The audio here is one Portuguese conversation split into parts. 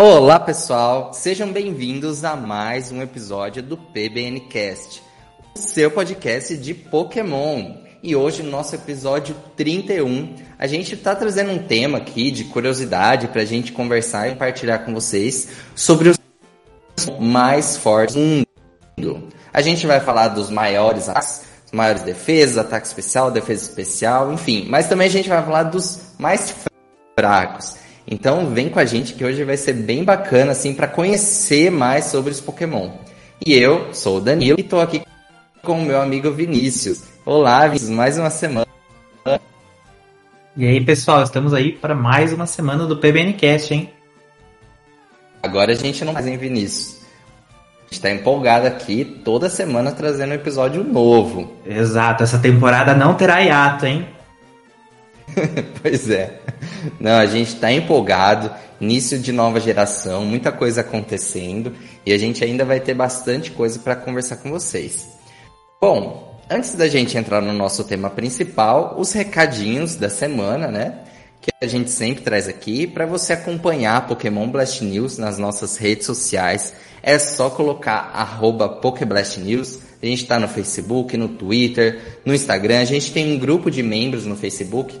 Olá pessoal, sejam bem-vindos a mais um episódio do PBNcast, o seu podcast de Pokémon. E hoje no nosso episódio 31, a gente está trazendo um tema aqui de curiosidade para a gente conversar e compartilhar com vocês sobre os mais fortes do mundo. A gente vai falar dos maiores ataques, maiores defesas, ataque especial, defesa especial, enfim. Mas também a gente vai falar dos mais fracos. Então vem com a gente que hoje vai ser bem bacana assim para conhecer mais sobre os Pokémon. E eu sou o Danilo e estou aqui com o meu amigo Vinícius. Olá, Vinícius, mais uma semana. E aí, pessoal, estamos aí para mais uma semana do PBNcast, hein? Agora a gente não mais em Vinícius. A gente tá empolgado aqui, toda semana trazendo um episódio novo. Exato, essa temporada não terá hiato, hein? pois é. Não, a gente está empolgado, início de nova geração, muita coisa acontecendo e a gente ainda vai ter bastante coisa para conversar com vocês. Bom, antes da gente entrar no nosso tema principal, os recadinhos da semana, né? Que a gente sempre traz aqui para você acompanhar Pokémon Blast News nas nossas redes sociais. É só colocar arroba. A gente está no Facebook, no Twitter, no Instagram. A gente tem um grupo de membros no Facebook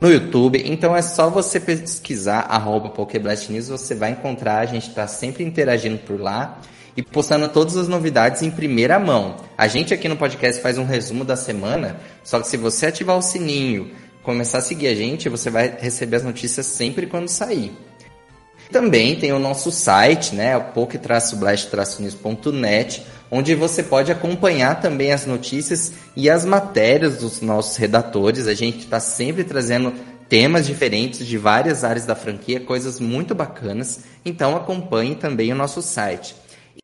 no YouTube. Então é só você pesquisar arroba Pokéblast News, você vai encontrar, a gente está sempre interagindo por lá e postando todas as novidades em primeira mão. A gente aqui no podcast faz um resumo da semana, só que se você ativar o sininho, começar a seguir a gente, você vai receber as notícias sempre quando sair. Também tem o nosso site, né, o poke-blast-news.net, onde você pode acompanhar também as notícias e as matérias dos nossos redatores. A gente está sempre trazendo temas diferentes de várias áreas da franquia, coisas muito bacanas. Então acompanhe também o nosso site.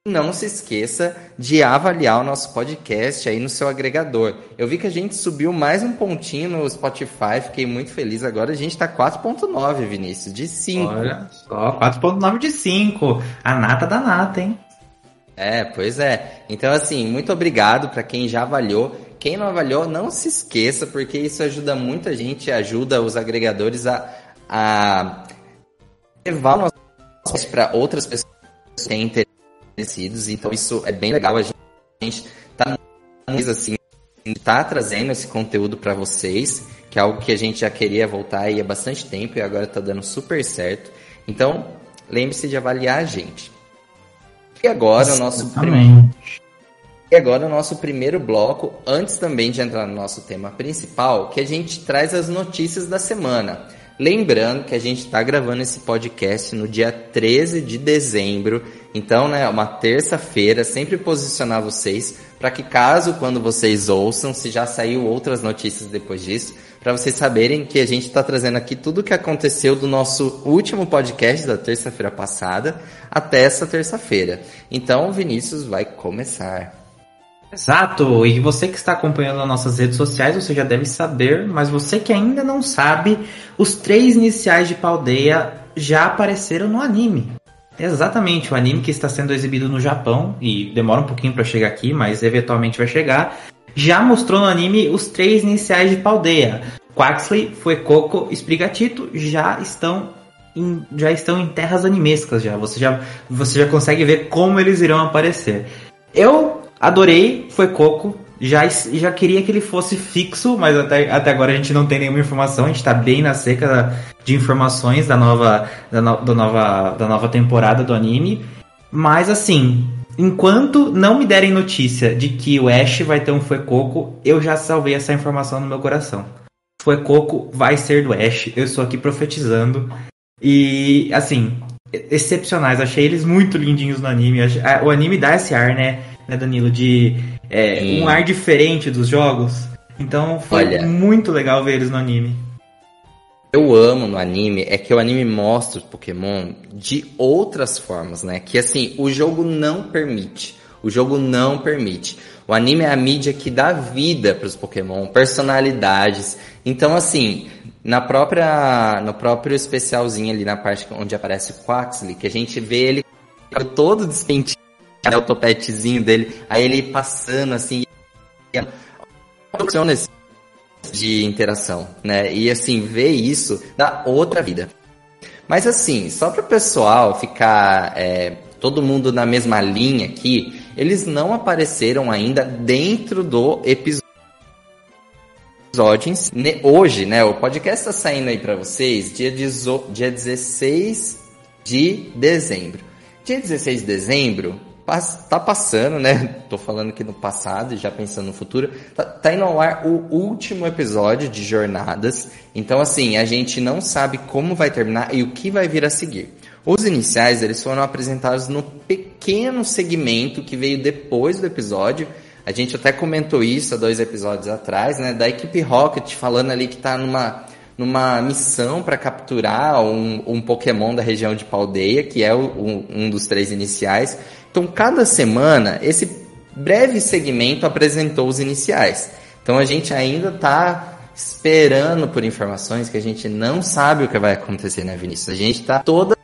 Não se esqueça de avaliar o nosso podcast aí no seu agregador. Eu vi que a gente subiu mais um pontinho no Spotify, fiquei muito feliz. Agora a gente está 4.9, Vinícius, de 5. Olha só, 4.9 de 5. A nata da nata, hein? É, pois é. Então, assim, muito obrigado para quem já avaliou. Quem não avaliou, não se esqueça, porque isso ajuda muita gente, ajuda os agregadores a, a levar o nosso para outras pessoas que têm interessados. Então, isso é bem legal. A gente está assim, tá trazendo esse conteúdo para vocês, que é algo que a gente já queria voltar aí há bastante tempo e agora está dando super certo. Então, lembre-se de avaliar a gente. E agora o nosso primeiro. E agora o nosso primeiro bloco, antes também de entrar no nosso tema principal, que a gente traz as notícias da semana. Lembrando que a gente está gravando esse podcast no dia 13 de dezembro, então, né, uma terça-feira, sempre posicionar vocês para que caso quando vocês ouçam, se já saiu outras notícias depois disso, para vocês saberem que a gente está trazendo aqui tudo o que aconteceu do nosso último podcast da terça-feira passada até essa terça-feira. Então, o Vinícius vai começar. Exato, e você que está acompanhando nas nossas redes sociais, você já deve saber, mas você que ainda não sabe, os três iniciais de Paldeia já apareceram no anime. Exatamente, o anime que está sendo exibido no Japão, e demora um pouquinho para chegar aqui, mas eventualmente vai chegar, já mostrou no anime os três iniciais de Paldeia. Quaxley, Fuecoco e Sprigatito já estão em, já estão em terras animescas já. Você já você já consegue ver como eles irão aparecer. Eu adorei Fuecoco, já, já queria que ele fosse fixo, mas até, até agora a gente não tem nenhuma informação, a gente está bem na seca de informações da nova, da, no, da, nova, da nova temporada do anime. Mas assim, enquanto não me derem notícia de que o Ash vai ter um Fuecoco, eu já salvei essa informação no meu coração. Fuecoco vai ser do Ash, eu estou aqui profetizando. E, assim, excepcionais, achei eles muito lindinhos no anime. O anime dá esse ar, né, né Danilo, de é, um ar diferente dos jogos. Então foi Olha, muito legal ver eles no anime eu amo no anime é que o anime mostra os Pokémon de outras formas, né? Que assim, o jogo não permite. O jogo não permite. O anime é a mídia que dá vida para os Pokémon, personalidades. Então, assim, na própria, no próprio especialzinho ali na parte onde aparece o Quaxley, que a gente vê ele todo despenteado, né, o topetezinho dele, aí ele passando assim, funciona de interação, né? E assim, ver isso dá outra vida. Mas assim, só para o pessoal ficar é, todo mundo na mesma linha aqui, eles não apareceram ainda dentro do episódio. Hoje, né? O podcast está saindo aí para vocês dia, dia 16 de dezembro. Dia 16 de dezembro tá passando, né? Tô falando aqui no passado e já pensando no futuro. Tá, tá indo ao ar o último episódio de Jornadas. Então, assim, a gente não sabe como vai terminar e o que vai vir a seguir. Os iniciais, eles foram apresentados no pequeno segmento que veio depois do episódio. A gente até comentou isso há dois episódios atrás, né? Da equipe Rocket falando ali que tá numa numa missão para capturar um, um, Pokémon da região de Paldeia, que é o, um, um, dos três iniciais. Então, cada semana, esse breve segmento apresentou os iniciais. Então, a gente ainda está esperando por informações que a gente não sabe o que vai acontecer, né, Vinícius? A gente está toda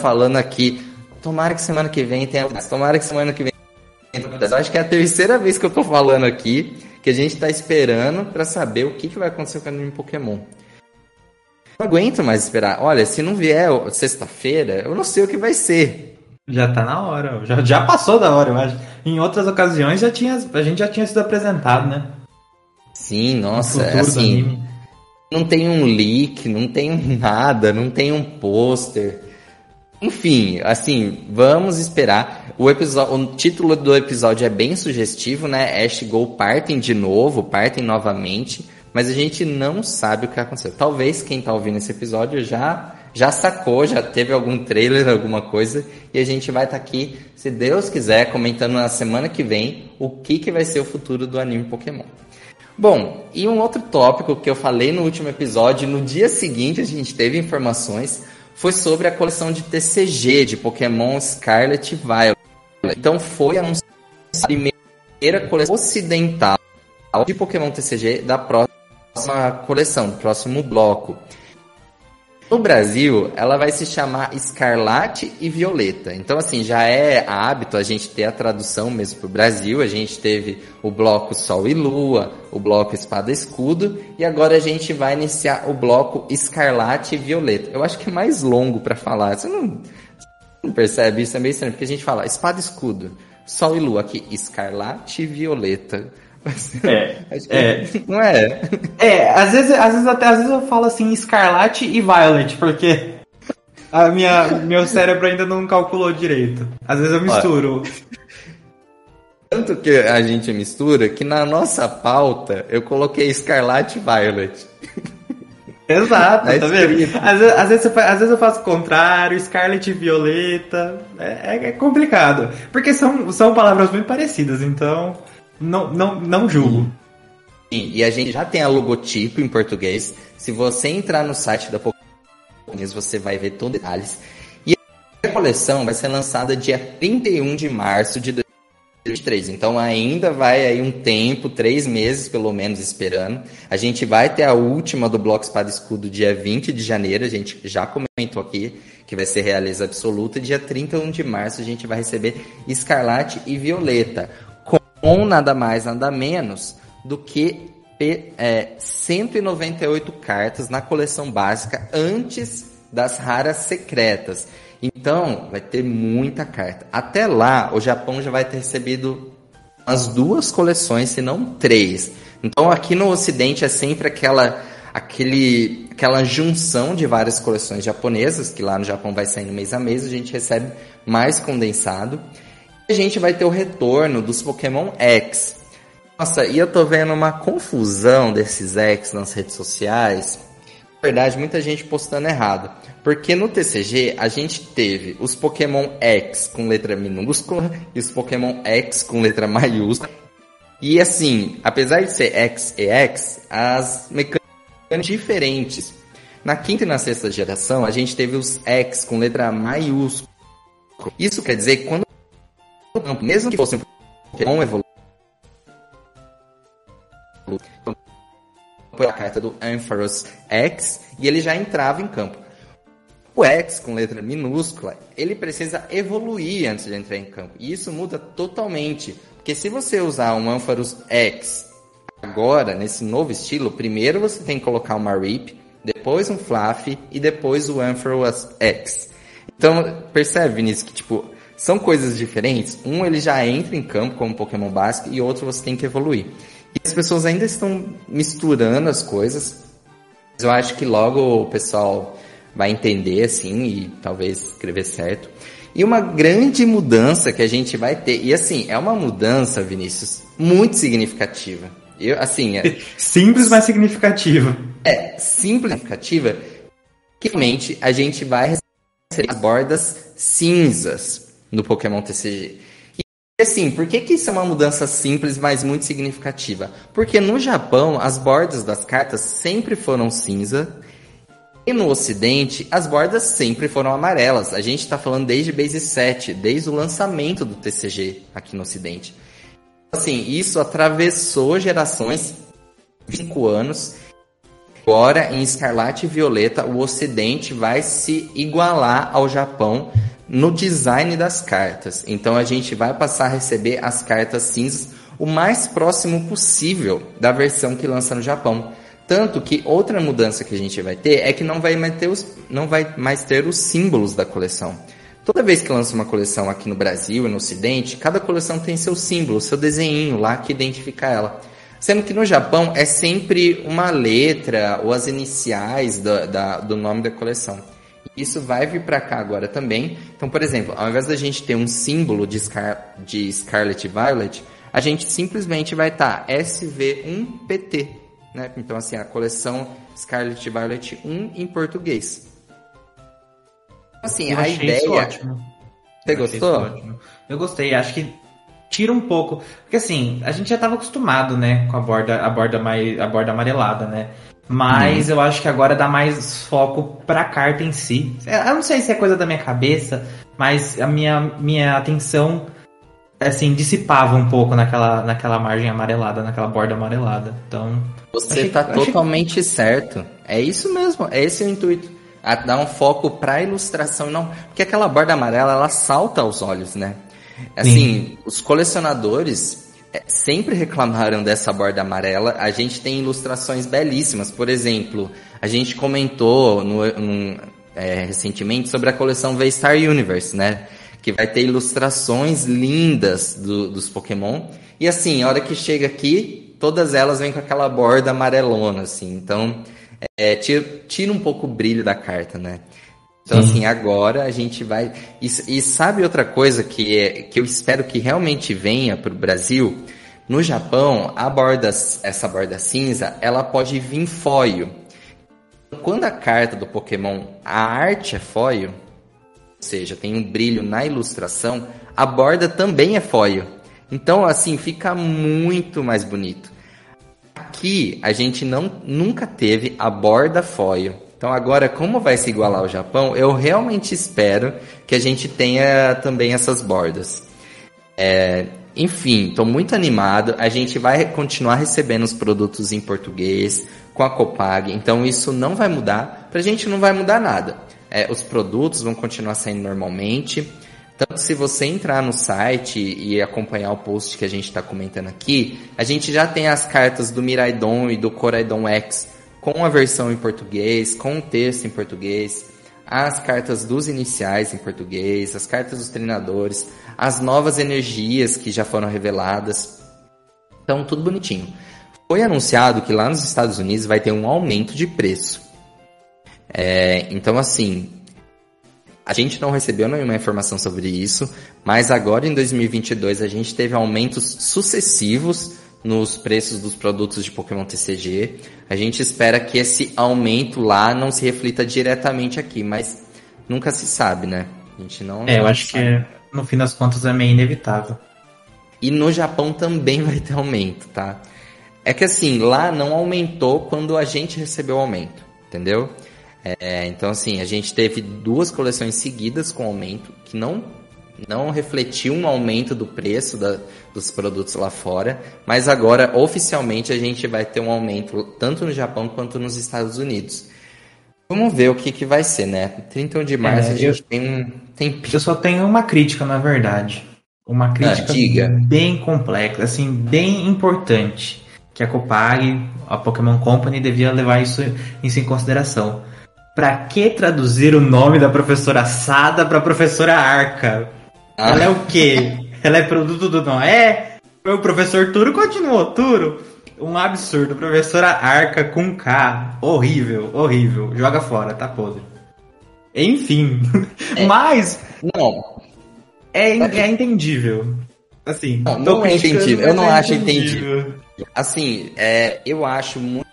falando aqui, tomara que semana que vem tenha... Tomara que semana que vem eu acho que é a terceira vez que eu tô falando aqui que a gente tá esperando para saber o que, que vai acontecer com o anime Pokémon. Não aguento mais esperar. Olha, se não vier sexta-feira, eu não sei o que vai ser. Já tá na hora, já, já passou da hora, eu acho. Em outras ocasiões já tinha, a gente já tinha sido apresentado, né? Sim, nossa, é assim. Não tem um leak, não tem nada, não tem um pôster. Enfim, assim, vamos esperar. O, episódio, o título do episódio é bem sugestivo, né? Ash e Go partem de novo, partem novamente, mas a gente não sabe o que aconteceu. Talvez quem tá ouvindo esse episódio já já sacou, já teve algum trailer, alguma coisa, e a gente vai estar tá aqui, se Deus quiser, comentando na semana que vem o que, que vai ser o futuro do anime Pokémon. Bom, e um outro tópico que eu falei no último episódio, no dia seguinte a gente teve informações foi sobre a coleção de TCG de Pokémon Scarlet Violet. Então foi anunciada a primeira coleção ocidental de Pokémon TCG da próxima coleção, próximo bloco. No Brasil, ela vai se chamar Escarlate e Violeta. Então, assim, já é hábito a gente ter a tradução mesmo para o Brasil. A gente teve o bloco Sol e Lua, o bloco Espada e Escudo, e agora a gente vai iniciar o bloco Escarlate e Violeta. Eu acho que é mais longo para falar. Você não percebe isso? É meio estranho, porque a gente fala Espada Escudo, Sol e Lua, aqui Escarlate e Violeta. É, é, não é? É, às vezes, às vezes até às vezes eu falo assim Escarlate e Violet, porque a minha, meu cérebro ainda não calculou direito. Às vezes eu misturo. Tanto que a gente mistura que na nossa pauta eu coloquei Escarlate e Violet. Exato, tá vendo? Às vezes, às, vezes às vezes eu faço o contrário, Scarlet e Violeta. É, é, é complicado. Porque são, são palavras muito parecidas, então não, não, não julgo. Sim, e a gente já tem a logotipo em português. Se você entrar no site da Pokémon, você vai ver todos os detalhes. E a coleção vai ser lançada dia 31 de março de 2023. Então ainda vai aí um tempo, três meses pelo menos esperando. A gente vai ter a última do Bloco Espada Escudo dia 20 de janeiro. A gente já comentou aqui que vai ser realeza absoluta. Dia 31 de março a gente vai receber Escarlate e Violeta com nada mais, nada menos do que é, 198 cartas na coleção básica antes das raras secretas. Então, vai ter muita carta. Até lá, o Japão já vai ter recebido as duas coleções, se não três. Então, aqui no Ocidente é sempre aquela aquele, aquela junção de várias coleções japonesas, que lá no Japão vai saindo mês a mês, a gente recebe mais condensado a gente vai ter o retorno dos Pokémon X. Nossa, e eu tô vendo uma confusão desses X nas redes sociais. Verdade, muita gente postando errado. Porque no TCG a gente teve os Pokémon X com letra minúscula e os Pokémon X com letra maiúscula. E assim, apesar de ser X e X, as mecânicas diferentes. Na quinta e na sexta geração, a gente teve os X com letra maiúscula. Isso quer dizer que quando mesmo que fosse um Pokémon evoluído, foi a carta do Ampharos X e ele já entrava em campo. O X, com letra minúscula, ele precisa evoluir antes de entrar em campo. E isso muda totalmente. Porque se você usar um Ampharos X agora, nesse novo estilo, primeiro você tem que colocar uma RIP, depois um Fluff e depois o Ampharos X. Então, percebe, Vinícius, que tipo, são coisas diferentes. Um ele já entra em campo como Pokémon básico e outro você tem que evoluir. E as pessoas ainda estão misturando as coisas. Mas eu acho que logo o pessoal vai entender assim e talvez escrever certo. E uma grande mudança que a gente vai ter, e assim, é uma mudança, Vinícius, muito significativa. Eu, assim, é, simples, mas significativa. É, simples, significativa. Que realmente a gente vai receber as bordas cinzas no Pokémon TCG. Assim, por que, que isso é uma mudança simples, mas muito significativa? Porque no Japão, as bordas das cartas sempre foram cinza e no Ocidente, as bordas sempre foram amarelas. A gente está falando desde Base 7, desde o lançamento do TCG aqui no Ocidente. Assim, isso atravessou gerações, 5 anos. Agora, em Escarlate e Violeta, o Ocidente vai se igualar ao Japão no design das cartas. Então, a gente vai passar a receber as cartas cinzas o mais próximo possível da versão que lança no Japão. Tanto que outra mudança que a gente vai ter é que não vai os, não vai mais ter os símbolos da coleção. Toda vez que lança uma coleção aqui no Brasil e no Ocidente, cada coleção tem seu símbolo, seu desenho lá que identifica ela. Sendo que no Japão é sempre uma letra ou as iniciais do, da, do nome da coleção. Isso vai vir para cá agora também. Então, por exemplo, ao invés da gente ter um símbolo de, Scar de Scarlet Violet, a gente simplesmente vai estar tá SV1PT. Né? Então, assim, a coleção Scarlet Violet 1 em português. Assim, Eu a ideia. ótimo. Você Eu gostou? Eu gostei, acho que tira um pouco. Porque assim, a gente já estava acostumado, né, com a borda, a borda mais. a borda amarelada, né? Mas hum. eu acho que agora dá mais foco pra carta em si. Eu não sei se é coisa da minha cabeça, mas a minha, minha atenção assim, dissipava um pouco naquela, naquela margem amarelada, naquela borda amarelada. Então. Você achei, tá totalmente achei... certo. É isso mesmo, é esse o intuito. A dar um foco pra ilustração, não. Porque aquela borda amarela, ela salta aos olhos, né? Assim, Sim. os colecionadores é, sempre reclamaram dessa borda amarela. A gente tem ilustrações belíssimas. Por exemplo, a gente comentou no, no é, recentemente sobre a coleção V-Star Universe, né? que vai ter ilustrações lindas do, dos Pokémon. E assim, a hora que chega aqui, todas elas vêm com aquela borda amarelona, assim. Então, é, tira, tira um pouco o brilho da carta, né? Então, assim, agora a gente vai. E, e, sabe outra coisa que, é, que eu espero que realmente venha para o Brasil? No Japão, a borda, essa borda cinza, ela pode vir foil. Quando a carta do Pokémon, a arte é foil, seja, tem um brilho na ilustração, a borda também é foil. Então, assim, fica muito mais bonito. Aqui, a gente não, nunca teve a borda foil. Então, agora, como vai se igualar ao Japão, eu realmente espero que a gente tenha também essas bordas. É, enfim, estou muito animado. A gente vai continuar recebendo os produtos em português com a Copag, então isso não vai mudar. Para a gente não vai mudar nada é, os produtos vão continuar saindo normalmente. Tanto se você entrar no site e acompanhar o post que a gente está comentando aqui, a gente já tem as cartas do Miraidon e do Coraidon X com a versão em português, com o texto em português, as cartas dos iniciais em português, as cartas dos treinadores, as novas energias que já foram reveladas. Então, tudo bonitinho. Foi anunciado que lá nos Estados Unidos vai ter um aumento de preço. É, então, assim, a gente não recebeu nenhuma informação sobre isso, mas agora em 2022 a gente teve aumentos sucessivos nos preços dos produtos de Pokémon TCG. A gente espera que esse aumento lá não se reflita diretamente aqui, mas nunca se sabe, né? A gente não. É, eu acho sabe. que no fim das contas é meio inevitável. E no Japão também vai ter aumento, tá? É que assim, lá não aumentou quando a gente recebeu o aumento, entendeu? É, então, assim, a gente teve duas coleções seguidas com aumento, que não, não refletiu um aumento do preço da, dos produtos lá fora, mas agora, oficialmente, a gente vai ter um aumento tanto no Japão quanto nos Estados Unidos. Vamos ver o que, que vai ser, né? 31 de março é, a gente eu, tem um tempinho. Eu só tenho uma crítica, na verdade. Uma crítica ah, bem complexa, assim, bem importante. que a Copag, a Pokémon Company, devia levar isso, isso em consideração. Pra que traduzir o nome da professora Sada pra professora Arca? Ah. Ela é o quê? Ela é produto do Noé? O professor Turo continuou, Turo. Um absurdo. Professora Arca com K. Horrível, horrível. Joga fora, tá podre. Enfim. É. Mas. Não. É, é entendível. Assim. Não, não é entendível. Eu não é acho entendível. entendível. Assim, é, eu acho muito.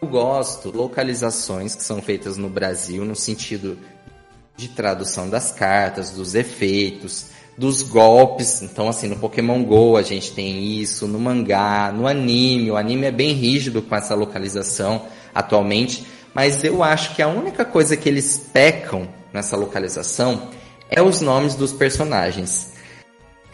Eu gosto localizações que são feitas no Brasil no sentido de tradução das cartas, dos efeitos, dos golpes. Então, assim, no Pokémon Go a gente tem isso, no mangá, no anime. O anime é bem rígido com essa localização atualmente, mas eu acho que a única coisa que eles pecam nessa localização é os nomes dos personagens.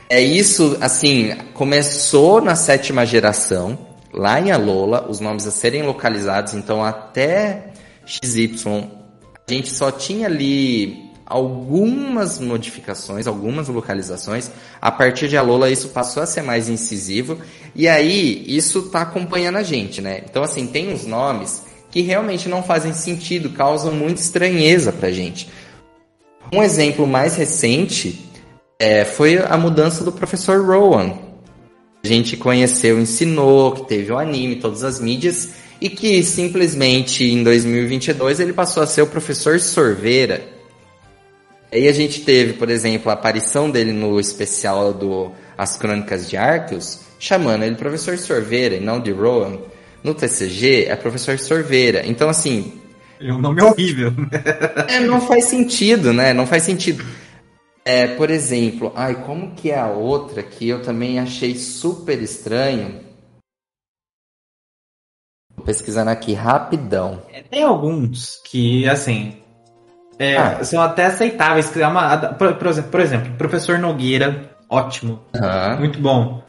É isso, assim, começou na sétima geração, lá em Alola, os nomes a serem localizados, então até XY a gente só tinha ali algumas modificações, algumas localizações. A partir de Alola isso passou a ser mais incisivo e aí isso está acompanhando a gente, né? Então assim, tem uns nomes que realmente não fazem sentido, causam muita estranheza pra gente. Um exemplo mais recente é, foi a mudança do professor Rowan. A gente conheceu, ensinou, que teve o anime, todas as mídias, e que simplesmente em 2022 ele passou a ser o professor Sorveira. Aí a gente teve, por exemplo, a aparição dele no especial do As Crônicas de Arceus, chamando ele professor Sorveira e não de Rowan. No TCG é professor Sorveira. Então, assim. É um nome horrível. é, não faz sentido, né? Não faz sentido. É, por exemplo, ai, como que é a outra que eu também achei super estranho? Pesquisando aqui rapidão. É, tem alguns que, assim, é, ah. são até aceitáveis. É uma, por, por, exemplo, professor Nogueira, ótimo, uhum. muito bom.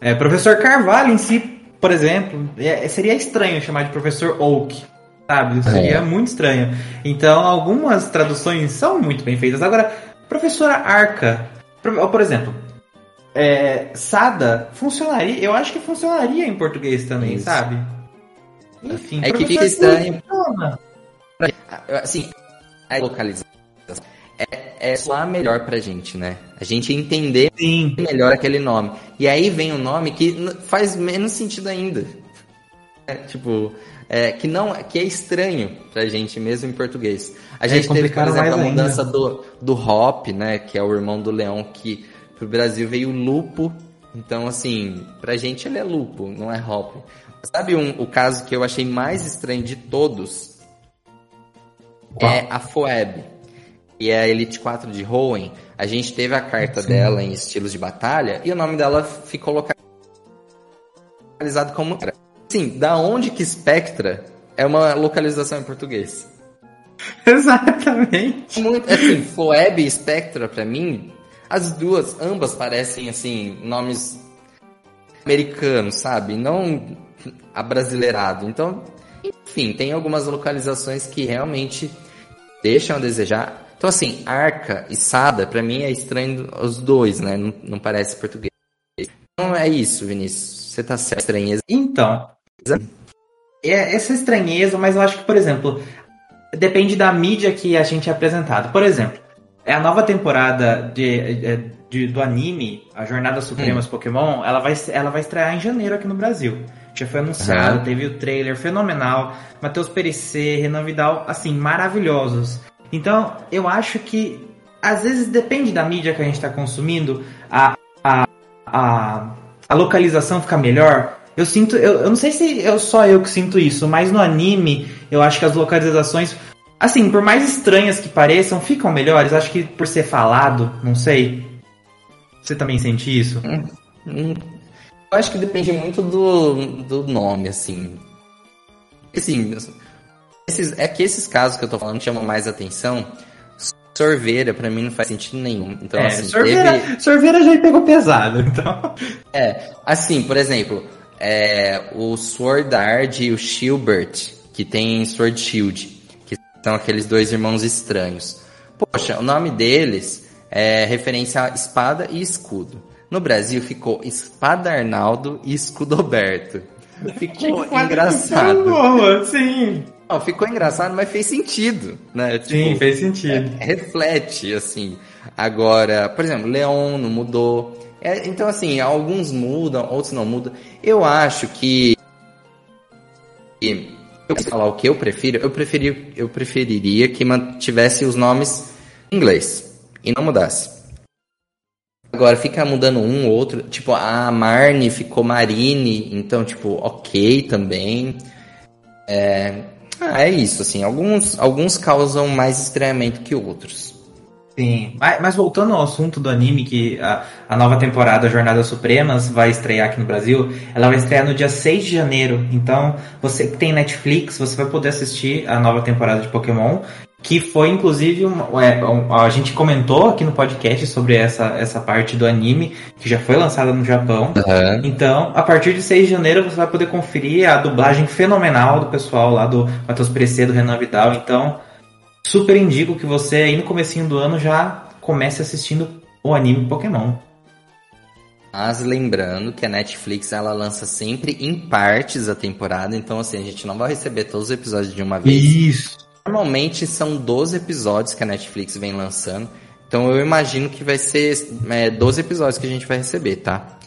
É, professor Carvalho em si, por exemplo, é, seria estranho chamar de professor Oak, sabe? Seria é. muito estranho. Então, algumas traduções são muito bem feitas. Agora, professora Arca, por, exemplo, é, Sada funcionaria, eu acho que funcionaria em português também, Isso. sabe? Enfim, é que fica estranho. Assim, a localização é, é soar melhor pra gente, né? A gente entender Sim. melhor aquele nome. E aí vem um nome que faz menos sentido ainda. É, tipo, é, que não que é estranho pra gente mesmo em português. A é gente teve, por exemplo, a mudança do, do Hop, né? Que é o irmão do Leão, que pro Brasil veio Lupo. Então, assim, pra gente ele é Lupo, não é Hop. Sabe um, o caso que eu achei mais estranho de todos? Qual? É a Foeb. E é a Elite 4 de Hoenn. A gente teve a carta Sim. dela em estilos de batalha e o nome dela ficou localizado como. Sim, da onde que Spectra é uma localização em português? Exatamente. Muito, assim, Foeb e Spectra, pra mim, as duas, ambas parecem, assim, nomes americanos, sabe? Não abrasileirado. Então, enfim, tem algumas localizações que realmente deixam a desejar. Então, assim, Arca e Sada, para mim é estranho os dois, né? Não, não, parece português. Então é isso, Vinícius. Você tá certo, estranheza. Então, é essa estranheza, mas eu acho que, por exemplo, depende da mídia que a gente é apresentado. Por exemplo, é a nova temporada de, de do anime, a Jornada Supremas hum. Pokémon, ela vai, ela vai estrear em janeiro aqui no Brasil. Já foi anunciado, uhum. teve o trailer fenomenal. Matheus Perecer, Renan Vidal, assim, maravilhosos. Então, eu acho que às vezes depende da mídia que a gente está consumindo, a, a, a, a, localização fica melhor. Eu sinto, eu, eu não sei se eu só eu que sinto isso, mas no anime eu acho que as localizações, assim, por mais estranhas que pareçam, ficam melhores. Acho que por ser falado, não sei. Você também sente isso? Eu acho que depende muito do, do nome, assim. Assim, esses, é que esses casos que eu tô falando chamam mais atenção. Sorveira, pra mim, não faz sentido nenhum. Então, é, assim, sorveira, teve... sorveira já pegou pesado, então. É, assim, por exemplo, é, o Sword Art e o Shilbert, que tem Sword Shield, que são aqueles dois irmãos estranhos. Poxa, o nome deles é referência a espada e escudo. No Brasil ficou Espada Arnaldo e Escudoberto. Ficou engraçado. Boa, sim. Não, ficou engraçado, mas fez sentido, né? Tipo, sim, fez sentido. É, reflete, assim. Agora, por exemplo, Leon não mudou. É, então, assim, alguns mudam, outros não mudam. Eu acho que. Eu falar o que eu prefiro, eu, preferi, eu preferiria que mantivesse os nomes em inglês e não mudasse. Agora fica mudando um ou outro, tipo, a Marne ficou Marine, então, tipo, ok também. É, ah, é isso, assim, alguns, alguns causam mais estranhamento que outros. Sim, mas, mas, voltando ao assunto do anime, que a, a nova temporada Jornadas Supremas vai estrear aqui no Brasil, ela vai estrear no dia 6 de janeiro. Então, você que tem Netflix, você vai poder assistir a nova temporada de Pokémon que foi inclusive uma, é, a gente comentou aqui no podcast sobre essa, essa parte do anime que já foi lançada no Japão. Uhum. Então, a partir de 6 de janeiro você vai poder conferir a dublagem fenomenal do pessoal lá do Matheus Prece, do Renan Vidal. Então, super indico que você aí no comecinho do ano já comece assistindo o anime Pokémon. Mas lembrando que a Netflix ela lança sempre em partes a temporada, então assim, a gente não vai receber todos os episódios de uma vez. Isso. Normalmente são 12 episódios que a Netflix vem lançando. Então eu imagino que vai ser é, 12 episódios que a gente vai receber, tá?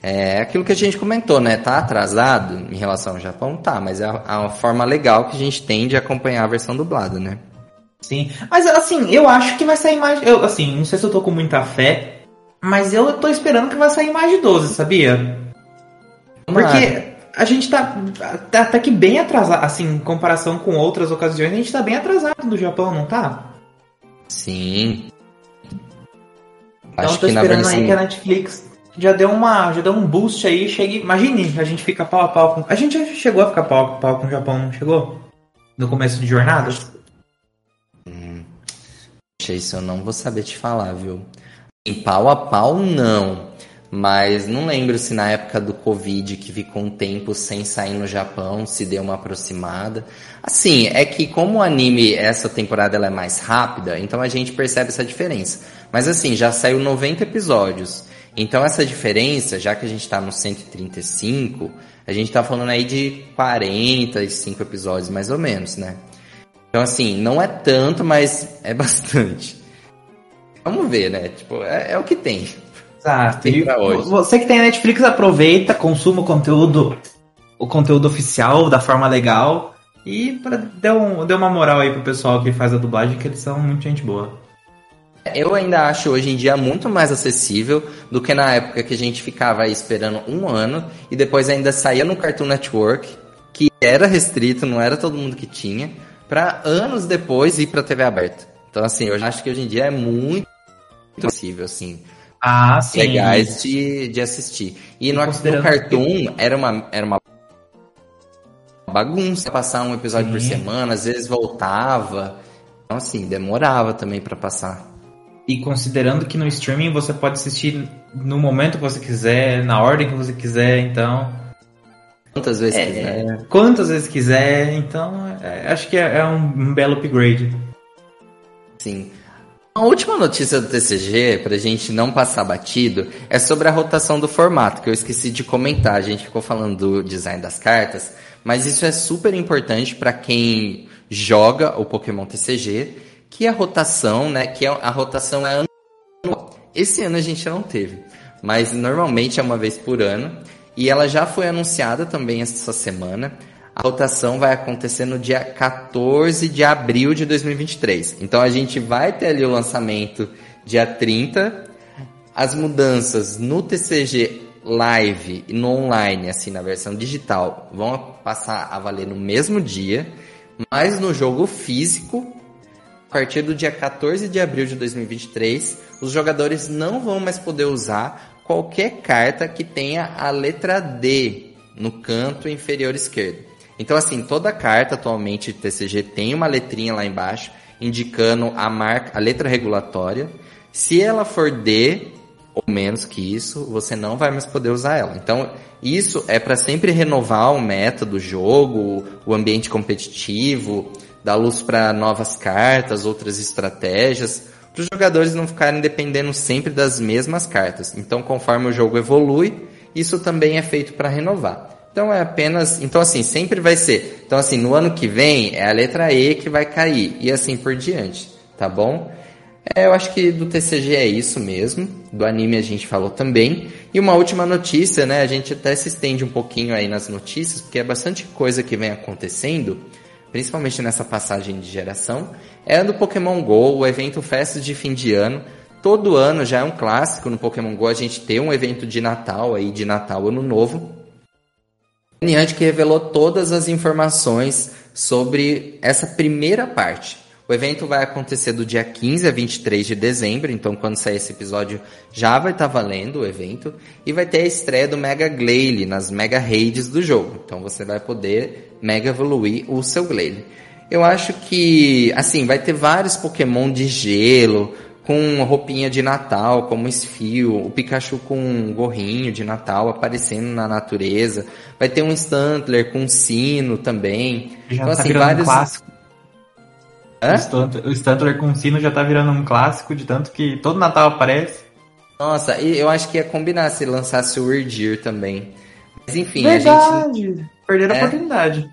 É aquilo que a gente comentou, né? Tá atrasado em relação ao Japão? Tá, mas é a, a forma legal que a gente tem de acompanhar a versão dublada, né? Sim, mas assim, eu acho que vai sair mais. Eu, assim, não sei se eu tô com muita fé, mas eu tô esperando que vai sair mais de 12, sabia? Porque a gente tá, tá até que bem atrasado, assim, em comparação com outras ocasiões, a gente tá bem atrasado do Japão, não tá? Sim. Então Acho tô que esperando versão... aí que a Netflix já deu uma, já deu um boost aí, chegue, imagine, a gente fica pau a pau com, a gente já chegou a ficar pau a pau com o Japão, não chegou? No começo de jornada? Hum, isso eu não vou saber te falar, viu? Em pau a pau, não. Mas não lembro se na época do Covid, que ficou um tempo sem sair no Japão, se deu uma aproximada. Assim, é que como o anime, essa temporada ela é mais rápida, então a gente percebe essa diferença. Mas assim, já saiu 90 episódios. Então essa diferença, já que a gente tá no 135, a gente tá falando aí de 45 episódios mais ou menos, né? Então assim, não é tanto, mas é bastante. Vamos ver, né? Tipo, é, é o que tem. Exato. E você que tem a Netflix, aproveita, consuma o conteúdo, o conteúdo oficial da forma legal. E pra, dê, um, dê uma moral aí pro pessoal que faz a dublagem, que eles são muito gente boa. Eu ainda acho hoje em dia muito mais acessível do que na época que a gente ficava aí esperando um ano e depois ainda saía no Cartoon Network, que era restrito, não era todo mundo que tinha, para anos depois ir pra TV aberta. Então, assim, eu acho que hoje em dia é muito acessível, assim ah, sim. legais de, de assistir. E no, no Cartoon era uma, era uma bagunça passar um episódio sim. por semana, às vezes voltava. Então, assim, demorava também para passar. E considerando que no streaming você pode assistir no momento que você quiser, na ordem que você quiser, então. Quantas vezes é, quiser. Quantas vezes quiser, então é, acho que é, é um belo upgrade. Sim. A última notícia do TCG, para a gente não passar batido, é sobre a rotação do formato, que eu esqueci de comentar. A gente ficou falando do design das cartas, mas isso é super importante para quem joga o Pokémon TCG, que a rotação, né, que a rotação é anual. Esse ano a gente não teve, mas normalmente é uma vez por ano, e ela já foi anunciada também essa semana. A votação vai acontecer no dia 14 de abril de 2023. Então a gente vai ter ali o lançamento dia 30. As mudanças no TCG Live e no online, assim, na versão digital, vão passar a valer no mesmo dia, mas no jogo físico, a partir do dia 14 de abril de 2023, os jogadores não vão mais poder usar qualquer carta que tenha a letra D no canto inferior esquerdo. Então, assim, toda carta atualmente TCG tem uma letrinha lá embaixo indicando a marca, a letra regulatória. Se ela for D ou menos que isso, você não vai mais poder usar ela. Então, isso é para sempre renovar o meta do jogo, o ambiente competitivo, dar luz para novas cartas, outras estratégias. para os jogadores não ficarem dependendo sempre das mesmas cartas. Então, conforme o jogo evolui, isso também é feito para renovar. Então é apenas, então assim, sempre vai ser. Então assim, no ano que vem é a letra E que vai cair e assim por diante, tá bom? É, eu acho que do TCG é isso mesmo. Do anime a gente falou também. E uma última notícia, né? A gente até se estende um pouquinho aí nas notícias, porque é bastante coisa que vem acontecendo principalmente nessa passagem de geração, é do Pokémon GO, o evento Festa de fim de ano. Todo ano já é um clássico no Pokémon GO a gente ter um evento de Natal aí, de Natal Ano Novo. Niantic que revelou todas as informações sobre essa primeira parte. O evento vai acontecer do dia 15 a 23 de dezembro, então quando sair esse episódio já vai estar tá valendo o evento. E vai ter a estreia do Mega Glalie nas Mega Raids do jogo. Então você vai poder mega evoluir o seu Glalie. Eu acho que, assim, vai ter vários Pokémon de gelo, com roupinha de Natal, como Esfio, o Pikachu com um gorrinho de Natal aparecendo na natureza. Vai ter um Stantler com um sino também. Já então, tá assim, vários... um clássico. O Stantler com sino já tá virando um clássico, de tanto que todo Natal aparece. Nossa, e eu acho que ia combinar se lançasse o Weirdir também. Mas enfim, Verdade. a gente. Perderam é, a oportunidade.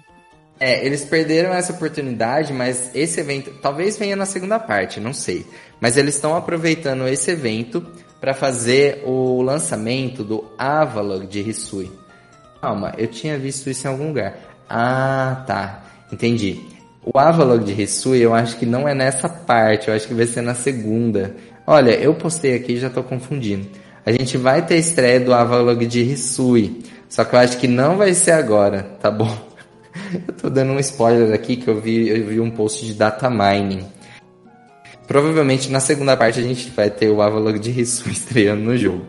É, eles perderam essa oportunidade, mas esse evento talvez venha na segunda parte, não sei. Mas eles estão aproveitando esse evento para fazer o lançamento do Avalog de Hisui. Calma, eu tinha visto isso em algum lugar. Ah, tá. Entendi. O Avalog de Hisui eu acho que não é nessa parte, eu acho que vai ser na segunda. Olha, eu postei aqui e já tô confundindo. A gente vai ter estreia do Avalog de Hisui, só que eu acho que não vai ser agora, tá bom? Eu tô dando um spoiler aqui que eu vi, eu vi um post de data mining. Provavelmente na segunda parte a gente vai ter o Avalog de Hisui estreando no jogo.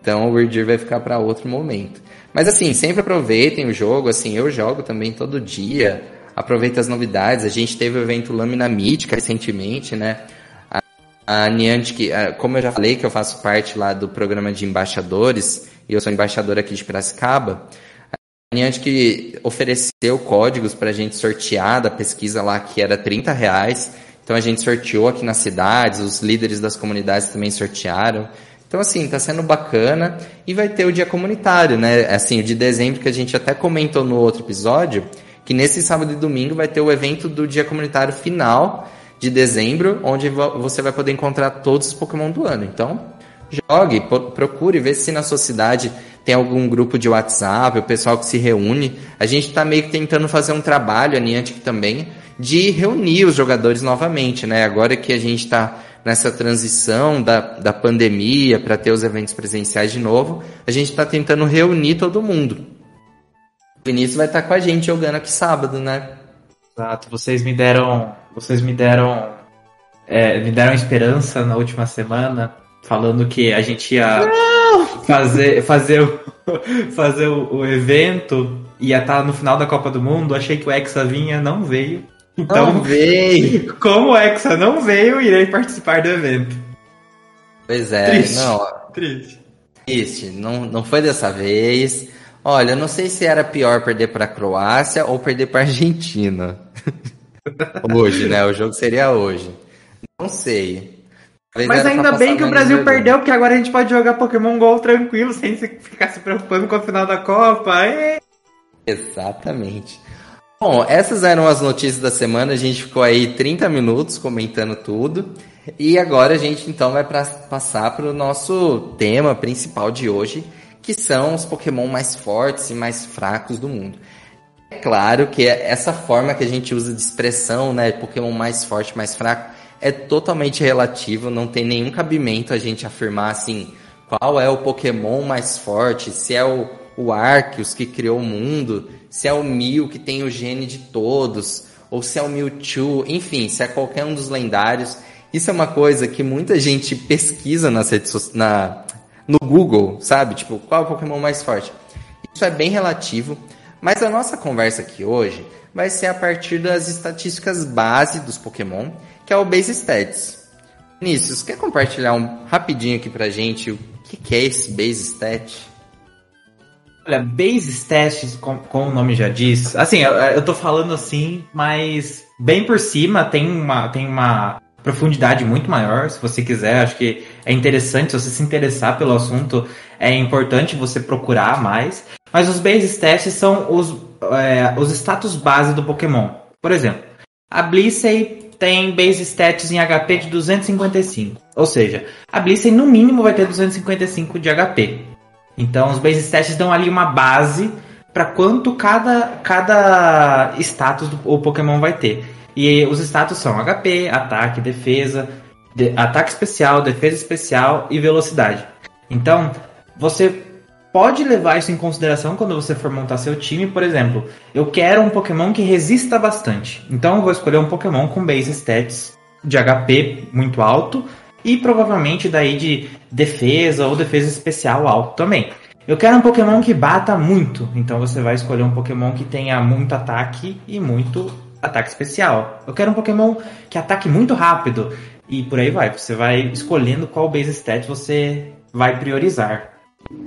Então o Weird vai ficar para outro momento. Mas assim, sempre aproveitem o jogo, assim, eu jogo também todo dia aproveita as novidades. A gente teve o evento Lâmina Mítica recentemente, né? A, a Niantic, como eu já falei que eu faço parte lá do programa de embaixadores, e eu sou embaixador aqui de Piracicaba, a Niantic ofereceu códigos para a gente sortear da pesquisa lá que era 30 reais. Então a gente sorteou aqui nas cidades, os líderes das comunidades também sortearam. Então, assim, tá sendo bacana. E vai ter o dia comunitário, né? Assim, o de dezembro que a gente até comentou no outro episódio, que nesse sábado e domingo vai ter o evento do dia comunitário final de dezembro, onde você vai poder encontrar todos os Pokémon do ano. Então, jogue, procure, ver se na sua cidade tem algum grupo de WhatsApp, o pessoal que se reúne. A gente está meio que tentando fazer um trabalho, a Niantic também, de reunir os jogadores novamente, né? Agora que a gente está nessa transição da, da pandemia para ter os eventos presenciais de novo, a gente está tentando reunir todo mundo. O Vinícius vai estar com a gente jogando aqui sábado, né? Exato. Vocês me deram, vocês me deram, é, me deram esperança na última semana, falando que a gente ia Não! fazer, fazer, o, fazer o, o evento ia estar no final da Copa do Mundo. Achei que o Hexa vinha, não veio. Então, não veio. Como o Hexa não veio, irei participar do evento. Pois é, Triste. não. Triste. Triste. Não, não foi dessa vez. Olha, eu não sei se era pior perder para a Croácia ou perder para a Argentina. hoje, né? O jogo seria hoje. Não sei. Mas ainda bem que o Brasil vergonha. perdeu, porque agora a gente pode jogar Pokémon GO tranquilo, sem ficar se preocupando com a final da Copa. E... Exatamente. Bom, essas eram as notícias da semana. A gente ficou aí 30 minutos comentando tudo. E agora a gente então vai pra, passar para o nosso tema principal de hoje, que são os Pokémon mais fortes e mais fracos do mundo. É claro que essa forma que a gente usa de expressão, né, Pokémon mais forte, mais fraco, é totalmente relativo, não tem nenhum cabimento a gente afirmar assim, qual é o Pokémon mais forte, se é o, o Arceus que criou o mundo, se é o Mew que tem o gene de todos, ou se é o Mewtwo, enfim, se é qualquer um dos lendários. Isso é uma coisa que muita gente pesquisa nas redes na, no Google, sabe? Tipo, qual é o Pokémon mais forte? Isso é bem relativo, mas a nossa conversa aqui hoje vai ser a partir das estatísticas base dos Pokémon, que é o Base Stats. Vinícius, quer compartilhar um rapidinho aqui pra gente o que, é esse Base Stat? Olha, Base Stats, como, o nome já diz, assim, eu, eu tô falando assim, mas bem por cima tem uma, tem uma profundidade muito maior, se você quiser. Acho que é interessante, se você se interessar pelo assunto, é importante você procurar mais. Mas os base tests são os, é, os status base do Pokémon. Por exemplo, a Blissey tem base stats em HP de 255. Ou seja, a Blissey no mínimo vai ter 255 de HP. Então os base stats dão ali uma base para quanto cada, cada status do o Pokémon vai ter. E os status são HP, ataque, defesa, de, ataque especial, defesa especial e velocidade. Então, você pode levar isso em consideração quando você for montar seu time. Por exemplo, eu quero um Pokémon que resista bastante. Então, eu vou escolher um Pokémon com base stats de HP muito alto e provavelmente daí de defesa ou defesa especial alto também. Eu quero um Pokémon que bata muito, então você vai escolher um Pokémon que tenha muito ataque e muito ataque especial. Eu quero um Pokémon que ataque muito rápido. E por aí vai. Você vai escolhendo qual base stat você vai priorizar.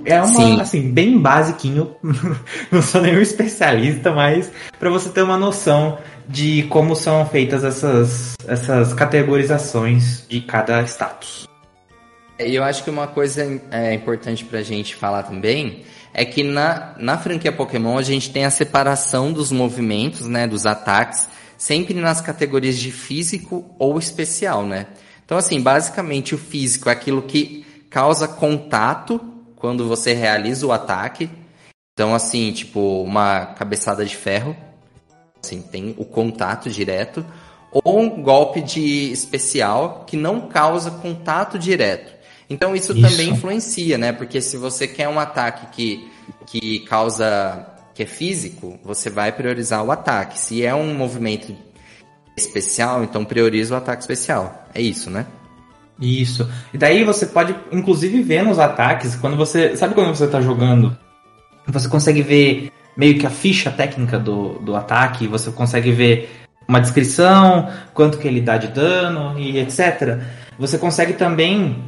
É uma, Sim. assim, bem basiquinho. Não sou nenhum especialista, mas para você ter uma noção de como são feitas essas, essas categorizações de cada status. E eu acho que uma coisa é importante pra gente falar também é que na, na franquia Pokémon a gente tem a separação dos movimentos, né, dos ataques, sempre nas categorias de físico ou especial, né? Então, assim, basicamente o físico é aquilo que causa contato quando você realiza o ataque. Então, assim, tipo, uma cabeçada de ferro, assim, tem o contato direto. Ou um golpe de especial que não causa contato direto. Então isso, isso, também influencia, né? Porque se você quer um ataque que, que causa. que é físico, você vai priorizar o ataque. Se é um movimento especial, então prioriza o ataque especial. É isso, né? Isso. E daí você pode, inclusive, ver nos ataques, quando você. Sabe quando você está jogando? Você consegue ver meio que a ficha técnica do, do ataque, você consegue ver uma descrição, quanto que ele dá de dano e etc. Você consegue também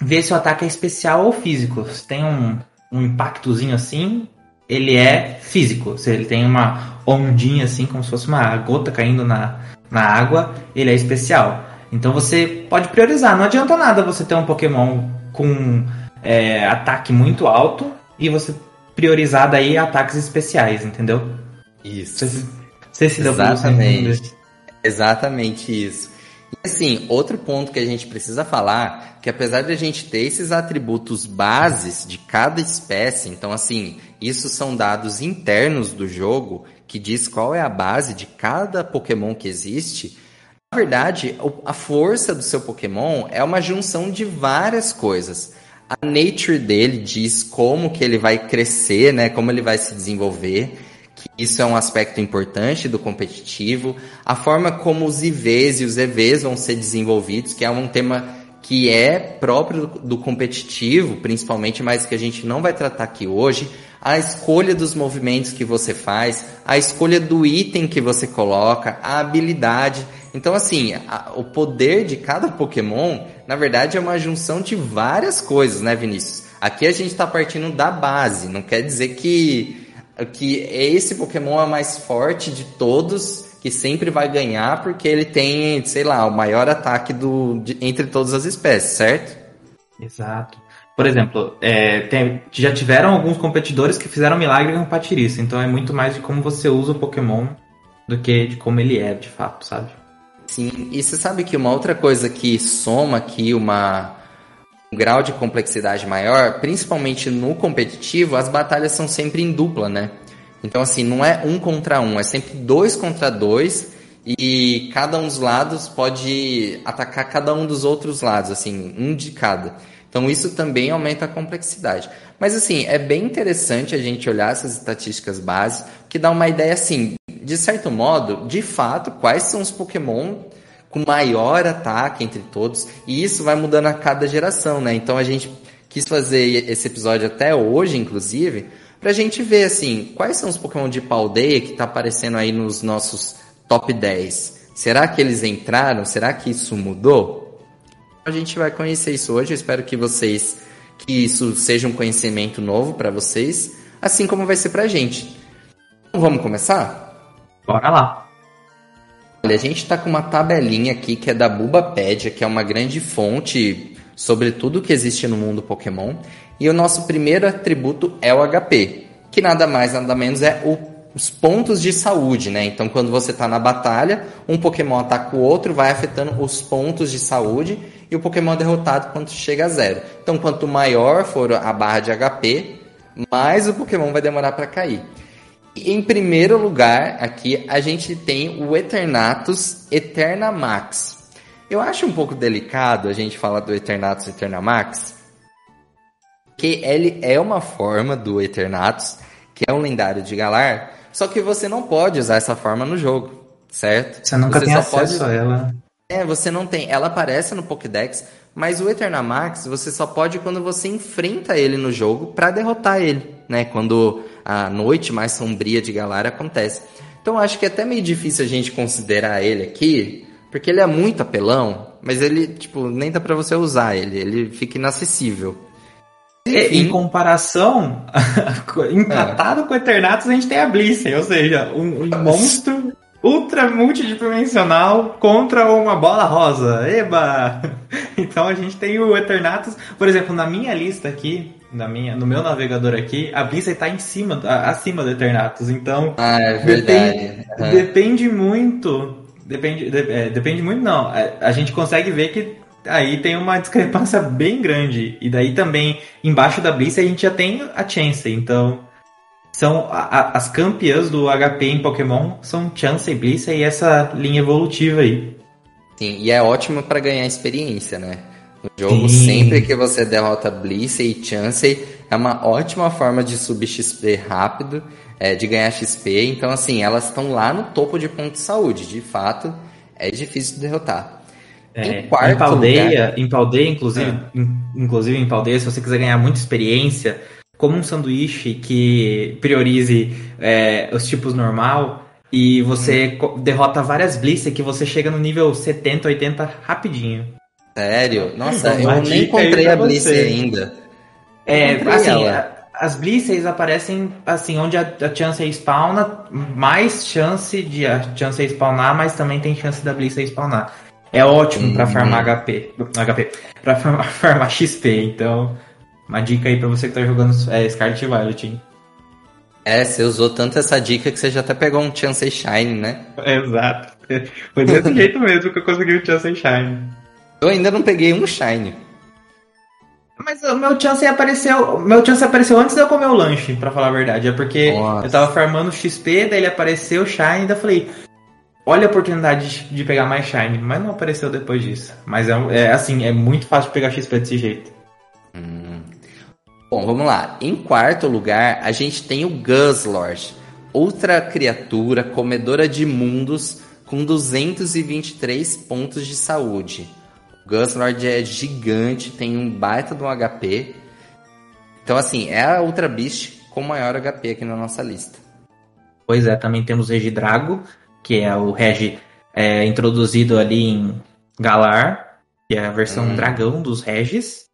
ver se o ataque é especial ou físico. Se tem um, um impactozinho assim, ele é físico. Se ele tem uma ondinha assim, como se fosse uma gota caindo na, na água, ele é especial. Então você pode priorizar. Não adianta nada você ter um Pokémon com é, ataque muito alto e você priorizar daí ataques especiais, entendeu? Isso. Você, você se Exatamente. Exatamente isso. E assim, outro ponto que a gente precisa falar, que apesar de a gente ter esses atributos bases de cada espécie, então assim, isso são dados internos do jogo que diz qual é a base de cada Pokémon que existe. Na verdade, a força do seu Pokémon é uma junção de várias coisas. A nature dele diz como que ele vai crescer, né, como ele vai se desenvolver que isso é um aspecto importante do competitivo, a forma como os IVs e os EVs vão ser desenvolvidos, que é um tema que é próprio do competitivo, principalmente, mas que a gente não vai tratar aqui hoje, a escolha dos movimentos que você faz, a escolha do item que você coloca, a habilidade. Então, assim, a, o poder de cada Pokémon, na verdade, é uma junção de várias coisas, né, Vinícius? Aqui a gente está partindo da base, não quer dizer que que esse Pokémon é o mais forte de todos, que sempre vai ganhar porque ele tem, sei lá, o maior ataque do, de, entre todas as espécies, certo? Exato. Por exemplo, é, tem, já tiveram alguns competidores que fizeram milagre com Patiriça, então é muito mais de como você usa o Pokémon do que de como ele é, de fato, sabe? Sim, e você sabe que uma outra coisa que soma aqui uma, um grau de complexidade maior, principalmente no competitivo, as batalhas são sempre em dupla, né? Então, assim, não é um contra um, é sempre dois contra dois e cada um dos lados pode atacar cada um dos outros lados, assim, um de cada. Então, isso também aumenta a complexidade. Mas, assim, é bem interessante a gente olhar essas estatísticas básicas, que dá uma ideia, assim, de certo modo, de fato, quais são os Pokémon com maior ataque entre todos, e isso vai mudando a cada geração, né? Então a gente quis fazer esse episódio até hoje, inclusive, pra gente ver assim, quais são os Pokémon de Paldeia que tá aparecendo aí nos nossos top 10. Será que eles entraram? Será que isso mudou? A gente vai conhecer isso hoje, eu espero que vocês que isso seja um conhecimento novo para vocês, assim como vai ser pra gente. Então, vamos começar? Bora lá. Olha, a gente está com uma tabelinha aqui que é da Bulbapedia, que é uma grande fonte sobre tudo que existe no mundo Pokémon. E o nosso primeiro atributo é o HP, que nada mais nada menos é o, os pontos de saúde, né? Então, quando você está na batalha, um Pokémon ataca o outro, vai afetando os pontos de saúde e o Pokémon é derrotado quando chega a zero. Então, quanto maior for a barra de HP, mais o Pokémon vai demorar para cair. Em primeiro lugar, aqui a gente tem o Eternatus Eternamax. Eu acho um pouco delicado a gente falar do Eternatus Eternamax, que ele é uma forma do Eternatus, que é um lendário de Galar, só que você não pode usar essa forma no jogo, certo? Você nunca você tem acesso pode... a ela. É, você não tem. Ela aparece no Pokédex, mas o Eternamax você só pode quando você enfrenta ele no jogo para derrotar ele, né? Quando a noite mais sombria de Galar acontece. Então acho que é até meio difícil a gente considerar ele aqui, porque ele é muito apelão, mas ele, tipo, nem dá para você usar ele, ele fica inacessível. É, em comparação, empatado é. com o Eternatus, a gente tem a Blissen, ou seja, um, um monstro ultra multidimensional contra uma bola rosa. Eba! Então a gente tem o Eternatus, por exemplo, na minha lista aqui, na minha, no meu navegador aqui, a Blizzard está em cima, acima do Eternatus. Então, ah, é verdade. Depende, uhum. depende muito, depende, de, é, depende muito não. A, a, gente consegue ver que aí tem uma discrepância bem grande. E daí também embaixo da Blizzard a gente já tem a Chance. Então, são a, a, as campeãs do HP em Pokémon são Chance e Blissa e essa linha evolutiva aí. Sim, e é ótimo para ganhar experiência, né? Jogo, Sim. sempre que você derrota Blissa e Chance, é uma ótima forma de subir XP rápido, é, de ganhar XP. Então, assim, elas estão lá no topo de ponto de saúde. De fato, é difícil de derrotar. É, em quarto em Paldeia, lugar... em Paldeia, inclusive, é. inclusive em Paldeia, se você quiser ganhar muita experiência, como um sanduíche que priorize é, os tipos normal e você hum. derrota várias blisters que você chega no nível 70, 80 rapidinho. Sério? Nossa, eu nem encontrei a blister ainda. É, assim, ela. as blisters aparecem assim, onde a, a chance spawna, mais chance de a chance spawnar, mas também tem chance da blister spawnar. É ótimo hum. para farmar HP, HP, para farmar, farmar XP, então uma dica aí pra você que tá jogando é, Scarlet Violet, hein? É, você usou tanto essa dica que você já até pegou um Chance Shine, né? Exato. Foi desse jeito mesmo que eu consegui o Chance Shine. Eu ainda não peguei um Shine. Mas o meu chance apareceu. Meu chance apareceu antes de eu comer o lanche, pra falar a verdade. É porque Nossa. eu tava farmando XP, daí ele apareceu o Shine, daí eu falei. Olha a oportunidade de pegar mais Shine, mas não apareceu depois disso. Mas é, é assim, é muito fácil pegar XP desse jeito. Hum. Bom, vamos lá. Em quarto lugar, a gente tem o Guzzlord, outra criatura comedora de mundos com 223 pontos de saúde. O Guzzlord é gigante, tem um baita do HP. Então, assim, é a Ultra Beast com maior HP aqui na nossa lista. Pois é, também temos Regidrago, que é o Regi é, introduzido ali em Galar, que é a versão hum. dragão dos Regis.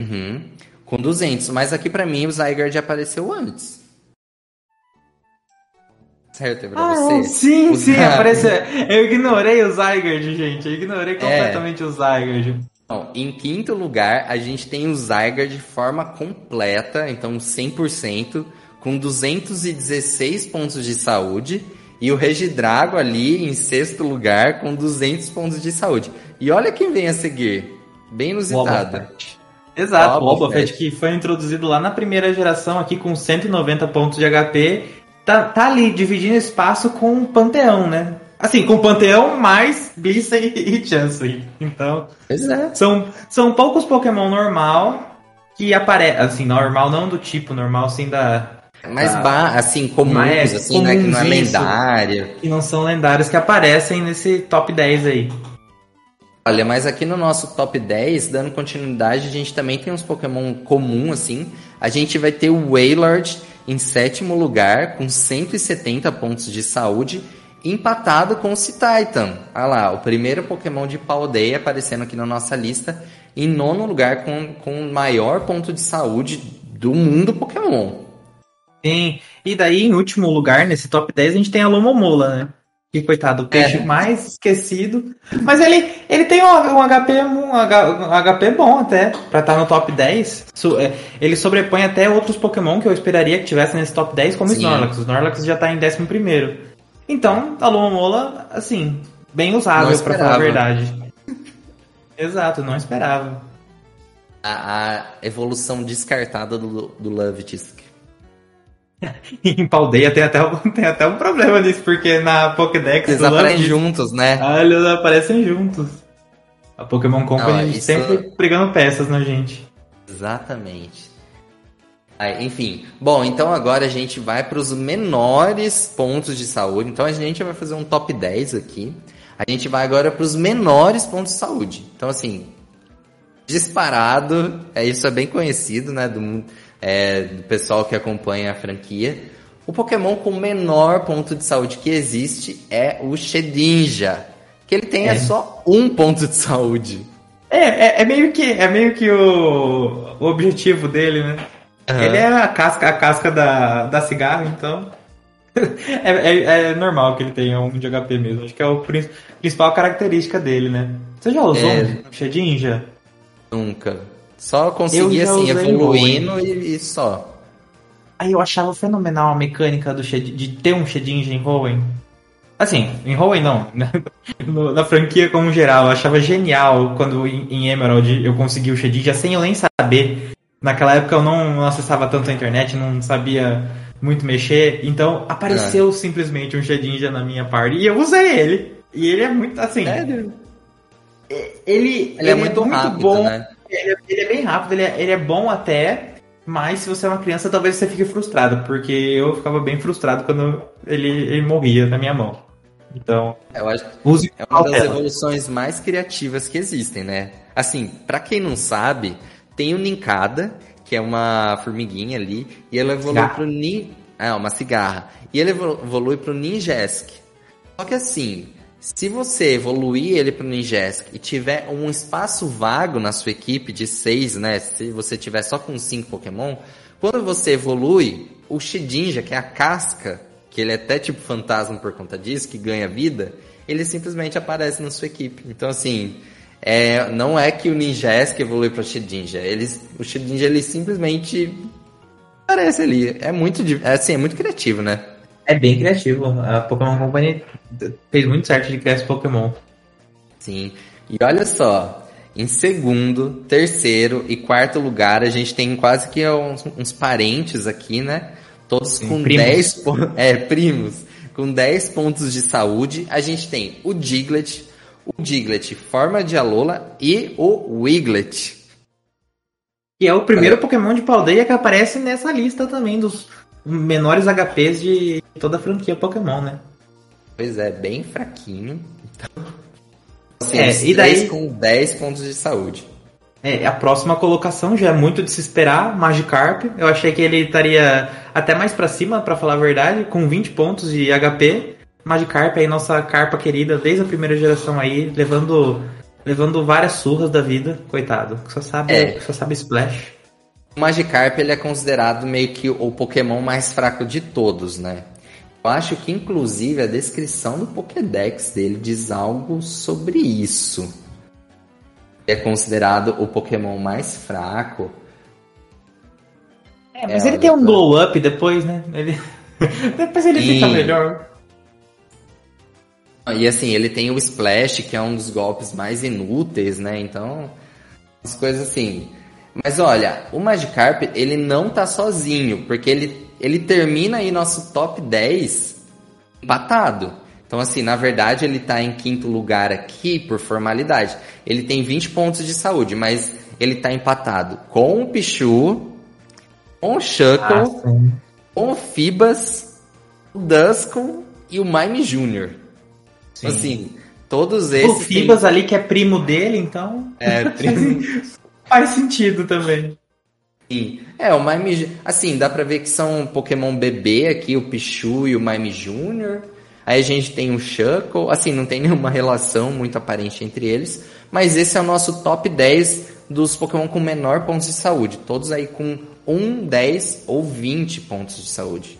Uhum com 200. Mas aqui para mim o Zygarde apareceu antes. Certo, é pra ah, você? Sim, o sim, apareceu. Eu ignorei o Zygarde, gente. Eu ignorei é. completamente é. o Zygarde. Bom, em quinto lugar, a gente tem o Zygarde de forma completa, então 100%, com 216 pontos de saúde. E o Regidrago ali em sexto lugar, com 200 pontos de saúde. E olha quem vem a seguir. Bem inusitado. Exato, o Boba Fett que foi introduzido lá na primeira geração aqui com 190 pontos de HP, tá, tá ali dividindo espaço com o Panteão, né? Assim, com o Panteão mais Blissa e, e Chansey. Então, é. são, são poucos Pokémon normal que aparecem, assim, normal não do tipo normal, sim da... Mais da, assim, comuns, mais, assim, né, que não é lendário. Que não são lendários que aparecem nesse top 10 aí. Olha, mas aqui no nosso top 10, dando continuidade, a gente também tem uns Pokémon comum, assim. A gente vai ter o Wailord em sétimo lugar, com 170 pontos de saúde, empatado com o Cititan. Olha lá, o primeiro Pokémon de Paldeia aparecendo aqui na nossa lista, em nono lugar, com, com o maior ponto de saúde do mundo Pokémon. Sim, e daí em último lugar, nesse top 10, a gente tem a Lomomola, né? Que coitado, o peixe é. mais esquecido. Mas ele, ele tem um, um HP, um, um HP bom até, pra estar tá no top 10. É, ele sobrepõe até outros Pokémon que eu esperaria que tivesse nesse top 10, como o Snorlax. O Snorlax já tá em 11 primeiro. Então, a Mola, assim, bem usável, pra falar a verdade. Exato, não esperava. A, a evolução descartada do, do Lovetisk. em Paldeia tem até, tem até um problema nisso, porque na Pokédex... Eles aparecem juntos, né? Ah, eles aparecem juntos. A Pokémon Company não, isso... sempre brigando peças na gente. Exatamente. Enfim, bom, então agora a gente vai para os menores pontos de saúde. Então a gente vai fazer um top 10 aqui. A gente vai agora para os menores pontos de saúde. Então, assim, disparado, é, isso é bem conhecido, né, do, é, do pessoal que acompanha a franquia. O Pokémon com menor ponto de saúde que existe é o Shedinja, que ele tem é. é só um ponto de saúde. É, é, é, meio que é meio que o, o objetivo dele, né? Uhum. Ele é a casca, a casca da, da cigarro, então. é, é, é, normal que ele tenha um de HP mesmo. Acho que é a principal característica dele, né? Você já usou é... um Shedinja? Nunca. Só consegui assim, evoluindo e, e, só. Aí eu achava fenomenal a mecânica do Shed, de ter um Shedinja em Hoenn. Assim, em Hoenn não. na franquia como geral. Eu achava genial quando em, em Emerald eu consegui o Shedinja sem eu nem saber. Naquela época eu não, não acessava tanto a internet, não sabia muito mexer. Então apareceu é. simplesmente um Shedinja na minha party e eu usei ele. E ele é muito assim. Sério? Ele, ele, ele é, muito, é muito rápido, bom. Né? Ele, é, ele, é bem rápido, ele é, ele é bom até. Mas se você é uma criança, talvez você fique frustrado, porque eu ficava bem frustrado quando ele, ele morria na minha mão. Então, eu acho use é uma das evoluções mais criativas que existem, né? Assim, para quem não sabe, tem o Ninkada, que é uma formiguinha ali, e ela evolui cigarra. pro Nin... Ah, uma cigarra. E ele evolui pro Ninjask. Só que assim, se você evoluir ele pro Ninjask e tiver um espaço vago na sua equipe de seis, né? Se você tiver só com cinco Pokémon, quando você evolui, o Shedinja, que é a casca, que ele é até tipo fantasma por conta disso, que ganha vida, ele simplesmente aparece na sua equipe. Então assim, é, não é que o Ninjask evolui para o Shedinja. O Shedinja ele simplesmente aparece ali. É muito, é, assim, é muito criativo, né? É bem criativo. A Pokémon Company fez muito certo de criar esse Pokémon. Sim. E olha só, em segundo, terceiro e quarto lugar, a gente tem quase que uns, uns parentes aqui, né? Todos Sim, com primos. 10 pontos. É, primos. Com 10 pontos de saúde. A gente tem o Diglett, o Diglett, forma de Alola e o Wiglet. Que é o primeiro é. Pokémon de Paldeia que aparece nessa lista também dos menores HPs de toda a franquia Pokémon, né? Pois é, bem fraquinho. Então, assim, é, e daí com 10 pontos de saúde. É, a próxima colocação já é muito de se esperar, Magikarp. Eu achei que ele estaria até mais para cima, para falar a verdade, com 20 pontos de HP. Magikarp aí, nossa carpa querida, desde a primeira geração aí, levando levando várias surras da vida, coitado. Só sabe, é. só sabe Splash. O Magikarp ele é considerado meio que o Pokémon mais fraco de todos, né? Eu acho que inclusive a descrição do Pokédex dele diz algo sobre isso. É considerado o Pokémon mais fraco. É, mas é, ele tem um glow up depois, né? Ele... depois ele e... fica melhor. E assim, ele tem o Splash, que é um dos golpes mais inúteis, né? Então, as coisas assim. Mas olha, o Magikarp, ele não tá sozinho, porque ele, ele termina aí nosso top 10 empatado. Então, assim, na verdade, ele tá em quinto lugar aqui por formalidade. Ele tem 20 pontos de saúde, mas ele tá empatado com o Pichu, com o Shuckle, ah, com o Fibas, o Duskull e o Mime Jr. Sim. Assim, todos esses. O Fibas tem... ali que é primo dele, então. É, primo. Faz sentido também. Sim. É, o Mime. Assim, dá pra ver que são Pokémon bebê aqui, o Pichu e o Mime Jr. Aí a gente tem o Shuckle. Assim, não tem nenhuma relação muito aparente entre eles. Mas esse é o nosso top 10 dos Pokémon com menor pontos de saúde. Todos aí com 1, 10 ou 20 pontos de saúde.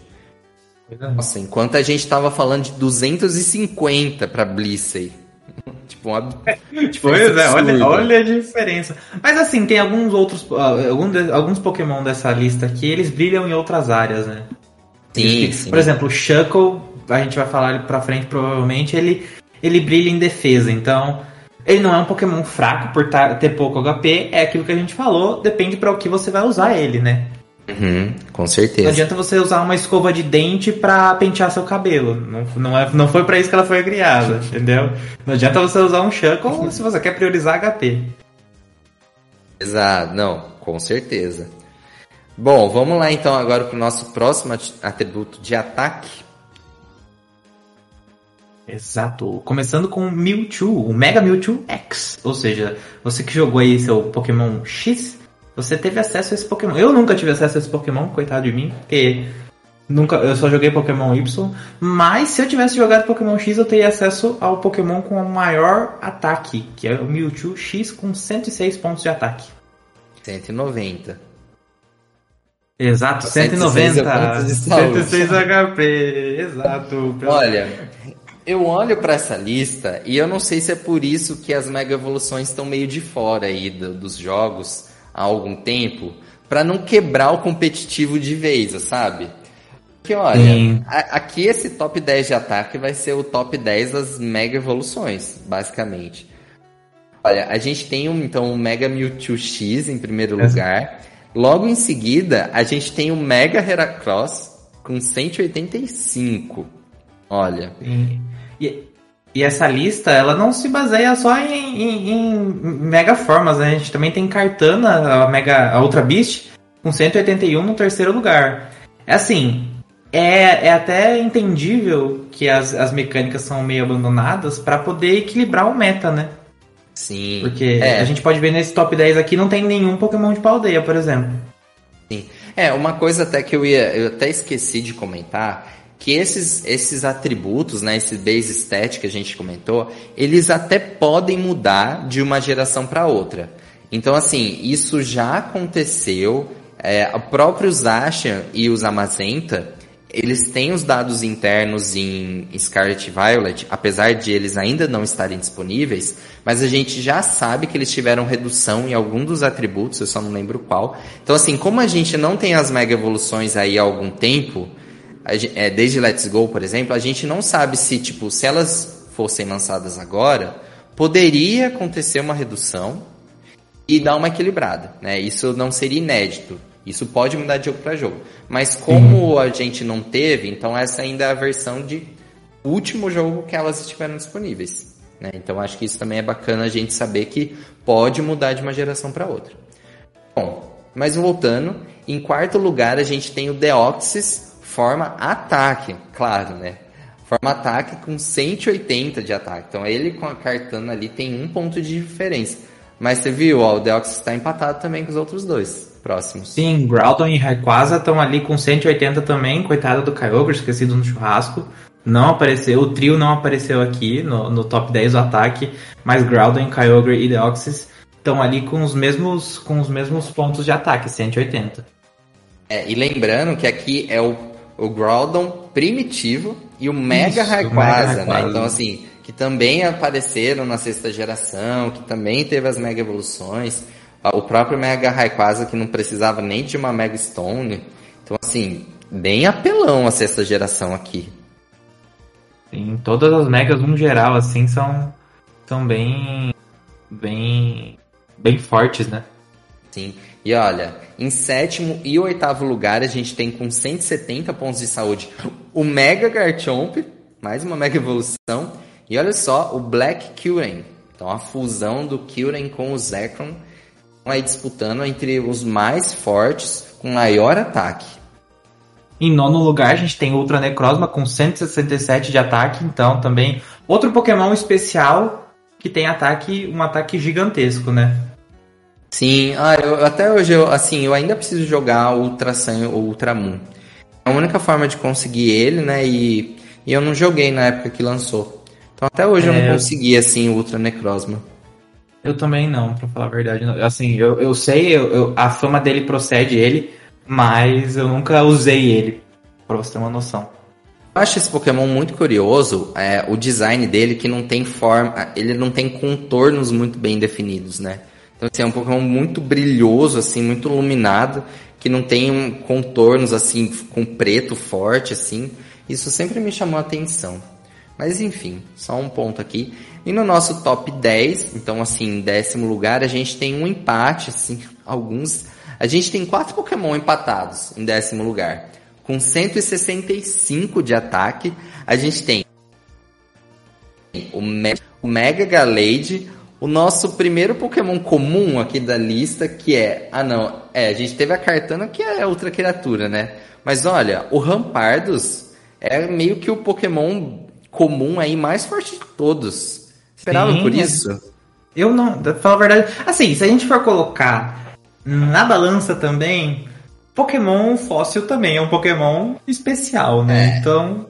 Nossa, enquanto a gente tava falando de 250 pra Blissey. Tipo, uma Pois é, olha, olha a diferença. Mas assim, tem alguns outros. ah, algum de- alguns Pokémon dessa lista aqui, eles brilham em outras áreas, né? Sim, sim. Por exemplo, o Shuckle, a gente vai falar ele pra frente provavelmente, ele, ele brilha em defesa. Então, ele não é um Pokémon fraco por ter pouco HP, é aquilo que a gente falou, depende pra o que você vai usar ele, né? Uhum, com Não certeza. adianta você usar uma escova de dente pra pentear seu cabelo. Não, não, é, não foi pra isso que ela foi criada, entendeu? Não adianta você usar um Shuckle se você quer priorizar HP. Exato, não, com certeza. Bom, vamos lá então agora para o nosso próximo at- atributo de ataque. Exato. Começando com o Mewtwo, o Mega Mewtwo X. Ou seja, você que jogou aí seu Pokémon X, você teve acesso a esse Pokémon. Eu nunca tive acesso a esse Pokémon, coitado de mim, porque nunca, eu só joguei Pokémon Y. Mas se eu tivesse jogado Pokémon X, eu teria acesso ao Pokémon com o maior ataque, que é o Mewtwo X com 106 pontos de ataque. 190. Exato, 106 190. pontos de saúde. 106 HP, exato. Olha, eu olho para essa lista e eu não sei se é por isso que as mega evoluções estão meio de fora aí do- dos jogos há algum tempo, para não quebrar o competitivo de vez, sabe? Porque olha, a- aqui esse top 10 de ataque vai ser o top 10 das mega evoluções, basicamente. Olha, a gente tem um, então o Mega Mewtwo X em primeiro Essa- lugar. Logo em seguida, a gente tem o Mega Heracross com 185. Olha, Sim. E, e essa lista, ela não se baseia só em, em- em mega formas, né? A gente também tem Cartana, a, mega, a Ultra Beast, com 181 no terceiro lugar. É assim, é, é até entendível que as, as mecânicas são meio abandonadas para poder equilibrar o meta, né? sim. Porque é, a gente pode ver nesse top 10 aqui, não tem nenhum Pokémon de paldeia, por exemplo. sim. É, uma coisa até que eu ia, eu até esqueci de comentar, que esses, esses atributos, né, esse base stat que a gente comentou, eles até podem mudar de uma geração para outra. Então, assim, isso já aconteceu. É, o próprio Zacian e os Amazenta, eles têm os dados internos em Scarlet Violet, apesar de eles ainda não estarem disponíveis, mas a gente já sabe que eles tiveram redução em algum dos atributos, eu só não lembro qual. Então, assim, como a gente não tem as mega evoluções aí há algum tempo, a gen- é, desde Let's Go, por exemplo, a gente não sabe se, tipo, se elas fossem lançadas agora, poderia acontecer uma redução e dar uma equilibrada, né? Isso não seria inédito. Isso pode mudar de jogo para jogo. Mas como a gente não teve, então essa ainda é a versão de último jogo que elas estiveram disponíveis. Né? Então acho que isso também é bacana a gente saber que pode mudar de uma geração para outra. Bom, mas voltando, em quarto lugar a gente tem o Deoxys forma ataque, claro, né? Forma ataque com 180 de ataque. Então ele com a cartana ali tem um ponto de diferença. Mas você viu, ó, o Deoxys está empatado também com os outros dois próximos. Sim, Groudon e Rayquaza estão ali com 180 também, coitado do Kyogre, esquecido no churrasco. Não apareceu, o trio não apareceu aqui no, no top 10 do ataque, mas Groudon, Kyogre e Deoxys estão ali com os mesmos com os mesmos pontos de ataque, 180. É, e lembrando que aqui é o, o Groudon primitivo e o Mega Isso, Rayquaza, né? Então, assim, que também apareceram na sexta geração, que também teve as Mega Evoluções. Ah, O próprio Mega Rayquaza, que não precisava nem de uma Mega Stone. Então, assim, bem apelão a sexta geração aqui. Sim, todas as megas no geral assim são são bem bem bem fortes, né? Sim. E olha, em sétimo e oitavo lugar a gente tem com 170 pontos de saúde o Mega Garchomp, mais uma Mega Evolução. E olha só, o Black Kyurem. Então a fusão do Kyurem com o Zekrom aí disputando entre os mais fortes com maior ataque. Em nono lugar, a gente tem Ultra Necrozma com 167 de ataque, então também outro Pokémon especial que tem ataque, um ataque gigantesco, né? Sim, ah, eu, até hoje eu, assim, eu ainda preciso jogar Ultra Sun ou Ultra Moon. É a única forma de conseguir ele, né? E, e eu não joguei na época que lançou. Então até hoje eu É. não consegui assim o Ultra Necrozma. Eu também não, pra falar a verdade. Assim, eu, eu sei, eu, eu- a fama dele procede ele, mas eu nunca usei ele, pra você ter uma noção. Eu acho esse Pokémon muito curioso, é, o design dele que não tem forma, ele não tem contornos muito bem definidos, né? Então assim, é um Pokémon muito brilhoso, assim, muito iluminado, que não tem um, contornos assim com preto forte, assim. Isso sempre me chamou a atenção. Mas enfim, só um ponto aqui. E no nosso top 10, então assim, em décimo lugar, a gente tem um empate, assim, alguns. A gente tem quatro Pokémon empatados em décimo lugar com 165 de ataque. A gente tem o, Me o Mega Galade, o nosso primeiro Pokémon comum aqui da lista, que é. Ah, não. É, a gente teve a Cartana, que é outra criatura, né? Mas olha, o Rampardos é meio que o Pokémon comum aí mais forte de todos. Esperava Sim, por isso? Eu não. Pra falar a verdade. Assim, se a gente for colocar na balança também, Pokémon fóssil também é um Pokémon especial, né? É. Então.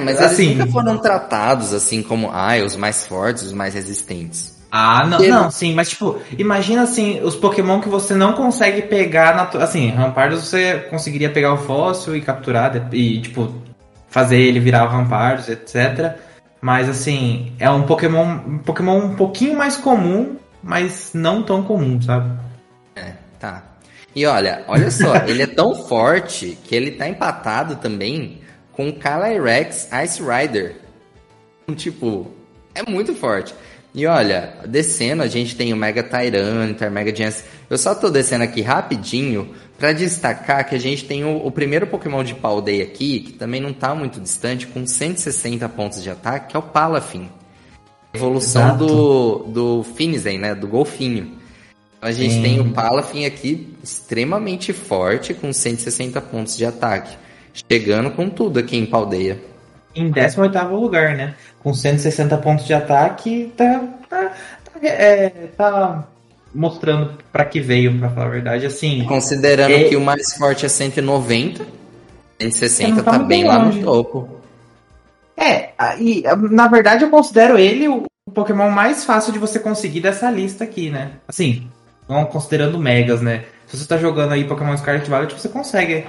Mas assim, eles nunca foram tratados assim como ah, os mais fortes, os mais resistentes. Ah, não, não, sim, mas tipo, imagina assim, os Pokémon que você não consegue pegar na. Assim, Rampardos você conseguiria pegar o fóssil e capturar e, tipo, fazer ele virar o Rampardos, etc. Mas assim, é um Pokémon, um Pokémon um pouquinho mais comum, mas não tão comum, sabe? É, tá. E olha, olha só, ele é tão forte que ele tá empatado também com o Calyrex Ice Rider. Tipo, é muito forte. E olha, descendo a gente tem o Mega Tyranitar, Mega Jans. Eu só tô descendo aqui rapidinho para destacar que a gente tem o, o, primeiro Pokémon de Paldeia aqui, que também não tá muito distante, com 160 pontos de ataque, que é o Palafin. Evolução Exato. do, do Finizen, né? Do Golfinho. A gente Sim. tem o Palafin aqui extremamente forte, com 160 pontos de ataque. Chegando com tudo aqui em Paldeia. Em 18 lugar, né? Com 160 pontos de ataque, tá, tá, tá, é, tá mostrando para que veio, para falar a verdade. Assim, Considerando é... que o mais forte é 190, 160 tá, tá bem lá no topo. É, e na verdade eu considero ele o Pokémon mais fácil de você conseguir dessa lista aqui, né? Assim, não considerando megas, né? Se você tá jogando aí Pokémon Scarlet Violet, você consegue.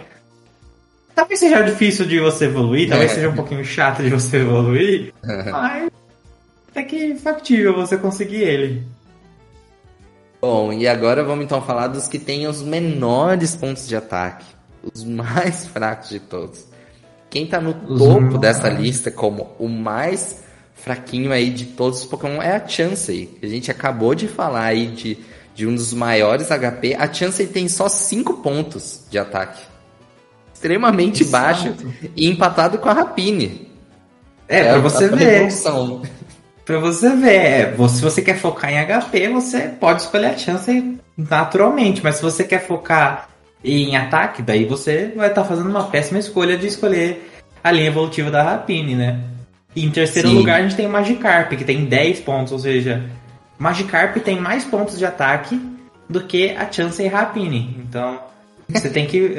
Talvez seja difícil de você evoluir, talvez é. seja um pouquinho chato de você evoluir, mas é que factível você conseguir ele. Bom, e agora vamos então falar dos que têm os menores pontos de ataque, os mais fracos de todos. Quem tá no os topo mais... dessa lista como o mais fraquinho aí de todos os Pokémon é a Chansey. A gente acabou de falar aí de de um dos maiores HP, a Chansey tem só 5 pontos de ataque. Extremamente Exato. baixo e empatado com a Rapine. É, é pra você ver. Pra você ver, é, se você quer focar em HP, você pode escolher a Chansey naturalmente, mas se você quer focar em ataque, daí você vai estar tá fazendo uma péssima escolha de escolher a linha evolutiva da Rapine, né? E em terceiro Sim. lugar a gente tem o Magikarp, que tem 10 pontos, ou seja, Magikarp tem mais pontos de ataque do que a Chansey Rapini. Então, você tem que.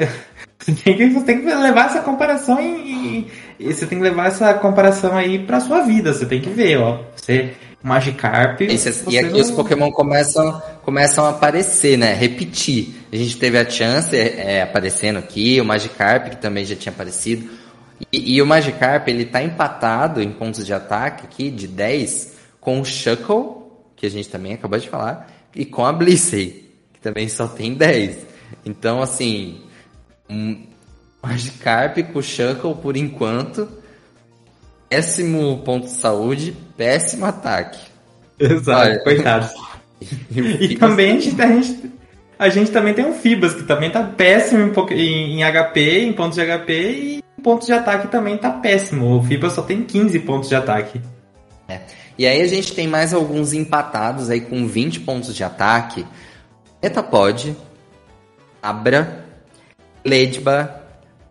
Você tem que, você tem que levar essa comparação e, e, você tem que levar essa comparação aí pra sua vida. Você tem que ver, ó. Você. Magikarp. E, e aqui não... os Pokémon começam, começam a aparecer, né? Repetir. A gente teve a Chance é, aparecendo aqui, o Magikarp, que também já tinha aparecido. E, e, o Magikarp, ele tá empatado em pontos de ataque aqui, de 10, com o Shuckle que a gente também acabou de falar, e com a Blissey, que também só tem 10. Então, assim, um Magikarp com Shuckle, por enquanto, péssimo ponto de saúde, péssimo ataque. Exato, Olha, coitado. e, também a gente, a, gente, a gente também tem um Fibas, que também tá péssimo em, em, em HP, em pontos de HP, e em pontos de ataque também tá péssimo. O Fibas só tem 15 pontos de ataque. É. E aí a gente tem mais alguns empatados aí com 20 pontos de ataque. Metapod, Abra, Ledba,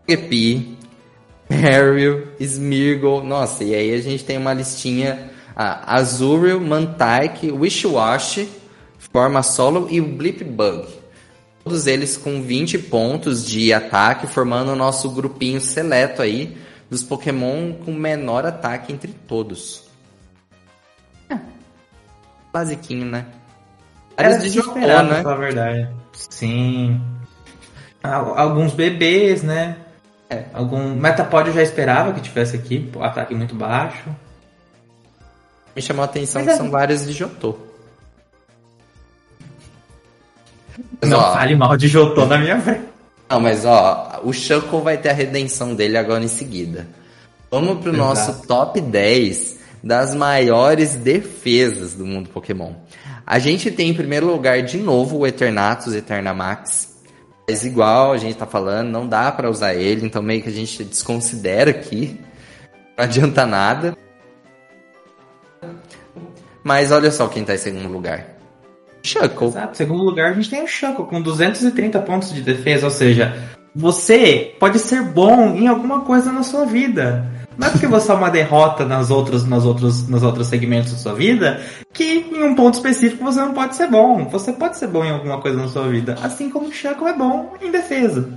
Epi, Ariel, Smeargle. Nossa, e aí a gente tem uma listinha. Ah, Azuriel, Mantike, Wishwash, Forma Solo e o Blipbug. Todos eles com 20 pontos de ataque, formando o nosso grupinho seleto aí dos Pokémon com menor ataque entre todos basiquinho, né? Era de esperar, né? Na verdade. Sim. Alguns bebês, né? É, algum Metapod eu já esperava que tivesse aqui, ataque muito baixo. Me chamou a atenção Mas que é... são vários de Jotô. Não ó, fale mal de Jotô na minha frente. Não, mas ó, o Shuckle vai ter a redenção dele agora em seguida. Vamos pro Exato. nosso top 10 das maiores defesas do mundo Pokémon. A gente tem em primeiro lugar de novo o Eternatus Eternamax. Mas igual a gente tá falando, não dá para usar ele, então meio que a gente desconsidera aqui. Não adianta nada. Mas olha só quem tá em segundo lugar. Shuckle. Exato, segundo lugar a gente tem o Shuckle com 230 pontos de defesa, ou seja, você pode ser bom em alguma coisa na sua vida. Não é porque você é uma derrota nas outras, nas outros, nos outros segmentos da sua vida que em um ponto específico você não pode ser bom. Você pode ser bom em alguma coisa na sua vida, assim como o Chaco é bom em defesa.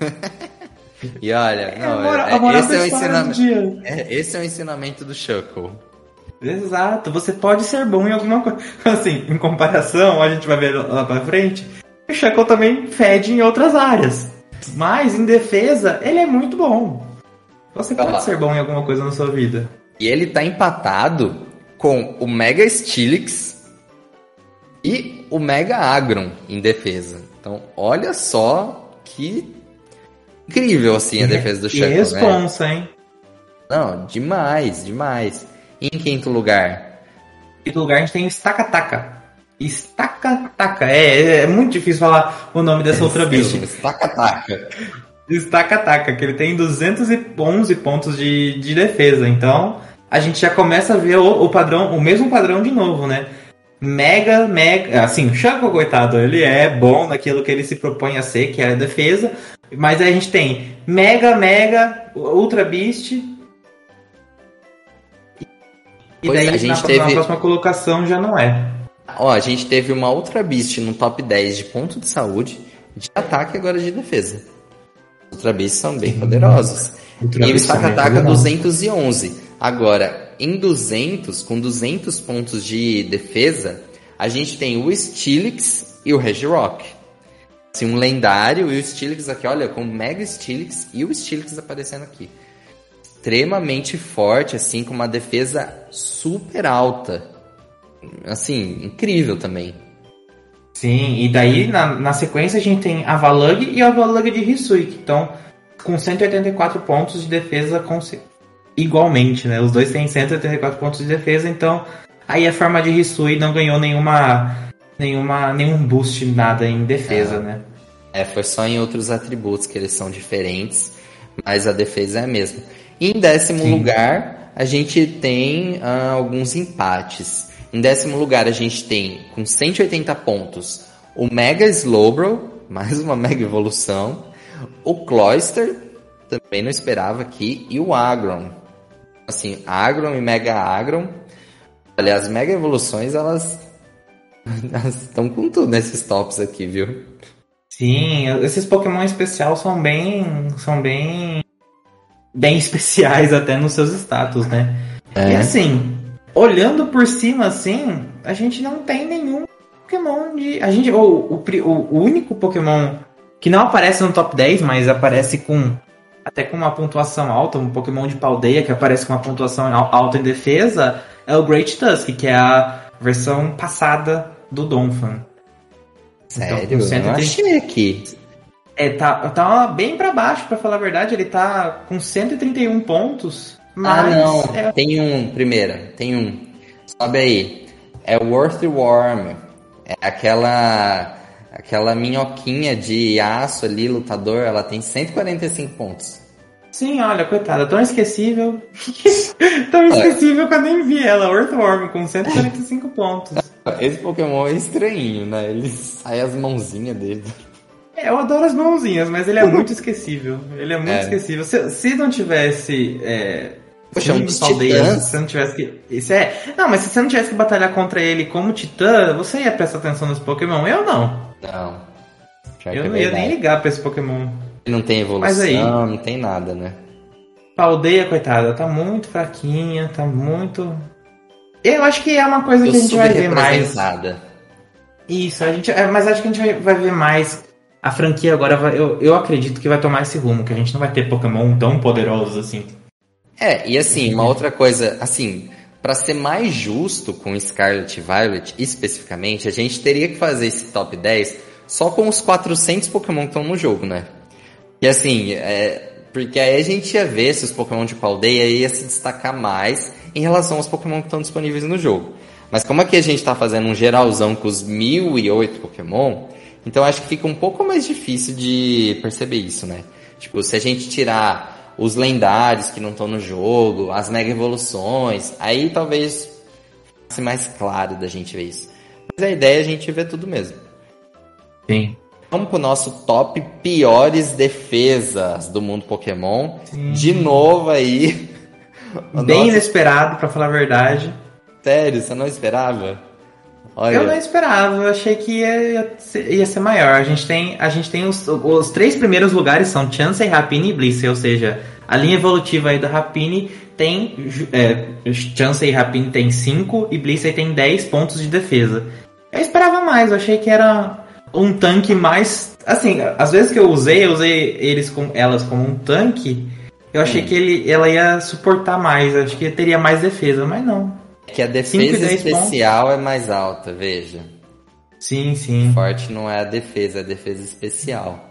e olha, é, não, é, é, esse, é o ensinamento, é, esse é o ensinamento do Chuckle. Exato, você pode ser bom em alguma coisa. Assim, em comparação, a gente vai ver lá pra frente, o Chuckle também fede em outras áreas. Mas em defesa, ele é muito bom. Você pode ser bom em alguma coisa na sua vida. E ele tá empatado com o Mega Stilix e o Mega Agron em defesa. Então, olha só que incrível assim a defesa do Shuckle, E responsa, né? hein? Não, demais, demais. E em quinto lugar? Em quinto lugar a gente tem o Stakataka. Stakataka. É, é muito difícil falar o nome dessa é, outra bicho. Stakataka. Destaca-taca, que ele tem 211 pontos de, de defesa. Então, a gente já começa a ver o, o padrão, o mesmo padrão de novo, né? Mega, mega. Assim, o Chaco, coitado, ele é bom naquilo que ele se propõe a ser, que é a defesa. Mas a gente tem Mega, Mega, Ultra Beast. E pois daí a gente na, teve... na próxima colocação já não é. Ó, a gente teve uma Ultra Beast no top 10 de ponto de saúde, de ataque e agora de defesa. Ultra Beasts são bem poderosos. E o Stack Ataca 211. Agora, em 200, com 200 pontos de defesa, a gente tem o Steelix e o Regirock. Assim, um lendário e o Steelix aqui, olha, com o Mega Steelix e o Steelix aparecendo aqui. Extremamente forte, assim, com uma defesa super alta. Assim, incrível também. Sim, e daí na, na sequência a gente tem a Valug e a Valug de Hisui, que estão com 184 pontos de defesa com, igualmente, né? Os dois têm 184 pontos de defesa, então aí a forma de Hisui não ganhou nenhuma, nenhuma nenhum boost nada em defesa, é. né? É, foi só em outros atributos que eles são diferentes, mas a defesa é a mesma. E em décimo Sim. lugar, a gente tem uh, alguns empates. Em décimo lugar, a gente tem, com 180 pontos, o Mega Slowbro, mais uma mega evolução. O Cloyster, também não esperava aqui. E o Agron. Assim, Agron e Mega Agron. As mega evoluções, elas estão com tudo nesses tops aqui, viu? Sim, esses Pokémon especial são bem. são bem. bem especiais até nos seus status, né? É. E assim, olhando por cima assim, a gente não tem nenhum Pokémon de. A gente. Ou, o, o, único Pokémon que não aparece no top 10, mas aparece com. Até com uma pontuação alta, um Pokémon de paldeia que aparece com uma pontuação alta em defesa, é o Great Tusk, que é a versão passada do Donphan. Sério? Então, 130... Eu achei aqui. É, tá, tá bem para baixo, para falar a verdade. Ele tá com 131 pontos. Mas ah, não. É... Tem um, primeira. Tem um. Sobe aí. É o Worm. É aquela aquela minhoquinha de aço ali, lutador, ela tem 145 pontos. Sim, olha, coitada, tão esquecível. tão esquecível que eu nem vi ela, Earthworm, com 145 pontos. Esse Pokémon é estranho, né? Ele sai as mãozinhas dele. É, eu adoro as mãozinhas, mas ele é muito esquecível. Ele é muito é. esquecível. Se, se não tivesse é, Poxa, um titã. Se você não tivesse que. Isso é. Não, mas se você não tivesse que batalhar contra ele como titã, você ia prestar atenção nos Pokémon. Eu não. Não. eu é não ia nem ligar pra esse Pokémon. Ele não tem evolução, aí, não tem nada, né? A aldeia, coitada, tá muito fraquinha, tá muito. Eu acho que é uma coisa que a gente vai ver mais. Isso, a gente. É, mas acho que a gente vai ver mais a franquia agora vai, eu, eu acredito que vai tomar esse rumo, que a gente não vai ter Pokémon tão poderosos assim. É, e assim, uma outra coisa, assim, para ser mais justo com Scarlet e Violet especificamente, a gente teria que fazer esse top 10 só com os 400 Pokémon que estão no jogo, né? E assim, é, porque aí a gente ia ver se os Pokémon de Paldeia ia se destacar mais em relação aos Pokémon que estão disponíveis no jogo. Mas como aqui a gente está fazendo um geralzão com os 1008 Pokémon, então acho que fica um pouco mais difícil de perceber isso, né? Tipo, se a gente tirar os lendários que não estão no jogo, as mega evoluções, aí talvez ficasse mais claro da gente ver isso. Mas a ideia é a gente ver tudo mesmo. Sim. Vamos pro nosso top piores defesas do mundo Pokémon. Sim. De novo aí. Bem nosso... inesperado, para falar a verdade. Sério, você não esperava? Olha. Eu não esperava, eu achei que ia, ia ser maior. A gente tem, a gente tem os, os três primeiros lugares são Chansey, Rapini e Blissey, ou seja, a linha evolutiva aí do Rapini tem. É, Chansey e Rapini tem 5 e Blissey tem 10 pontos de defesa. Eu esperava mais, eu achei que era um tanque mais. Assim, às vezes que eu usei, eu usei eles com, elas como um tanque. Eu achei hum. que ele, ela ia suportar mais, acho que teria mais defesa, mas não. Que a defesa especial pontos. é mais alta, veja. Sim, sim. Forte não é a defesa, é a defesa especial.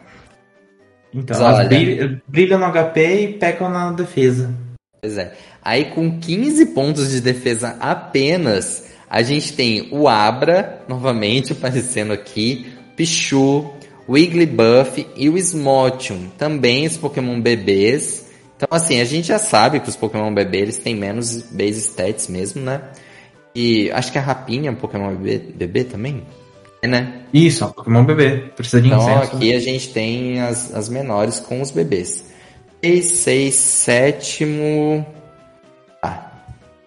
Então, Mas, olha, brilham, brilham no HP e pecam na defesa. Pois é. Aí com 15 pontos de defesa apenas, a gente tem o Abra, novamente aparecendo aqui, Pichu, Wigglybuff e o Smotium, também os Pokémon bebês. Então assim, a gente já sabe que os Pokémon bebês eles têm menos base stats mesmo, né? E acho que a Rapinha é um Pokémon bebê, bebê também, é, né? Isso, é um Pokémon bebê, precisa de Então incenso, aqui né? a gente tem as, as menores com os bebês. 6, 6, sétimo... Ah,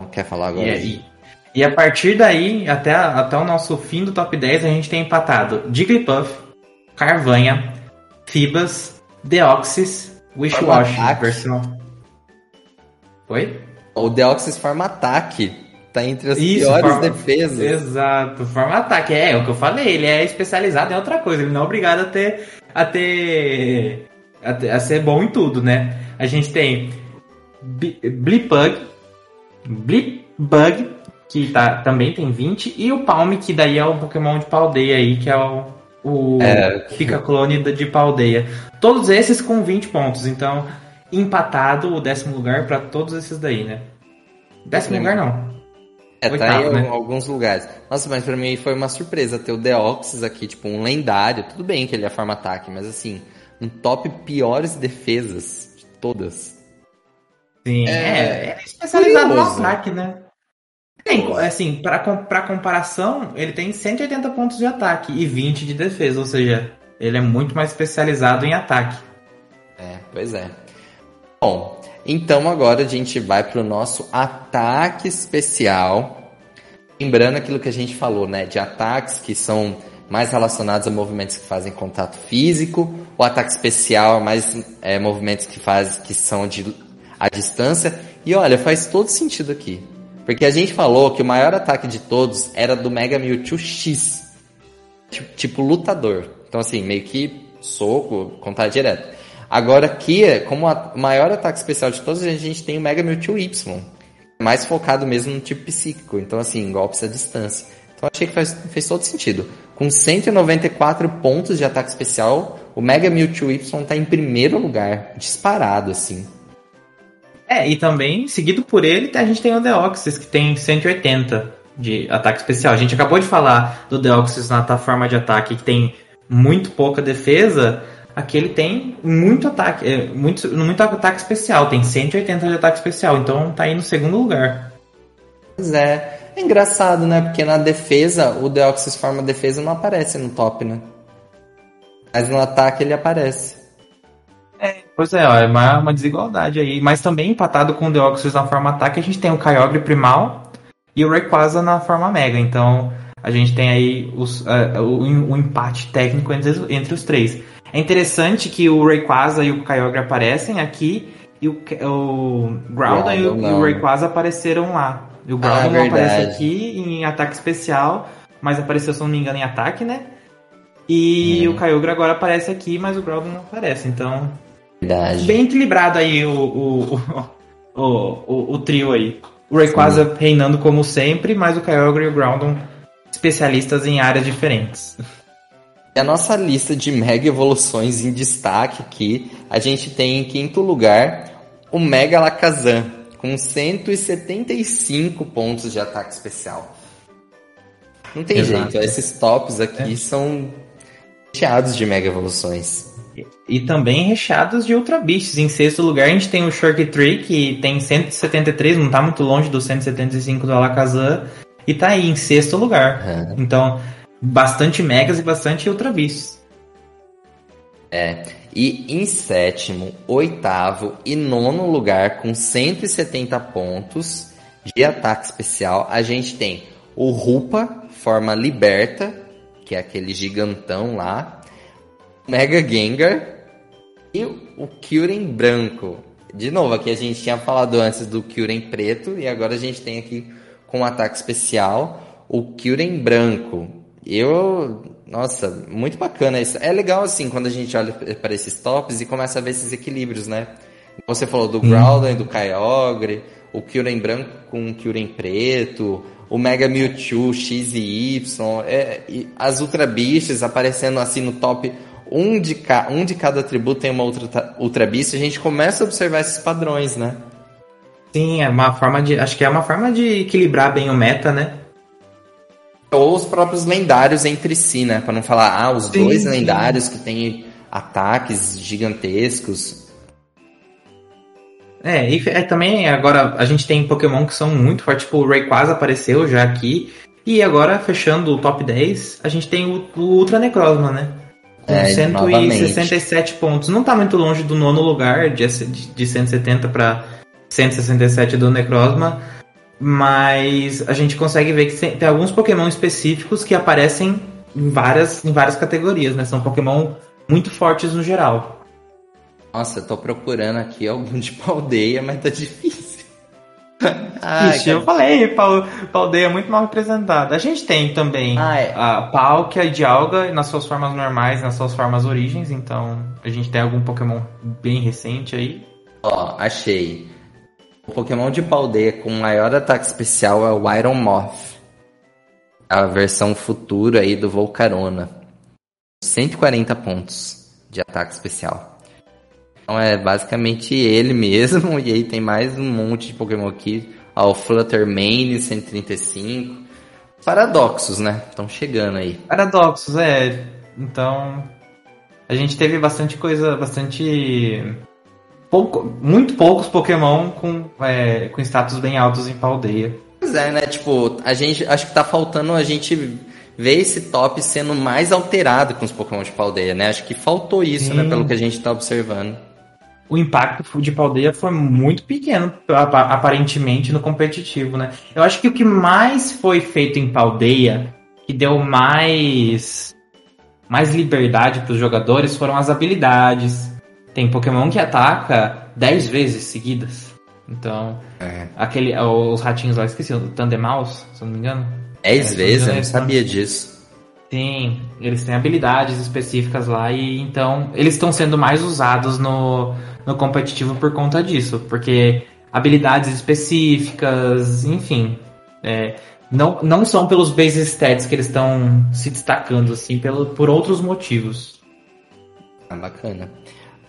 não quer falar agora? E aí? E a partir daí, até, até o nosso fim do top 10, a gente tem empatado Jigglypuff, Carvanha, Fibas, Deoxys, Wishwash, versão. Oi? O Deoxys forma ataque. Tá entre as Isso, piores forma... defesas. Exato, forma ataque. É, é o que eu falei, ele é especializado em outra coisa, ele não é obrigado a ter. a ter. a, ter, a ser bom em tudo, né? A gente tem Blipbug, Blipbug, que tá, também tem 20, e o Palme, que daí é o Pokémon de Paldeia aí, que é o, o é... fica clone de Paldeia. Todos esses com 20 pontos, então empatado o décimo lugar para todos esses daí, né? Décimo lugar não. É, Oitavo, tá aí né? alguns lugares. Nossa, mas pra mim foi uma surpresa ter o Deoxys aqui, tipo, um lendário. Tudo bem que ele é forma ataque, mas assim, um top piores defesas de todas. Sim, é, é, é especializado curioso. no ataque, né? Tem, assim, para comparação, ele tem 180 pontos de ataque e 20 de defesa, ou seja, ele é muito mais especializado em ataque. É, pois é. Bom, então agora a gente vai para o nosso ataque especial. Lembrando aquilo que a gente falou, né? De ataques que são mais relacionados a movimentos que fazem contato físico. O ataque especial é mais é, movimentos que, faz, que são de a distância. E olha, faz todo sentido aqui. Porque a gente falou que o maior ataque de todos era do Mega Mewtwo X. Tipo, lutador. Então assim, meio que soco, contato direto. Agora aqui, como o maior ataque especial de todos, a gente tem o Mega Mewtwo Y. Mais focado mesmo no tipo psíquico. Então assim, golpes à distância. Então achei que faz, fez todo sentido. Com 194 pontos de ataque especial, o Mega Mewtwo Y está em primeiro lugar. Disparado, assim. É, e também, seguido por ele, a gente tem o Deoxys, que tem 180 de ataque especial. A gente acabou de falar do Deoxys na forma de ataque, que tem muito pouca defesa. Aqui ele tem muito ataque, é, muito, muito ataque especial, tem 180 de ataque especial, então tá aí no segundo lugar. Pois é. É engraçado, né? Porque na defesa, o Deoxys forma defesa não aparece no top, né? Mas no ataque ele aparece. É, pois é, ó, é uma, uma desigualdade aí. Mas também empatado com o Deoxys na forma ataque, a gente tem o Kyogre Primal e o Rayquaza na forma Mega. Então a gente tem aí os, uh, o, o, empate técnico entre, entre os três. É interessante que o Rayquaza e o Kyogre aparecem aqui e o, o Groudon e, o, e o Rayquaza apareceram lá. E o Groudon ah, não aparece aqui em ataque especial, mas apareceu, se não me engano, em ataque, né? E hum. o Kyogre agora aparece aqui, mas o Groudon não aparece. Então, Verdade. bem equilibrado aí o, o, o, o, o trio aí. O Rayquaza Sim. reinando como sempre, mas o Kyogre e o Groudon especialistas em áreas diferentes. E a nossa lista de mega evoluções em destaque aqui, a gente tem em quinto lugar o Mega Lakazan, com 175 pontos de ataque especial. Não tem Exato. jeito, esses tops aqui é. são recheados de mega evoluções. E também recheados de Ultra Beasts. Em sexto lugar, a gente tem o Shark Tree, que tem 173, não está muito longe dos 175 do Alakazam, e tá aí em sexto lugar. É. Então, bastante Megas e bastante Ultra Beasts. É. E em sétimo, oitavo e nono lugar, com 170 pontos de ataque especial, a gente tem o Rupa, forma liberta, que é aquele gigantão lá, Mega Gengar e o Kyurem branco. De novo, aqui a gente tinha falado antes do Kyurem preto e agora a gente tem aqui com ataque especial o Kyurem branco. Eu, nossa, muito bacana isso. É legal assim quando a gente olha para esses tops e começa a ver esses equilíbrios, né? Você falou do Groudon e do Kyogre, o Kyurem branco com o Kyurem preto, o Mega Mewtwo X e Y, é, e as Ultra Beasts aparecendo assim no top um de, ca, um de cada atributo tem uma outra Ultra Beast, a gente começa a observar esses padrões, né? Sim, é uma forma de. Acho que é uma forma de equilibrar bem o meta, né? Ou os próprios lendários entre si, né? Para não falar, ah, os sim, dois sim. lendários que têm ataques gigantescos. É, e é, também agora a gente tem Pokémon que são muito fortes, tipo o Rayquaza apareceu já aqui. E agora, fechando o top 10, a gente tem o, o Ultra Necrozma, né? Com é, 167 novamente. pontos. Não tá muito longe do nono lugar, de, de 170 para 167 do Necrozma. Mas a gente consegue ver que tem alguns Pokémon específicos que aparecem em várias, em várias categorias, né? São Pokémon muito fortes no geral. Nossa, eu tô procurando aqui algum de paldeia, mas tá difícil. Ai, Ixi, eu falei, Paldeia é muito mal representada. A gente tem também ah, é. a Palkia e Dialga nas suas formas normais, nas suas formas origens, então a gente tem algum Pokémon bem recente aí. Ó, achei. O Pokémon de Paldeia com maior ataque especial é o Iron Moth. A versão futura aí do Volcarona. 140 pontos de ataque especial. Então é basicamente ele mesmo, e aí tem mais um monte de Pokémon aqui. Ó, o Fluttermane 135. Paradoxos, né? Estão chegando aí. Paradoxos, é. Então. A gente teve bastante coisa, bastante. Pouco, muito poucos Pokémon com, é, com status bem altos em Paldeia. Pois é, né? Tipo, a gente. Acho que tá faltando a gente ver esse top sendo mais alterado com os Pokémon de Paldeia, né? Acho que faltou isso, né? Sim. né? Pelo que a gente tá observando o impacto de Paldeia foi muito pequeno, aparentemente, no competitivo, né? Eu acho que o que mais foi feito em Paldeia, que deu mais, mais liberdade para os jogadores, foram as habilidades. Tem Pokémon que ataca 10 vezes seguidas. Então, é. aquele, os ratinhos lá, esqueci, o Tandemaus, se não me engano. 10 é, vezes? Eu não sabia disso. Sim, eles têm habilidades específicas lá e então eles estão sendo mais usados no, no competitivo por conta disso, porque habilidades específicas, enfim, é, não, não são pelos base stats que eles estão se destacando, assim, pelo, por outros motivos. Ah, bacana.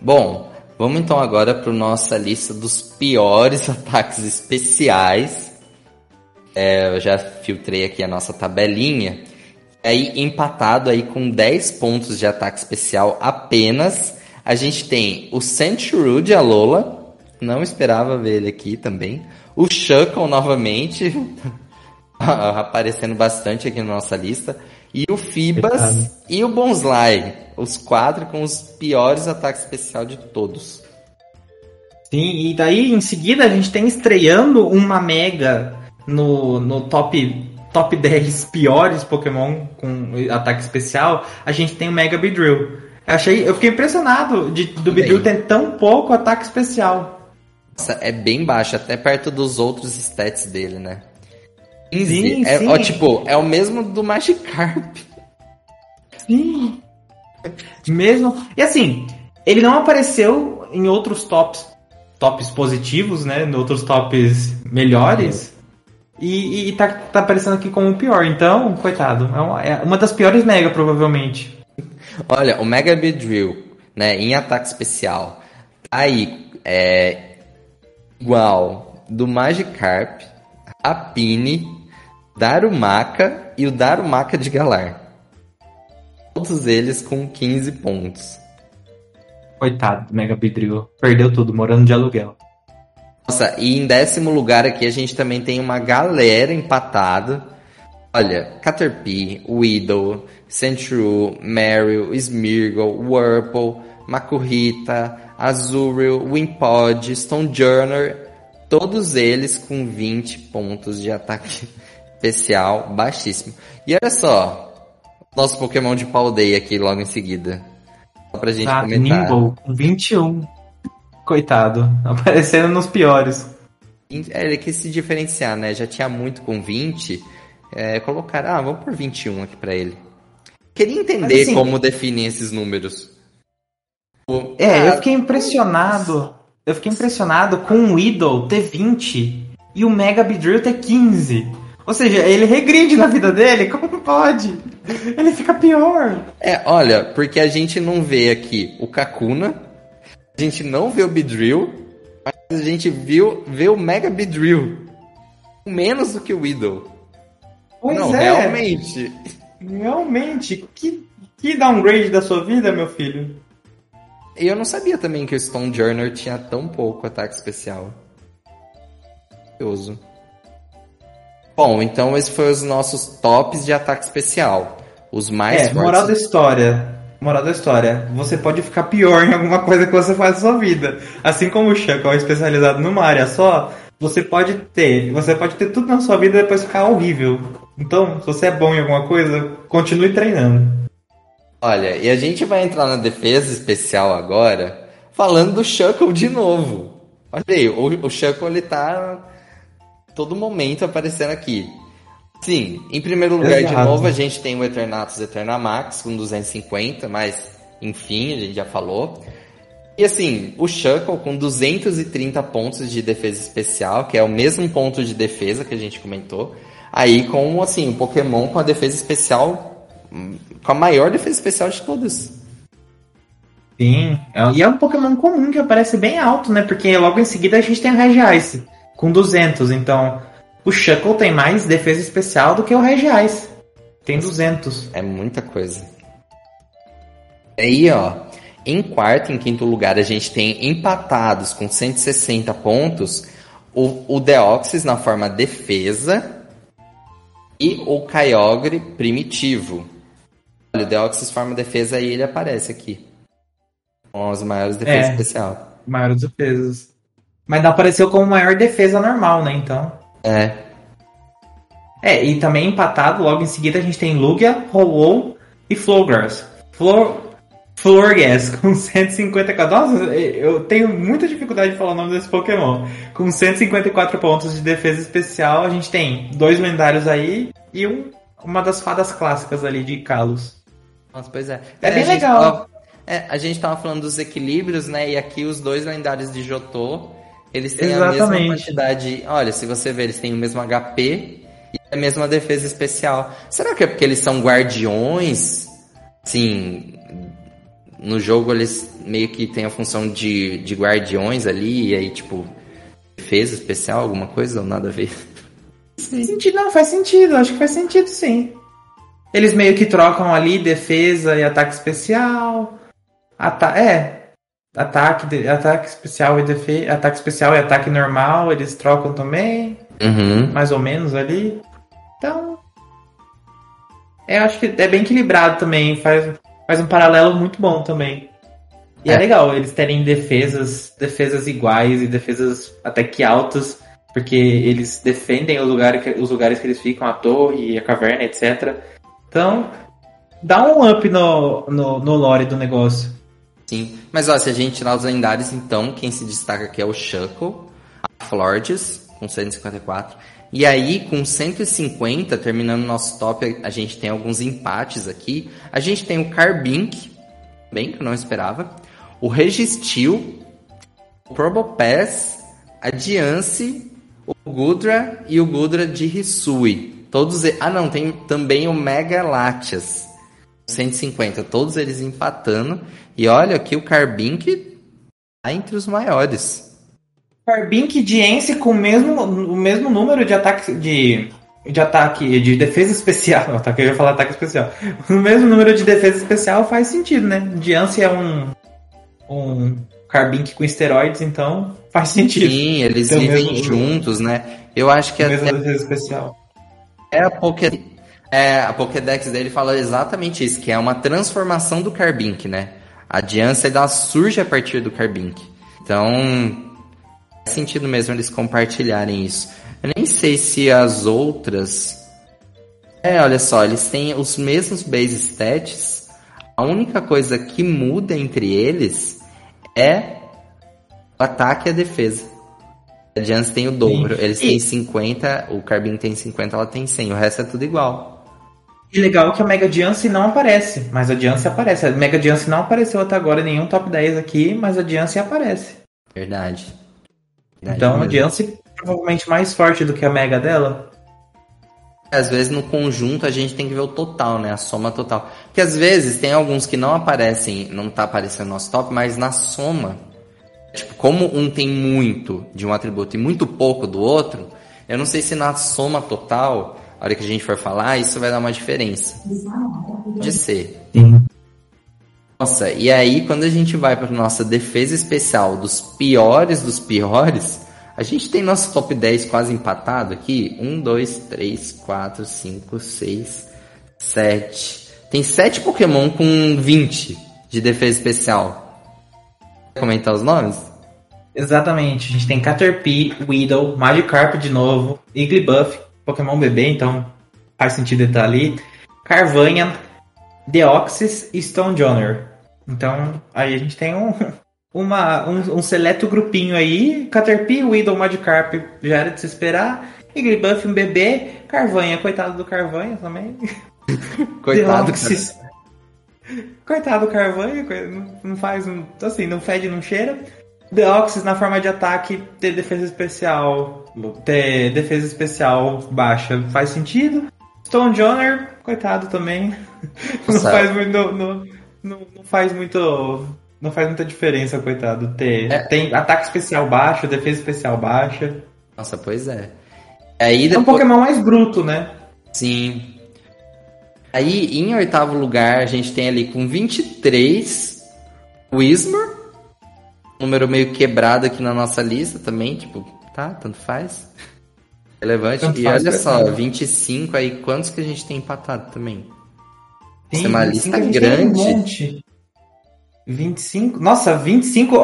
Bom, vamos então agora para nossa lista dos piores ataques especiais. É, eu já filtrei aqui a nossa tabelinha aí empatado aí com 10 pontos de ataque especial apenas. A gente tem o Centuru de Alola, não esperava ver ele aqui também. O Shuckle novamente, aparecendo bastante aqui na nossa lista. E o Fibas e o Bonsly, os quatro com os piores ataques especial de todos. Sim, e daí em seguida a gente tem estreando uma Mega no, no top top 10 piores Pokémon com ataque especial, a gente tem o Mega Beedrill. Eu, achei, eu fiquei impressionado de, do Beedrill ter tão pouco ataque especial. Nossa, é bem baixo, até perto dos outros stats dele, né? 15. Sim, é, sim. Ó, tipo, é o mesmo do Magikarp. Sim. Mesmo. E assim, ele não apareceu em outros tops, tops positivos, né? Em outros tops melhores. E, e tá, tá aparecendo aqui como o pior. Então, coitado. É uma, é uma das piores Mega, provavelmente. Olha, o Mega Beedrill, né, em ataque especial, tá aí é igual do Magikarp, Rapine, Darumaka e o Darumaka de Galar. Todos eles com 15 pontos. Coitado do Mega Beedrill. Perdeu tudo, morando de aluguel. Nossa, e em décimo lugar aqui a gente também tem uma galera empatada. Olha, Caterpie, Weedle, Sentru, Meryl, Smeargle, Wurple, Makuhita, Azurill, Wimpod, Stonejourner, todos eles com 20 pontos de ataque especial, baixíssimo. E olha só, nosso Pokémon de Paldeia aqui logo em seguida. Só pra gente ah, comentar. Nimble, com 21. Coitado, aparecendo nos piores. É, ele quis se diferenciar, né? Já tinha muito com 20. É, colocaram, ah, vamos por 21 aqui pra ele. Queria entender assim, como definem esses números. É, eu fiquei impressionado. Eu fiquei impressionado com o Idol ter 20 e o Mega Beedrill ter 15. Ou seja, ele regride na vida dele? Como pode? Ele fica pior. É, olha, porque a gente não vê aqui o Kakuna, a gente não vê o Beedrill, mas a gente viu, vê o Mega Beedrill. Menos do que o Idol. Pois não, é. realmente. Realmente, que, que downgrade da sua vida, meu filho? E eu não sabia também que o Stone Journey tinha tão pouco ataque especial. Curioso. Bom, então esses foram os nossos tops de ataque especial. Os mais é, fortes. moral da história. Moral da história. Você pode ficar pior em alguma coisa que você faz na sua vida. Assim como o Chuck é especializado numa área só, você pode ter. Você pode ter tudo na sua vida e depois ficar horrível. Então, se você é bom em alguma coisa, continue treinando. Olha, e a gente vai entrar na defesa especial agora, falando do Shuckle de novo. Olha aí, o, o Shuckle ele tá todo momento aparecendo aqui. Sim, em primeiro lugar, Exato. de novo, a gente tem o Eternatus Eternamax com 250, mas enfim, a gente já falou. E assim, o Shuckle com 230 pontos de defesa especial, que é o mesmo ponto de defesa que a gente comentou. Aí com, assim, o Pokémon com a defesa especial, com a maior defesa especial de todas. Sim, é e é um Pokémon comum que aparece bem alto, né? Porque logo em seguida a gente tem o Regice, com 200. Então, o Shuckle tem mais defesa especial do que o Regice. Tem 200. É muita coisa. Aí, ó, em quarto e em quinto lugar a gente tem empatados com 160 pontos o, o Deoxys na forma defesa e o Kyogre primitivo. Olha, o Deoxys forma defesa e ele aparece aqui. Com as maiores defesas é, especial. Maiores defesas. Mas não apareceu como maior defesa normal, né? Então. É. É, e também empatado, logo em seguida a gente tem Lugia, Hollow e Flowgrass. Flor... Florgas com 154. Nossa, eu tenho muita dificuldade de falar o nome desse Pokémon. Com 154 pontos de defesa especial, a gente tem dois lendários aí e um, uma das fadas clássicas ali de Kalos. Nossa, pois é. É, é bem legal. Tava, é, a gente tava falando dos equilíbrios, né? E aqui os dois lendários de Jotô, eles têm Exatamente. a mesma quantidade. Olha, se você ver, eles têm o mesmo HP e a mesma defesa especial. Será que é porque eles são guardiões? Sim, no jogo eles meio que tem a função de, de guardiões ali, e aí, tipo, defesa especial, alguma coisa ou nada a ver? Sim. Sentido, não, faz sentido, acho que faz sentido sim. Eles meio que trocam ali defesa e ataque especial. Ata é. Ataque, ataque especial e defesa. Ataque especial e ataque normal, eles trocam também. Uhum. Mais ou menos ali. Então. Eu acho que é bem equilibrado também. Faz, faz um paralelo muito bom também. E é. é. legal eles terem defesas, defesas iguais e defesas até que altas, porque eles defendem os lugares, os lugares que eles ficam, a torre, a caverna, etc. Então, dá um up no, no, no lore do negócio. Sim, mas ó, se a gente tirar os lendários, então, quem se destaca aqui é o Shuckle, a Florges, com 154, e aí, com 150, terminando nosso top, a gente tem alguns empates aqui. A gente tem o Carbink, bem que eu não esperava. O Registil, o Probopass, a Diance, o Gudra e o Gudra de Hisui. Todos. Ah, não, tem também o Mega Latias. 150, todos eles empatando. E olha aqui o Carbink tá entre os maiores. Carbink de Ence com o mesmo, o mesmo número de ataque de, de ataque de defesa especial. Ataque, eu ia falar ataque especial. O mesmo número de defesa especial faz sentido, né? Diance é um um Carbink com esteroides, então faz sentido. Sim, eles vivem juntos, né? Eu acho que a mesma defesa especial. É a Poké é, a Pokédex dele fala exatamente isso, que é uma transformação do Carbink, né? A Diancie ela surge a partir do Carbink. Então, faz sentido mesmo eles compartilharem isso. Eu nem sei se as outras. É, olha só, eles têm os mesmos base stats. A única coisa que muda entre eles é o ataque e a defesa. A Jans tem o dobro. Sim. Eles têm 50, o Carbin tem 50, ela tem 100. O resto é tudo igual. E legal que a Mega Diance não aparece, mas a Diance aparece. A Mega Diance não apareceu até agora em nenhum top 10 aqui, mas a Diance aparece. Verdade. Verdade então mesmo. a Diance provavelmente mais forte do que a Mega dela. Às vezes no conjunto a gente tem que ver o total, né? A soma total. Porque às vezes tem alguns que não aparecem, não tá aparecendo no nosso top, mas na soma, tipo, como um tem muito de um atributo e muito pouco do outro, eu não sei se na soma total a hora que a gente for falar, isso vai dar uma diferença. De ser. Sim. Nossa, e aí quando a gente vai para nossa defesa especial dos piores dos piores, a gente tem nosso top 10 quase empatado aqui. 1, 2, 3, 4, 5, 6, 7. Tem 7 Pokémon com 20 de defesa especial. Quer comentar os nomes? Exatamente. A gente tem Caterpie, Weedle, Magikarp de novo, Igglybuff, Pokémon bebê, então faz sentido ele estar ali. Carvanha, Deoxys e Stonejourner. Então, aí a gente tem um, uma, um, um seleto grupinho aí. Caterpie, Weedle, Magikarp, já era de se esperar. Igglybuff, um bebê. Carvanha, coitado do Carvanha também. Coitado Deoxys. Coitado do Carvanha, não faz um. Assim, não fede, não cheira. Deoxys na forma de ataque ter defesa especial. Ter defesa especial baixa faz sentido. Stone Joner, coitado também. Não faz muito. Não, não, não, faz muito. Não faz muita diferença, coitado. Ter, é. Tem ataque especial baixo, defesa especial baixa. Nossa, pois é. Aí depois... É um Pokémon mais bruto, né? Sim. Aí, em oitavo lugar, a gente tem ali com 23 o número meio quebrado aqui na nossa lista também, tipo, tá, tanto faz. Relevante. Tanto e faz, olha só, 25 aí, quantos que a gente tem empatado também? Tem, é uma lista grande. Um monte. 25? Nossa, 25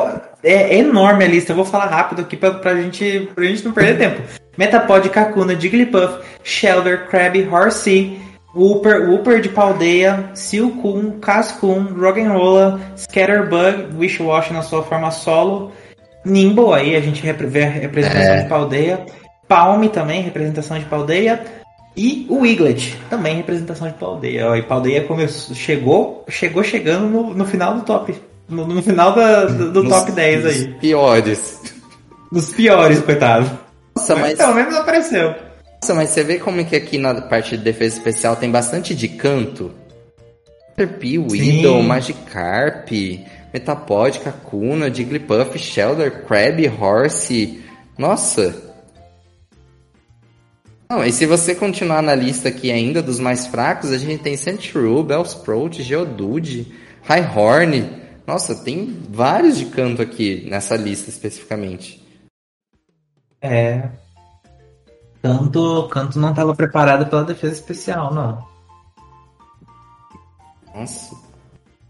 é enorme a lista. Eu vou falar rápido aqui pra, pra, gente, pra gente não perder tempo. Metapod, Kakuna, Jigglypuff, Shelder, Krabby, Horsey, Wooper, Wooper de Paldeia, Silcoon, Cascoon, Roggenrola, Scatterbug, Wishwash na sua forma solo, Nimble aí, a gente vê a representação é. de Paldeia, Palme também, representação de Paldeia, e o Wiglet, também representação de Paldeia. E Paldeia começou, chegou, chegou chegando no, no final do top, no, no final da, do, do nos, top 10 aí. piores. Dos piores, coitado. Nossa, mas... Pelo menos apareceu. Nossa, mas você vê como que aqui na parte de defesa especial tem bastante de canto? Weedle, Magikarp, Metapod, Kakuna, Jigglypuff, Shelder, Krabby, Horse. Nossa! Não, e se você continuar na lista aqui ainda dos mais fracos, a gente tem Sentru, Bellsprout, Geodude, Highhorn. Nossa, tem vários de canto aqui nessa lista especificamente. É, Canto, Canto não estava preparado pela defesa especial, não. Nossa,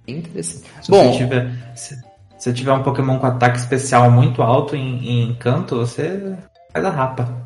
interessante. Se Bom, você tiver, se, se tiver um Pokémon com ataque especial muito alto em, em Canto, você faz a rapa.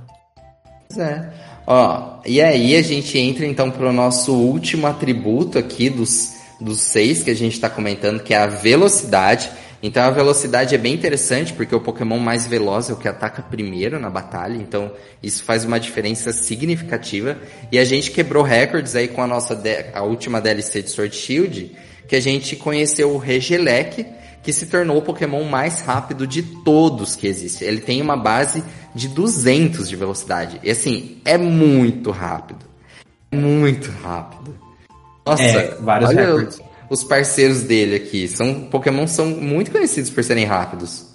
Pois é. Ó, e aí a gente entra então para o nosso último atributo aqui dos, dos seis que a gente está comentando, que é a velocidade. Então a velocidade é bem interessante, porque o Pokémon mais veloz é o que ataca primeiro na batalha, então isso faz uma diferença significativa. E a gente quebrou recordes aí com a nossa a última DLC de Sword Shield, que a gente conheceu o Regelec, que se tornou o Pokémon mais rápido de todos que existe. Ele tem uma base de 200 de velocidade. E assim, é muito rápido. Muito rápido. Nossa, é, vários olha recordes. os parceiros dele aqui. São Pokémon são muito conhecidos por serem rápidos.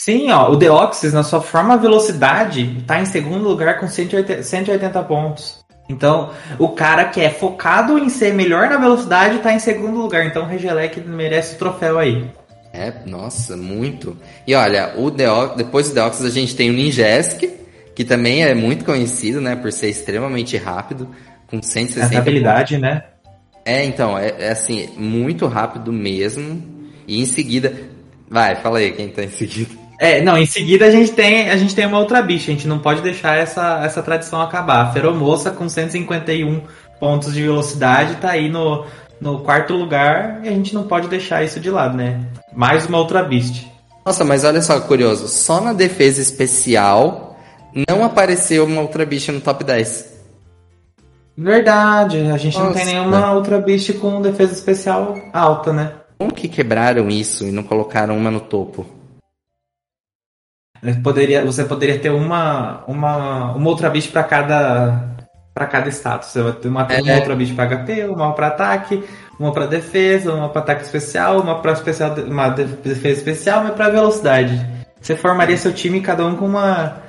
Sim, ó, o Deoxys, na sua forma velocidade, está em segundo lugar com 180, 180 pontos. Então, o cara que é focado em ser melhor na velocidade está em segundo lugar. Então, o Regelec merece o troféu aí. É, nossa, muito. E olha, o Deox, depois do Deoxys a gente tem o Ninjask, que também é muito conhecido, né, por ser extremamente rápido, com 160 habilidade, né? É, então, é, é, assim, muito rápido mesmo. E em seguida, vai, fala aí quem tá em seguida. É, não, em seguida a gente tem, a gente tem uma outra bicha, a gente não pode deixar essa, essa tradição acabar. A Feromoça com 151 pontos de velocidade tá aí no, no quarto lugar e a gente não pode deixar isso de lado, né? Mais uma outra Beast. Nossa, mas olha só, curioso. Só na defesa especial não apareceu uma Ultra Beast no top 10. Verdade, a gente Nossa, não tem nenhuma né? Ultra Beast com defesa especial alta, né? Como que quebraram isso e não colocaram uma no topo? Poderia, você poderia ter uma, uma, uma Ultra Beast para cada para cada status. Você vai ter uma, é, uma outra bicho para HP, uma para ataque, uma para defesa, uma para ataque especial, uma para especial, uma defesa especial, uma para velocidade. Você formaria seu time cada um com uma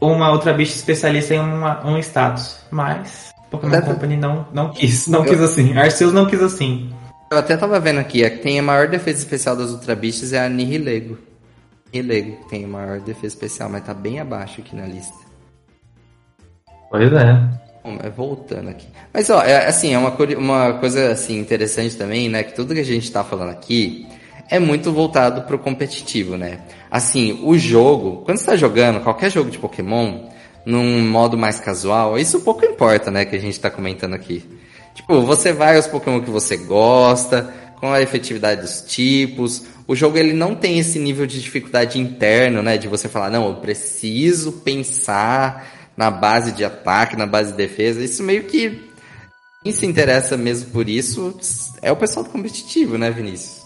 uma outra bicho especialista em uma, um status, mas Pokémon até Company não não quis, não eu... quis assim. Arceus não quis assim. Eu até tava vendo aqui, a que tem a maior defesa especial das Ultra Bichos é a Nihilego. Nihilego tem maior defesa especial, mas tá bem abaixo aqui na lista. Pois é. Bom, voltando aqui. Mas, ó, é, assim, é uma, uma coisa, assim, interessante também, né? Que tudo que a gente tá falando aqui é muito voltado pro competitivo, né? Assim, o jogo, quando você tá jogando qualquer jogo de Pokémon, num modo mais casual, isso pouco importa, né? Que a gente tá comentando aqui. Tipo, você vai aos Pokémon que você gosta, com a efetividade dos tipos. O jogo ele não tem esse nível de dificuldade interno, né? De você falar, não, eu preciso pensar na base de ataque, na base de defesa. Isso meio que quem se interessa mesmo por isso é o pessoal do competitivo, né, Vinícius?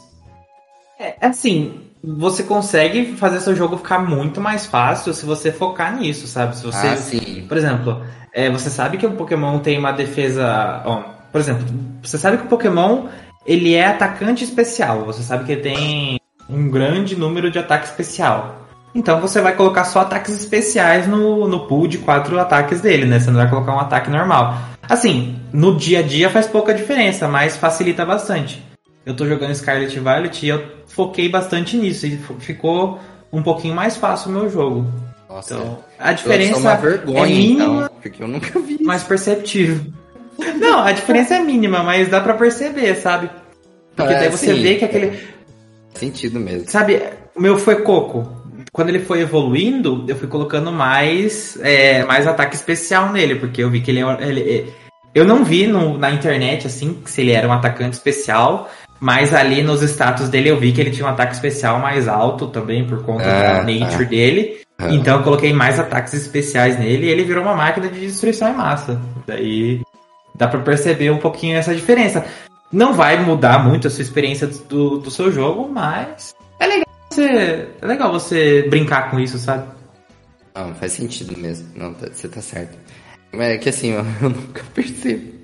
É, assim, você consegue fazer seu jogo ficar muito mais fácil se você focar nisso, sabe? Se você, ah, sim. por exemplo, é, você sabe que o Pokémon tem uma defesa, ó, por exemplo, você sabe que o Pokémon ele é atacante especial. Você sabe que ele tem um grande número de ataque especial. Então você vai colocar só ataques especiais no, no pool de quatro ataques dele, né? Você não vai colocar um ataque normal. Assim, no dia a dia faz pouca diferença, mas facilita bastante. Eu tô jogando Scarlet Violet e eu foquei bastante nisso e ficou um pouquinho mais fácil o meu jogo. Nossa, então, a diferença uma vergonha, é mínima, então, porque eu nunca vi. Mais perceptível. Não, a diferença é mínima, mas dá para perceber, sabe? Porque é, daí você sim, vê que aquele. Sentido mesmo. Sabe, o meu foi coco quando ele foi evoluindo, eu fui colocando mais, é, mais ataque especial nele, porque eu vi que ele, é ele é, eu não vi no, na internet assim se ele era um atacante especial, mas ali nos status dele eu vi que ele tinha um ataque especial mais alto também por conta da ah, nature ah. dele. Ah. Então eu coloquei mais ataques especiais nele e ele virou uma máquina de destruição em massa. Daí dá para perceber um pouquinho essa diferença. Não vai mudar muito a sua experiência do, do seu jogo, mas é legal você, é legal você brincar com isso, sabe? Não, faz sentido mesmo. Não, tá, você tá certo. É que assim, eu, eu nunca percebo.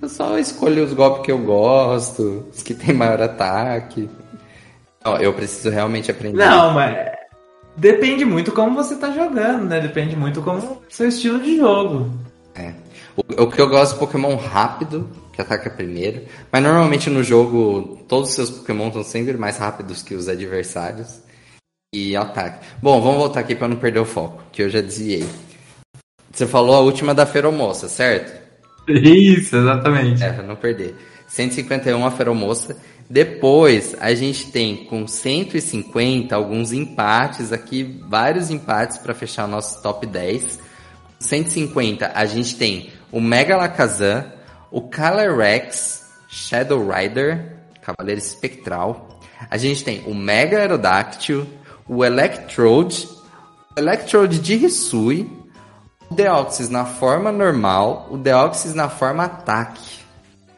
Eu só escolho os golpes que eu gosto, os que tem maior ataque. Não, eu preciso realmente aprender. Não, mas depende muito como você tá jogando, né? Depende muito como seu estilo de jogo. O, o que eu gosto é Pokémon rápido, que ataca primeiro. Mas normalmente no jogo, todos os seus Pokémon são sempre mais rápidos que os adversários. E ataque. Bom, vamos voltar aqui para não perder o foco, que eu já desviei. Você falou a última da Feromoça, certo? Isso, exatamente. É, pra não perder. 151 a Feromoça. Depois, a gente tem com 150 alguns empates aqui, vários empates para fechar o nosso top 10. 150, a gente tem o Mega Lacazan, o Calyrex, Shadow Rider, Cavaleiro Espectral. A gente tem o Mega Aerodactyl, o Electrode, o Electrode de Hisui, o Deoxys na forma normal, o Deoxys na forma ataque.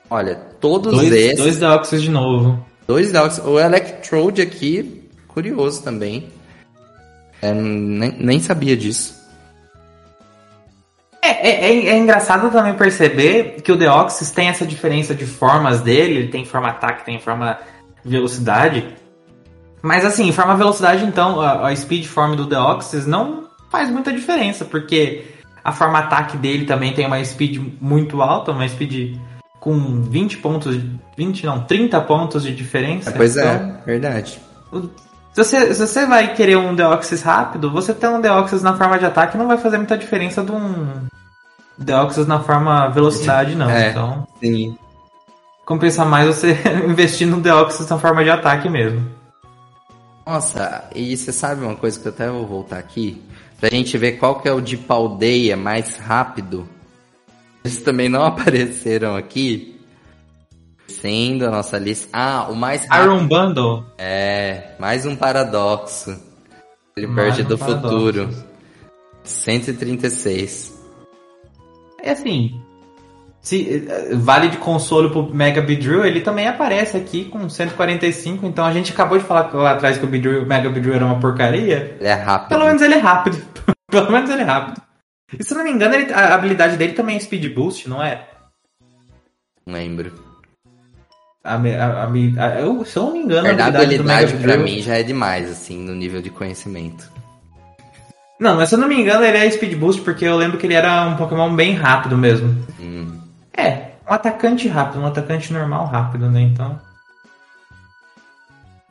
Olha, todos Dois, esses. dois Deoxys de novo. Dois Deoxys. O Electrode aqui, curioso também. É, nem, nem sabia disso. É, é, é- é engraçado também perceber que o Deoxys tem essa diferença de formas dele, ele tem forma ataque, tem forma velocidade. Mas assim, forma velocidade, então, a, a speed form do Deoxys não faz muita diferença, porque a forma ataque dele também tem uma speed muito alta, uma speed com 20 pontos, 20 não, 30 pontos de diferença. pois Então, é, verdade. se você, se você vai querer um Deoxys rápido, você ter um Deoxys na forma de ataque não vai fazer muita diferença de um Deoxys na forma velocidade, não. É. Então, Sim. compensa mais você investir no Deoxys na forma de ataque mesmo. Nossa, e você sabe uma coisa que eu até vou voltar aqui? Pra gente ver qual que é o de paldeia mais rápido. Eles também não apareceram aqui. Sendo a nossa lista. Ah, o mais rápido. Iron Bundle. É, mais um paradoxo. Ele Mais perde um do paradoxo. futuro. 136. É assim. Se, eh, vale de consolo pro Mega Beedrill, ele também aparece aqui com 145, então a gente acabou de falar lá atrás que o, Beedrill, o Mega Beedrill era uma porcaria. Ele é rápido. Pelo menos ele é rápido. Pelo menos ele é rápido. E se eu não me engano, ele- a habilidade dele também é Speed Boost, não é? Lembro. A, a, a, eu, se eu não me engano, a do Mega habilidade pra mim já é demais, assim, no nível de conhecimento. Não, mas se eu não me engano, ele é Speed Boost porque eu lembro que ele era um Pokémon bem rápido mesmo. Hum. É, um atacante rápido, um atacante normal rápido, né? Então.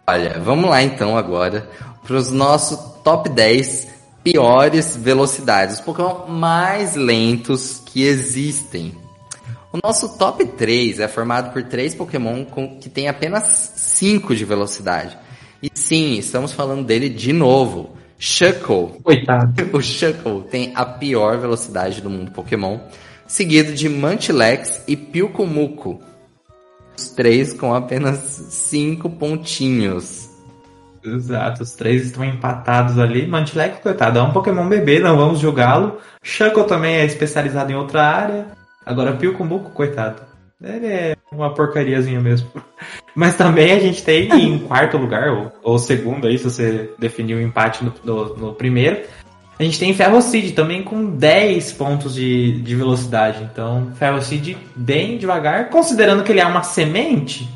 Olha, vamos lá então agora para os nossos top 10 piores velocidades, os Pokémon mais lentos que existem. O nosso top 3 é formado por três Pokémon com, que tem apenas 5 de velocidade. E sim, estamos falando dele de novo. Shuckle. Coitado. O Shuckle tem a pior velocidade do mundo Pokémon, seguido de Mantilex e Pilcomuco. Os três com apenas 5 pontinhos. Exato, os três estão empatados ali. Mantilek, coitado, é um Pokémon bebê, não vamos julgá-lo. Shuckle também é especializado em outra área. Agora Pilcomuco, coitado. Ele é uma porcariazinha mesmo. Mas também a gente tem em quarto lugar, ou, ou segundo aí, se você definir o empate no, no- no primeiro. A gente tem Ferrocid também com 10 pontos de, de velocidade. Então, Ferrocid bem devagar, considerando que ele é uma semente,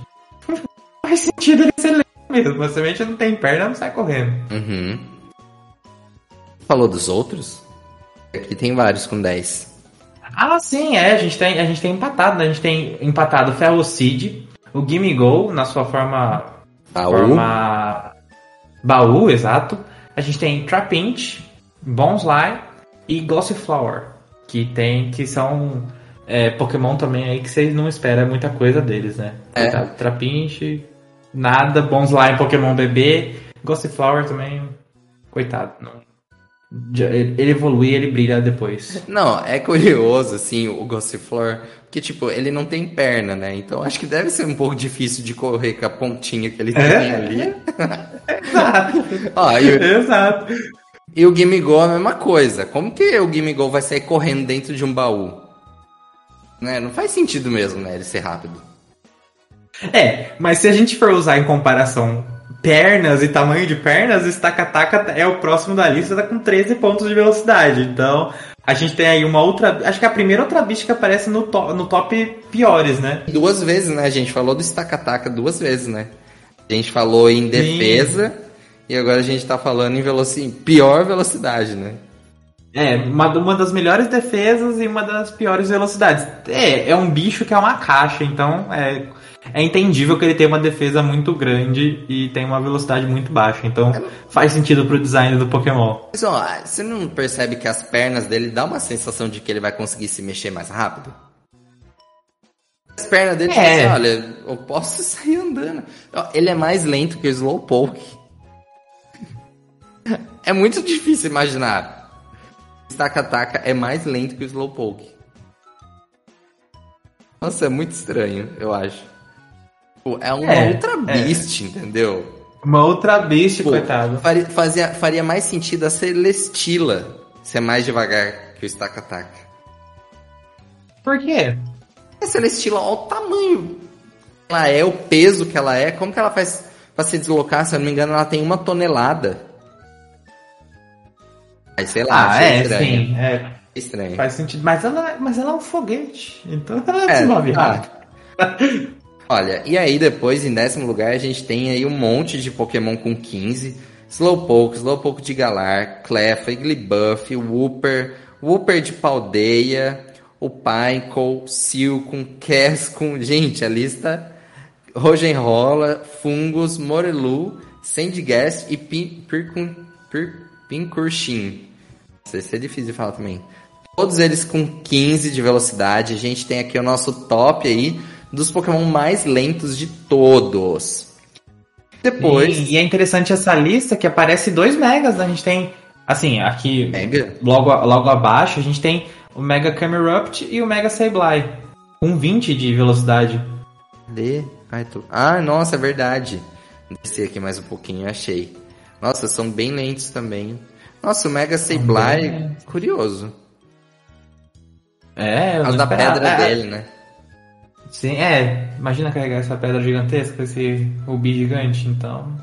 faz sentido ele ser lento mesmo. Uma semente não tem perna, não sai correndo. Uhum. Falou dos outros? Aqui tem vários com 10. Ah, sim, é. A gente tem, a gente tem empatado. né? A gente tem empatado o Ferrocid, o Gimme Go na sua forma. Baú. forma. Baú, exato. A gente tem Trapinch, Bonsly e Gossiflower. Que tem. que são. é, Pokémon também aí que vocês não esperam muita coisa deles, né? É. Trapinch, nada, Bonsly é Pokémon bebê, Gossiflower também. Coitado, não. Já- Ele evolui ele brilha depois. Não, é curioso, assim, o Gossiflor, porque, tipo, ele não tem perna, né? Então acho que deve ser um pouco difícil de correr com a pontinha que ele É? tem ali. Ó, e, o- Exato. e o Gimme Go é a mesma coisa. Como que o Gimme Go vai sair correndo dentro de um baú? Né? Não faz sentido mesmo, né? Ele ser rápido. É, mas se a gente for usar em comparação pernas e tamanho de pernas, o Stakataka é o próximo da lista, tá com 13 pontos de velocidade. Então, a gente tem aí uma outra. Acho que é a primeira outra bicha que aparece no, to- no top piores, né? Duas vezes, né? A gente falou do Stakataka duas vezes, né? A gente falou em defesa e agora a gente tá falando em velocidade, pior velocidade, né? É, uma, uma das melhores defesas e uma das piores velocidades. É, é um bicho que é uma caixa, então é, é entendível que ele tem uma defesa muito grande e tem uma velocidade muito baixa. Então faz sentido pro design do Pokémon. Mas ó, você não percebe que as pernas dele dá uma sensação de que ele vai conseguir se mexer mais rápido? As pernas dele, É. tipo assim, olha, eu posso sair andando. Ele é mais lento que o Slowpoke. É muito difícil imaginar. Stakataka é mais lento que o Slowpoke. Nossa, é muito estranho, eu acho. Pô, é uma É, outra é. beast, entendeu? Uma outra beast, Pô, coitado. faria, fazia, faria mais sentido a Celestila ser mais devagar que o Stakataka. Por quê? A Celestila, olha o tamanho. Ela é, o peso que ela é. Como que ela faz pra se deslocar? Se eu não me engano, ela tem uma tonelada. Aí, sei lá, Ah, é, estranho. sim. É, Estranho. faz sentido. Mas ela, mas ela é um foguete. Então ela É, move tá. rápido. Olha, e aí depois, em décimo lugar, a gente tem aí um monte de Pokémon com 15. Slowpoke, Slowpoke de Galar, Clef, Igglybuff, Wooper, Wooper de Paldeia, o Pineco, Silcon, Cascon. Gente, a lista... Rogenrola, Fungus, Morelu, Sandygast e Pircun- Pir- Sei se é difícil de falar também. Todos eles com 15 de velocidade. A gente tem aqui o nosso top aí dos Pokémon mais lentos de todos. Depois. Sim, e é interessante essa lista que aparece dois megas. né? A gente tem, assim, aqui Mega? logo, logo abaixo, a gente tem o Mega Camerupt e o Mega Sableye. Com 20 de velocidade. Cadê? Ai, tô... Ah, nossa, é verdade. Descer aqui mais um pouquinho, achei. Nossa, são bem lentos também. Nossa, o Mega Sableye, bem curioso. É, eu Por da pedra É, dele, né? Sim, é. Imagina carregar essa pedra gigantesca, esse rubi gigante, então.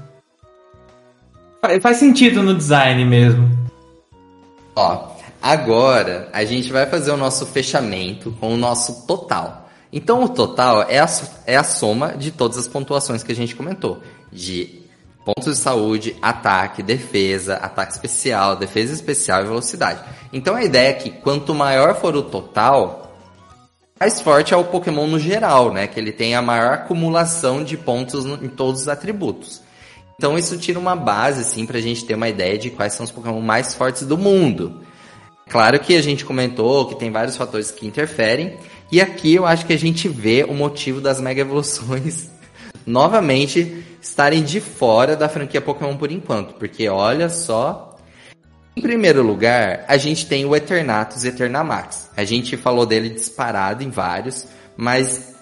Faz, faz sentido no design mesmo. Ó, agora a gente vai fazer o nosso fechamento com o nosso total. Então o total é a, é a soma de todas as pontuações que a gente comentou. De pontos de saúde, ataque, defesa, ataque especial, defesa especial e velocidade. Então a ideia é que quanto maior for o total, mais forte é o Pokémon no geral, né? Que ele tem a maior acumulação de pontos em todos os atributos. Então isso tira uma base, assim, pra gente ter uma ideia de quais são os Pokémon mais fortes do mundo. Claro que a gente comentou que tem vários fatores que interferem, e aqui eu acho que a gente vê o motivo das Mega Evoluções novamente estarem de fora da franquia Pokémon por enquanto, porque olha só. Em primeiro lugar, a gente tem o Eternatus Eternamax. A gente falou dele disparado em vários, mas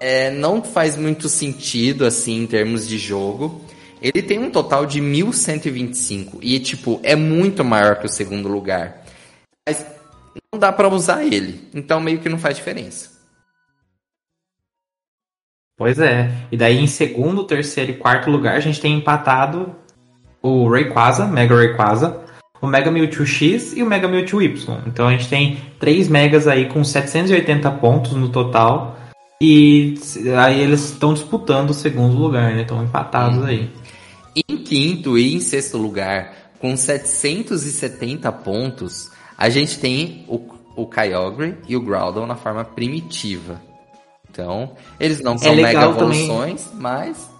é, não faz muito sentido assim em termos de jogo. Ele tem um total de 1125 e tipo é muito maior que o segundo lugar. Mas não dá pra usar ele, então meio que não faz diferença. Pois é. E daí em segundo, terceiro e quarto lugar a gente tem empatado o Rayquaza, Mega Rayquaza, o Mega Mewtwo X e o Mega Mewtwo Y. Então a gente tem três megas aí com 780 pontos no total. E aí eles estão disputando o segundo lugar, né? Estão empatados aí. Em quinto e em sexto lugar, com 770 pontos, a gente tem o, o Kyogre e o Groudon na forma primitiva. Então, eles não são mega legal também- evoluções, mas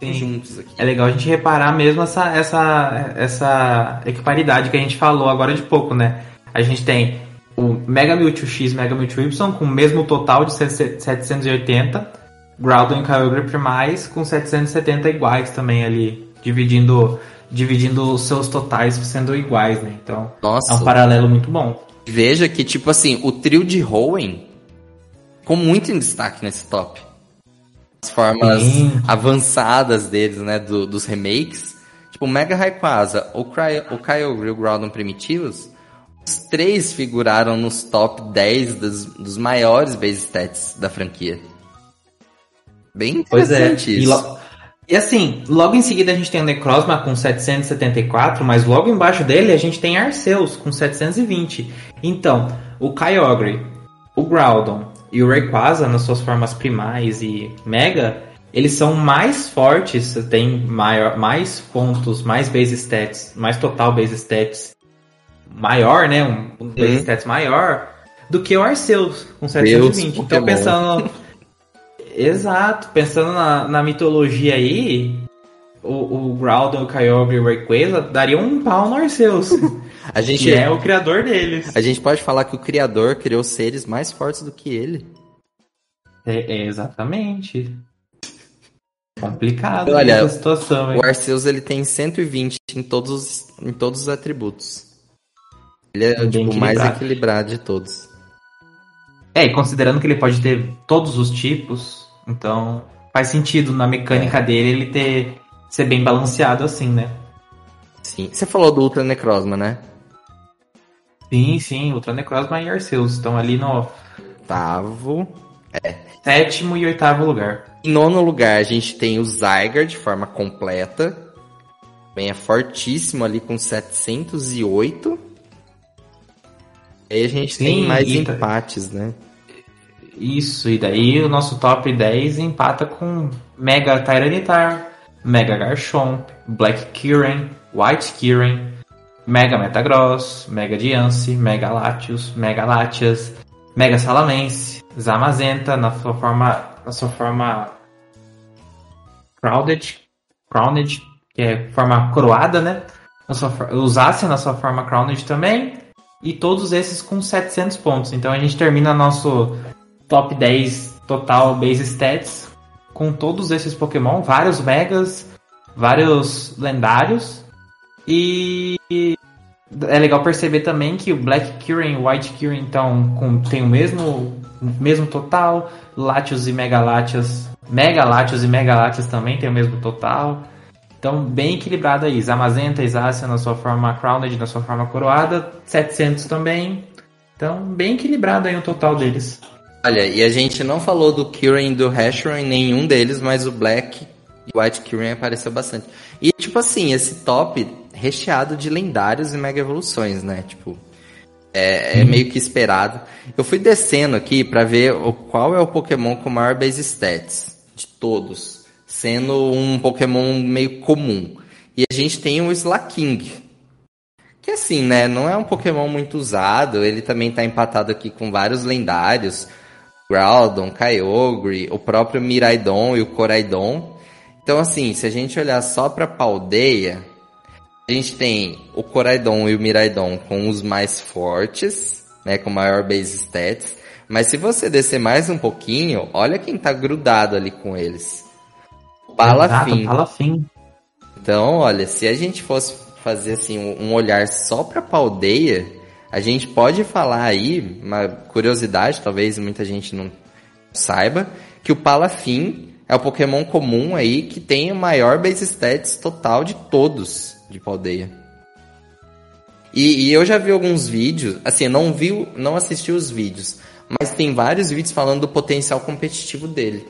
Sim. juntos aqui. É legal a gente reparar mesmo essa, essa, essa equiparidade que a gente falou agora de pouco, né? A gente tem o Mega Mewtwo X Mega Mewtwo Y com o mesmo total de 780, Groudon e Kyogre primais com 770 iguais também ali, dividindo, dividindo os seus totais sendo iguais, né? Então Nossa, é um paralelo muito bom. veja que, tipo assim, o trio de Hoenn ficou muito em destaque nesse top. As formas Sim. avançadas deles, né, do- dos remakes. Tipo, o Mega Rayquaza, o, o Kyogre e o Groudon primitivos, os três figuraram nos top 10 dos, dos maiores base stats da franquia. Bem Pois é. interessante E, isso. lo- e assim, logo em seguida a gente tem o Necrozma com 774, mas logo embaixo dele a gente tem Arceus com 720. Então, o Kyogre, o Groudon e o Rayquaza nas suas formas primais e Mega, eles são mais fortes, têm maior, mais pontos, mais base stats, mais total base stats maior, né? Um, um base Uhum. stats maior do que o Arceus com 720. Então pensando Exato, pensando na, na mitologia aí, o, o Groudon, o Kyogre e o Rayquaza dariam um pau no Arceus, A gente, que é o criador deles. a gente pode falar que o criador criou seres mais fortes do que ele. É, é, exatamente. Complicado Olha, essa situação, hein? O Arceus ele tem 120 em todos, os- em todos os atributos. Ele é Bem tipo, o mais equilibrado. de todos. É, e considerando que ele pode ter todos os tipos, então faz sentido na mecânica dele ele ter ser bem balanceado assim, né? Sim. Você falou do Ultra Necrozma, né? Sim, sim, Ultra Necrozma e Arceus estão ali no Oitavo. É. Sétimo e oitavo lugar. Em nono lugar, a gente tem o Zygar de forma completa. Bem, é fortíssimo ali com 708. Aí a gente Sim, tem mais tá- empates, né? Isso, e daí o nosso top 10 empata com Mega Tyranitar, Mega Garchomp, Black Kirin, White Kirin, Mega Metagross, Mega Diancie, Mega Latios, Mega Latias, Mega Salamense, Zamazenta na sua forma, na sua forma Crowded, Crowned, que é forma coroada, né? Zacian na sua forma Crowned também, e todos esses com 700 pontos. Então a gente termina nosso top 10 total base stats com todos esses Pokémon, vários megas, vários lendários. E é legal perceber também que o Black Kyurem e o White Kyurem então com, tem o mesmo mesmo total, Latios e Mega Latias, Mega Latios e Mega Latias também tem o mesmo total. Então, bem equilibrado aí. Zamazenta, Isácia na sua forma Crowned, na sua forma coroada. 700 também. Então, bem equilibrado aí o total deles. Olha, e a gente não falou do Kirin e do Hashiron em nenhum deles, mas o Black e o White Kirin apareceu bastante. E, tipo assim, esse top recheado de lendários e mega evoluções, né? Tipo, é, é meio que esperado. Eu fui descendo aqui para ver o, qual é o Pokémon com maior base stats de todos sendo um Pokémon meio comum. E a gente tem o Slaking, que assim, né, não é um Pokémon muito usado, ele também tá empatado aqui com vários lendários, Groudon, Kyogre, o próprio Miraidon e o Coraidon. Então assim, se a gente olhar só pra Paldeia, a gente tem o Coraidon e o Miraidon com os mais fortes, né, com maior base stats. Mas se você descer mais um pouquinho, olha quem tá grudado ali com eles. Palafim. Palafim. Então, olha, se a gente fosse fazer assim um olhar só para Paldeia, a gente pode falar aí, uma curiosidade, talvez muita gente não saiba, que o Palafim é o Pokémon comum aí que tem o maior base stats total de todos de Paldeia. E, e, eu já vi alguns vídeos, assim, não vi, não assisti os vídeos, mas tem vários vídeos falando do potencial competitivo dele.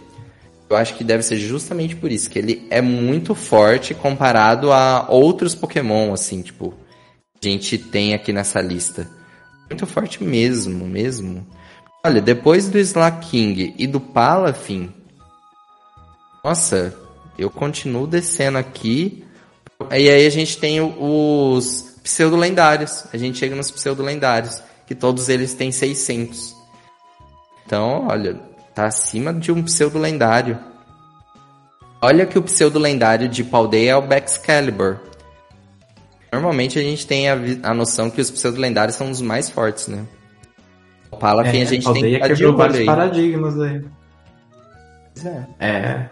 Eu acho que deve ser justamente por isso, que ele é muito forte comparado a outros Pokémon, assim, tipo, a gente tem aqui nessa lista. Muito forte mesmo, mesmo. Olha, depois do Slaking e do Palafin, nossa, eu continuo descendo aqui. E aí a gente tem os pseudo-lendários. A gente chega nos pseudo-lendários, que todos eles têm 600. Então, olha, Tá acima de um pseudo lendário. Olha que o pseudo lendário de Paldeia é o Baxcalibur. Normalmente a gente tem a, a noção que os pseudo lendários são os mais fortes, né? O Palafin é, a gente tem que quebrou vários aí. paradigmas aí. É. é.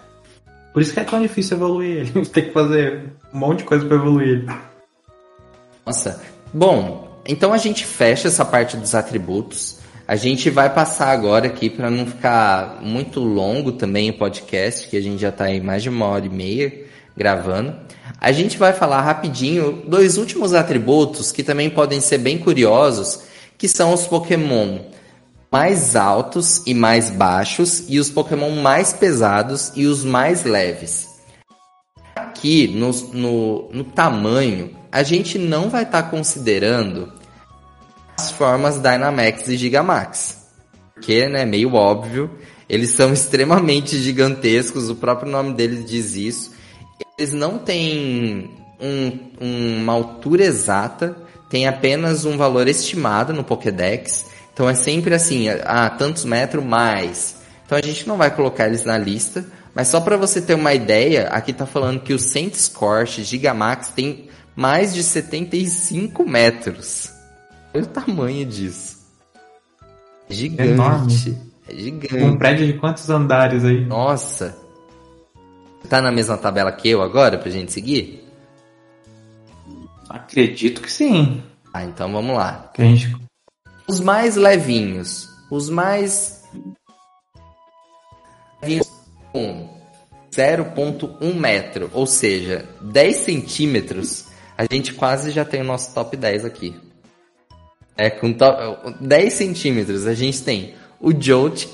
Por isso que é tão difícil evoluir ele. tem que fazer um monte de coisa para evoluir ele. Nossa. Bom, então a gente fecha essa parte dos atributos. A gente vai passar agora aqui para não ficar muito longo também o podcast, que a gente já está em mais de uma hora e meia gravando. A gente vai falar rapidinho dois últimos atributos que também podem ser bem curiosos, que são os Pokémon mais altos e mais baixos e os Pokémon mais pesados e os mais leves. Aqui no, no, no tamanho, a gente não vai estar tá considerando as formas Dynamax e Gigamax. Porque, né, meio óbvio, eles são extremamente gigantescos, o próprio nome deles diz isso. Eles não têm um, uma altura exata, tem apenas um valor estimado no Pokédex. Então é sempre assim, ah, tantos metros mais. Então a gente não vai colocar eles na lista, mas só para você ter uma ideia, aqui tá falando que o Scorch Gigamax tem mais de 75 metros. Olha o tamanho disso. É gigante. É enorme. É gigante. Um prédio de quantos andares aí? Nossa. Tá na mesma tabela que eu agora pra gente seguir? Acredito que sim. Ah, então vamos lá. Que a gente... Os mais levinhos. Os mais. levinhos com 0,1 metro, ou seja, 10 centímetros, a gente quase já tem o nosso top 10 aqui. É, com 10 centímetros a gente tem o Joltik,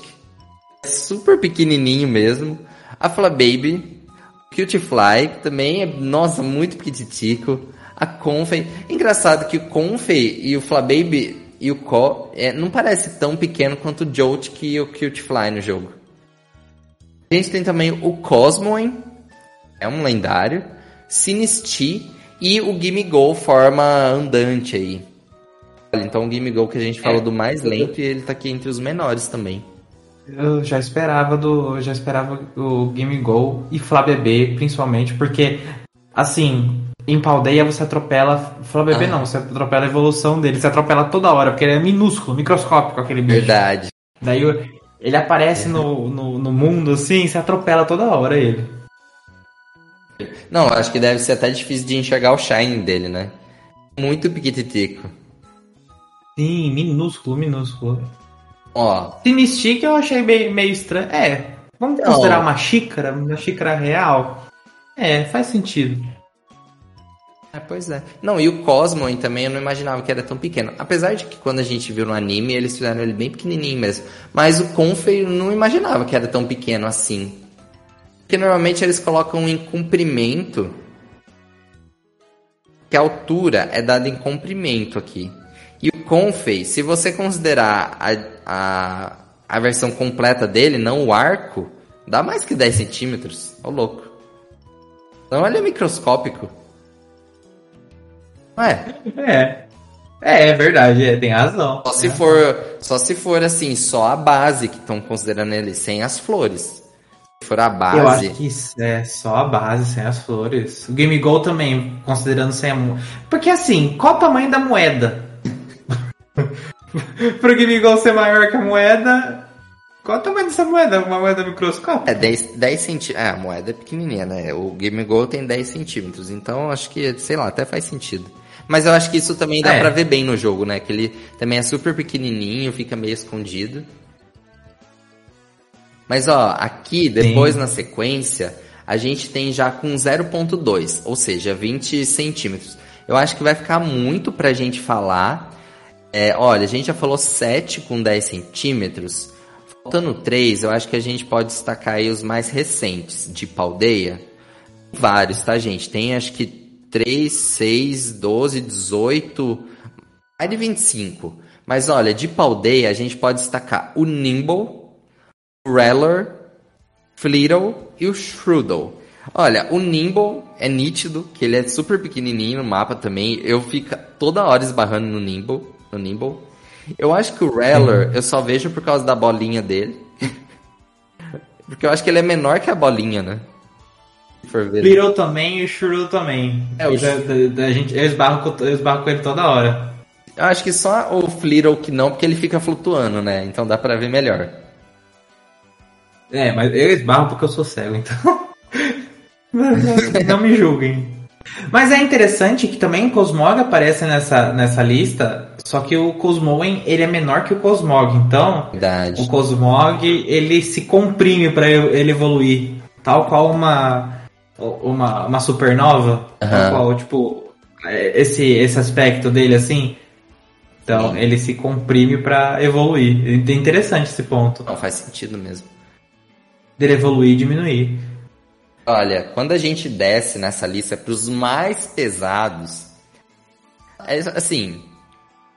super pequenininho mesmo. A Flababy, Cutiefly, que também é, nossa, muito pequititico. A Confei. Engraçado que o Confei e o Flababy e o Co é, não parece tão pequeno quanto o Joltik e o Cutiefly no jogo. A gente tem também o Cosmoen, é um lendário. Sinistea e o Gimme Go forma andante aí. Então o Gimme Go que a gente falou é, do mais lento e ele tá aqui entre os menores também. Eu já esperava do. Eu já esperava o Go e Flabebê, principalmente, porque assim, em Paldeia você atropela. Flabebê ah. não, você atropela a evolução dele, você atropela toda hora, porque ele é minúsculo, microscópico aquele bicho. Verdade. Daí ele aparece no, no, no mundo assim, você atropela toda hora ele. Não, acho que deve ser até difícil de enxergar o shine dele, né? Muito piquititico. Sim, minúsculo, minúsculo. Ó. Sinistic eu achei meio, meio estranho. É, vamos considerar uma xícara, uma xícara real. É, faz sentido. É, pois é. Não, e o Cosmo também eu não imaginava que era tão pequeno. Apesar de que quando a gente viu no anime, eles fizeram ele bem pequenininho mesmo. Mas o Confei eu não imaginava que era tão pequeno assim. Porque normalmente eles colocam em comprimento. Que a altura é dada em comprimento aqui. E o Confei, se você considerar a, a, a versão completa dele, não o arco, dá mais que 10 centímetros. Ô louco. Então ele é microscópico. Não é? É. É, é verdade, é, tem razão. Só se, for, só se for assim, só a base que estão considerando ele, sem as flores. Se for a base. Eu acho que é só a base, sem as flores. O Game Go também, considerando sem a. Porque assim, qual o tamanho da moeda? Pro Game Go ser maior que a moeda. Qual o tamanho dessa moeda? Uma moeda microscópica? É 10, 10 centímetros. É, a moeda é pequenininha, né? O Game Go tem 10 centímetros. Então acho que, sei lá, até faz sentido. Mas eu acho que isso também dá é. pra ver bem no jogo, né? Que ele também é super pequenininho, fica meio escondido. Mas ó, aqui, depois Sim. na sequência, a gente tem já com 0.2, ou seja, 20 centímetros. Eu acho que vai ficar muito pra gente falar é, olha, a gente já falou 7 com 10 centímetros. Faltando 3, eu acho que a gente pode destacar aí os mais recentes de Paldeia. Vários, tá, gente? Tem acho que 3, 6, 12, 18, mais de 25. Mas olha, de Paldeia a gente pode destacar o Nimble, o Reller, Fleetle e o Shrudle. Olha, o Nimble é nítido, que ele é super pequenininho no mapa também. Eu fico toda hora esbarrando no Nimble no Nimble. Eu acho que o Reller eu só vejo por causa da bolinha dele. Porque eu acho que ele é menor que a bolinha, né? Little também e o Shrew também. É, o... da, da, da, gente, eu, esbarro com, eu esbarro com ele toda hora. Eu acho que só o Flittle que não, porque ele fica flutuando, né? Então dá pra ver melhor. É, mas eu esbarro porque eu sou cego, então. não me julguem. Mas é interessante que também o Cosmog aparece nessa, nessa lista, só que o Cosmoen ele é menor que o Cosmog, então Verdade. o Cosmog ele se comprime para ele evoluir, tal qual uma uma, uma supernova, uhum. qual tipo é, esse esse aspecto dele assim. Então Sim. ele se comprime para evoluir. É interessante esse ponto. Não faz sentido mesmo. Dele evoluir e diminuir. Olha, quando a gente desce nessa lista para os mais pesados, é assim,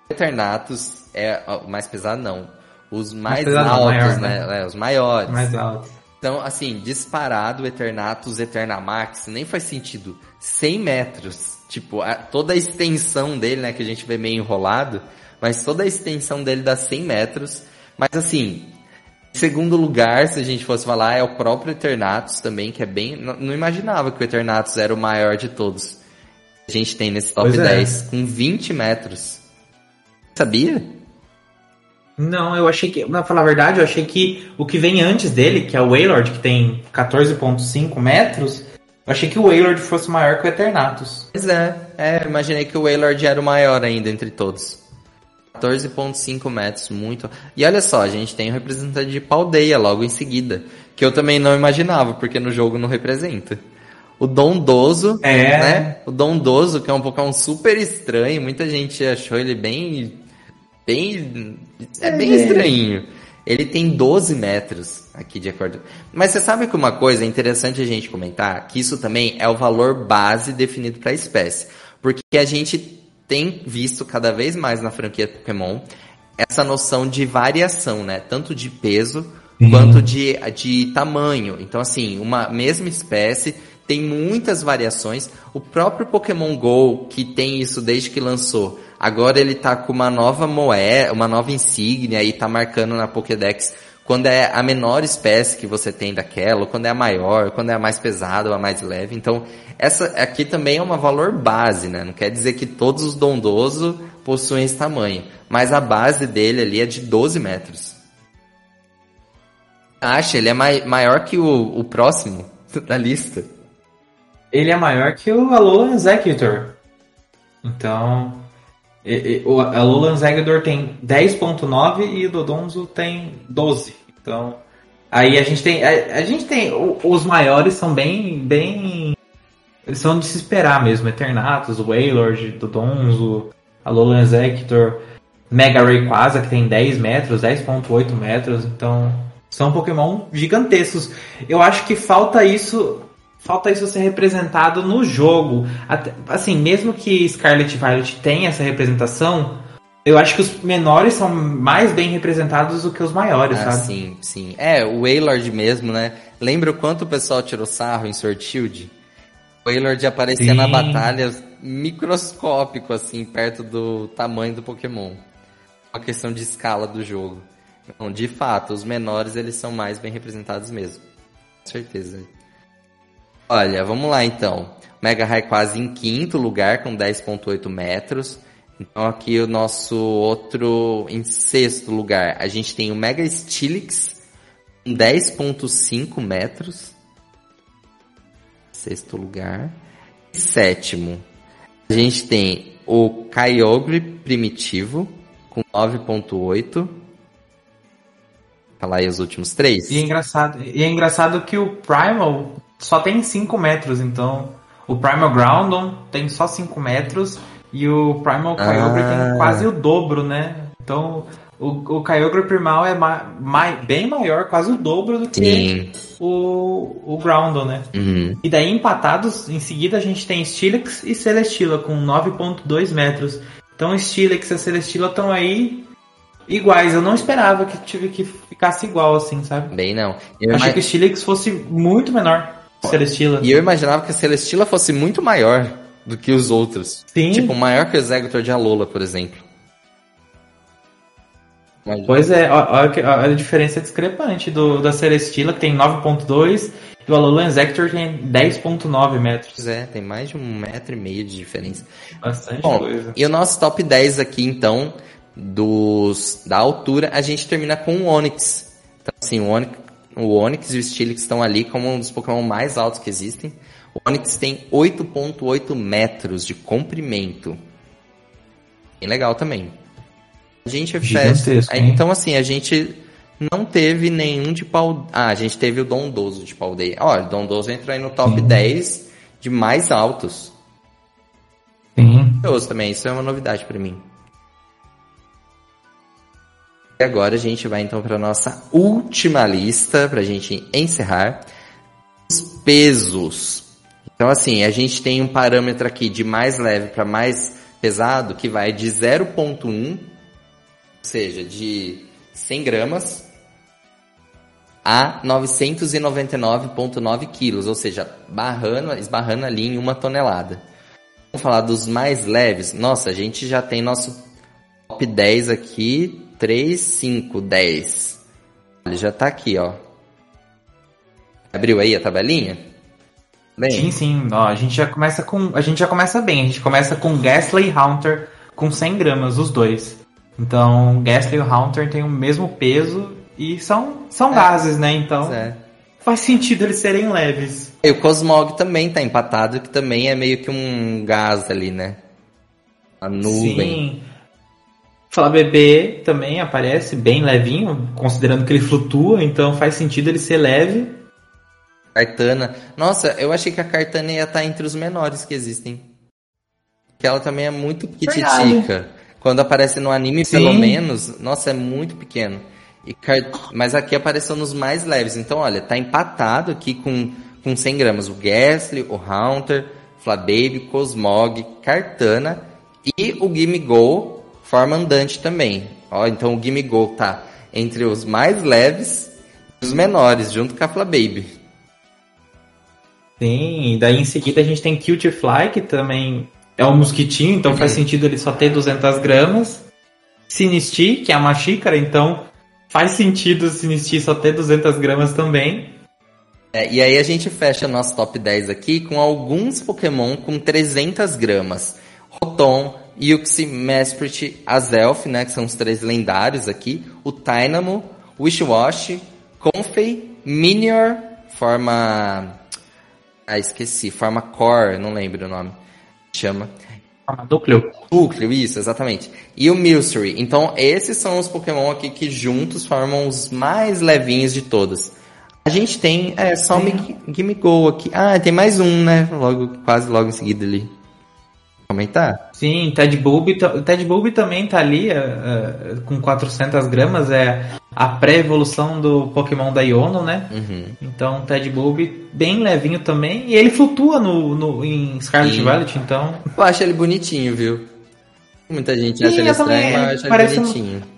Eternatus é o mais pesado não, os mais, mais altos, maior, né? né? É, os maiores. Mais altos. Então, assim, disparado Eternatus Eternamax nem faz sentido. 100 metros, tipo, a, toda a extensão dele, né, que a gente vê meio enrolado, mas toda a extensão dele dá 100 metros. Mas assim, segundo lugar, se a gente fosse falar, é o próprio Eternatus também, que é bem. Não, não imaginava que o Eternatus era o maior de todos. A gente tem nesse top pois 10, é. com 20 metros. Sabia? Não, eu achei que, pra falar a verdade, eu achei que o que vem antes dele, que é o Waylord, que tem 14.5 metros, eu achei que o Waylord fosse maior que o Eternatus. Pois é, é, imaginei que o Waylord era o maior ainda entre todos. 14.5 metros, muito. E olha só, a gente tem o representante de Paldeia logo em seguida, que eu também não imaginava, porque no jogo não representa. O Dondoso, é. né? O Dondoso, que é um Pokémon super estranho, muita gente achou ele bem. Bem. é bem é. estranho. Ele tem 12 metros aqui de acordo. Mas você sabe que uma coisa é interessante a gente comentar, que isso também é o valor base definido para a espécie. Porque a gente tem visto cada vez mais na franquia Pokémon essa noção de variação, né? Tanto de peso uhum. quanto de, de tamanho. Então, assim, uma mesma espécie tem muitas variações. O próprio Pokémon Go, que tem isso desde que lançou, agora ele tá com uma nova moeda, uma nova insígnia e tá marcando na Pokédex quando é a menor espécie que você tem daquela, quando é a maior, quando é a mais pesada ou a mais leve. Então, essa aqui também é um valor base, né? Não quer dizer que todos os dondoso possuem esse tamanho, mas a base dele ali é de 12 metros. Acha, ele é mai maior que o, o próximo da lista. Ele é maior que o Alolan Executor. Então, e, e, o Alolan Executor tem 10.9 e o Dodonzo tem 12. Então, aí a gente tem a, a gente tem os maiores são bem bem eles são de se esperar mesmo, Eternatus, Wailord, Dodonzo, Alolan Executor, Mega Rayquaza que tem 10 metros, 10.8 metros, então são Pokémon gigantescos. Eu acho que falta isso falta isso ser representado no jogo. Até, assim, mesmo que Scarlet Violet tenha essa representação, eu acho que os menores são mais bem representados do que os maiores, ah, sabe? Sim, sim. É, o Wailord mesmo, né? Lembra o quanto o pessoal tirou sarro em Sword Shield? O Wailord aparecia sim. na batalha microscópico, assim, perto do tamanho do Pokémon. Uma questão de escala do jogo. Então, de fato, os menores eles são mais bem representados mesmo. Com certeza. Olha, vamos lá então. Mega Rayquaza em quinto lugar com 10.8 metros. Então aqui o nosso outro em sexto lugar, a gente tem o Mega Stilix com 10.5 metros. Sexto lugar. E sétimo, a gente tem o Kyogre primitivo com 9.8. Falar aí os últimos três. E é engraçado, e é engraçado que o Primal só tem 5 metros, então o Primal Groudon tem só 5 metros e o Primal Kyogre ah. tem quase o dobro, né? Então o, o Kyogre Primal é ma, ma, bem maior, quase o dobro do que Sim. o, o Groundon, né? Uhum. E daí empatados, em seguida a gente tem Steelix e Celestila com 9.2 metros. Então Steelix e Celestila estão aí iguais. Eu não esperava que tive que ficasse igual assim, sabe? Bem não. Eu achei imag... que o Steelix fosse muito menor. Celestila. E eu imaginava que a Celestila fosse muito maior do que os outros. Sim. Tipo, maior que o Executor de Alola, por exemplo. Pois é, olha a diferença discrepante do, da Celestila, que tem 9.2, e o Alolan Executor tem 10.9 metros. Pois é, tem mais de um metro e meio de diferença. Bastante Bom, coisa. E o nosso top 10 aqui, então, dos da altura, a gente termina com o Onix. Então, assim, o Onix o Onix e o Steelix estão ali como um dos Pokémon mais altos que existem. O Onix tem 8.8 metros de comprimento. Bem legal também. A gente fez. Então, assim, a gente não teve nenhum de pau. Ah, a gente teve o Dondoso de Paldeia. Olha, o Dondoso entrou aí no top Sim. 10 de mais altos. Sim. também, isso é uma novidade para mim. E agora a gente vai então para nossa última lista para a gente encerrar os pesos. Então assim, a gente tem um parâmetro aqui de mais leve para mais pesado que vai de 0.1, ou seja, de 100 gramas a 999,9 quilos, ou seja, barrando, esbarrando ali em uma tonelada. Vamos falar dos mais leves. Nossa, a gente já tem nosso top 10 aqui 3, 5, 10. Ele já tá aqui, ó. Abriu aí a tabelinha? Bem. Sim, sim. Ó, a gente já começa com. A gente já começa bem. A gente começa com Gasly e Haunter com 100 gramas, os dois. Então, Gasly e Haunter têm o mesmo peso e são, são é, gases, né? Então, é. faz sentido eles serem leves. E o Cosmog também tá empatado, que também é meio que um gás ali, né? A nuvem. Sim. Fala bebê também aparece bem levinho, considerando que ele flutua, então faz sentido ele ser leve. Cartana. Nossa, eu achei que a Cartana ia estar entre os menores que existem. Que ela também é muito pititica. Quando aparece no anime, Sim. pelo menos, nossa, é muito pequeno. Mas aqui apareceu nos mais leves. Então, olha, tá empatado aqui com, com 100 gramas. O Ghastly, o Haunter, Flababy, Cosmog, Cartana e o Gimme Go, forma andante também. Ó, então o Gimme Go tá entre os mais leves e os menores, junto com a Flababy. Sim, e daí em seguida a gente tem Cute Fly, que também é um mosquitinho, então uhum. faz sentido ele só ter 200 gramas. Sinisti, que é uma xícara, então faz sentido o Sinisti só ter 200 gramas também. É, e aí a gente fecha nosso top 10 aqui com alguns Pokémon com 300 gramas. Rotom, Yuxi, Mesprit, Azelf, né, que são os três lendários aqui. O Tynamo, Wishwash, Comfey, Minior, forma... Ah, esqueci. Forma Core, não lembro o nome. Chama. Núcleo. Núcleo, isso, exatamente. E o Milcery. Então, esses são os Pokémon aqui que juntos formam os mais levinhos de todos. A gente tem é, só o Gimme Go aqui. Ah, tem mais um, né? Logo, quase logo em seguida ali. Comentar? Sim, Ted Bulb, Ted Bulb também tá ali uh, com 400 gramas. É a pré-evolução do Pokémon da Iono, né? Uhum. Então, Ted Bulb bem levinho também. E ele flutua no, no, em Scarlet Violet, então... Eu acho ele bonitinho, viu? Muita gente acha ele estranho, mas eu acho ele bonitinho. Um...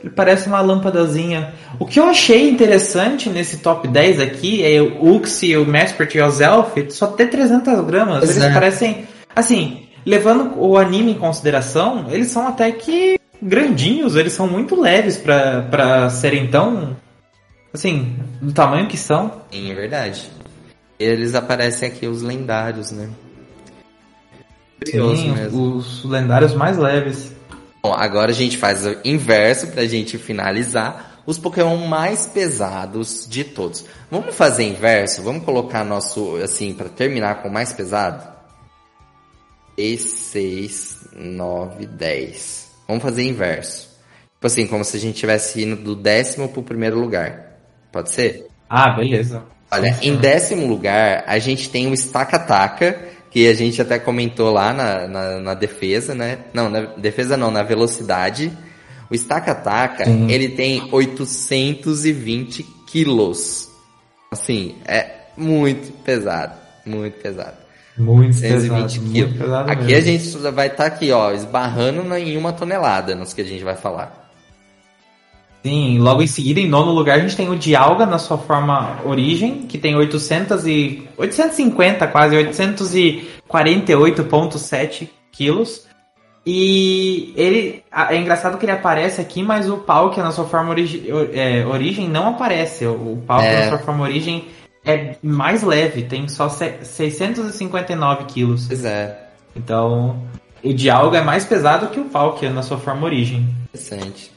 Ele parece uma lâmpadazinha. O que eu achei interessante nesse top 10 aqui é o Uxie, o Mespert e o Zelf só ter 300 gramas. Eles parecem... Assim, levando o anime em consideração, eles são até que grandinhos, eles são muito leves para serem tão. Assim, do tamanho que são. Sim, é verdade. Eles aparecem aqui, os lendários, né? Sim, mesmo. os lendários mais leves. Bom, agora a gente faz o inverso pra gente finalizar. Os Pokémon mais pesados de todos. Vamos fazer inverso? Vamos colocar nosso, assim, para terminar com o mais pesado? E 6, 9, 10. Vamos fazer inverso. Tipo assim, como se a gente tivesse indo do décimo pro primeiro lugar. Pode ser? Ah, beleza. Olha, em décimo lugar, a gente tem o Estaca-Taca, que a gente até comentou lá na, na, na, defesa, né? Não, na defesa não, na velocidade. O Estaca-Taca, ele tem 820 quilos. Assim, é muito pesado, muito pesado. Muito 120 pesado, quilos. Muito aqui mesmo. a gente vai estar tá aqui, ó, esbarrando em uma tonelada nos que a gente vai falar. Sim, logo em seguida, em nono lugar, a gente tem o Dialga na sua forma origem, que tem 800 e... 850 quase, 848,7 quilos. E ele é engraçado que ele aparece aqui, mas o Palkia na sua forma origi, é, origem não aparece. O Palkia é. na sua forma origem é mais leve, tem só 659 quilos. Pois é. Então, o Dialga é mais pesado que o Palkia na sua forma origem. Interessante.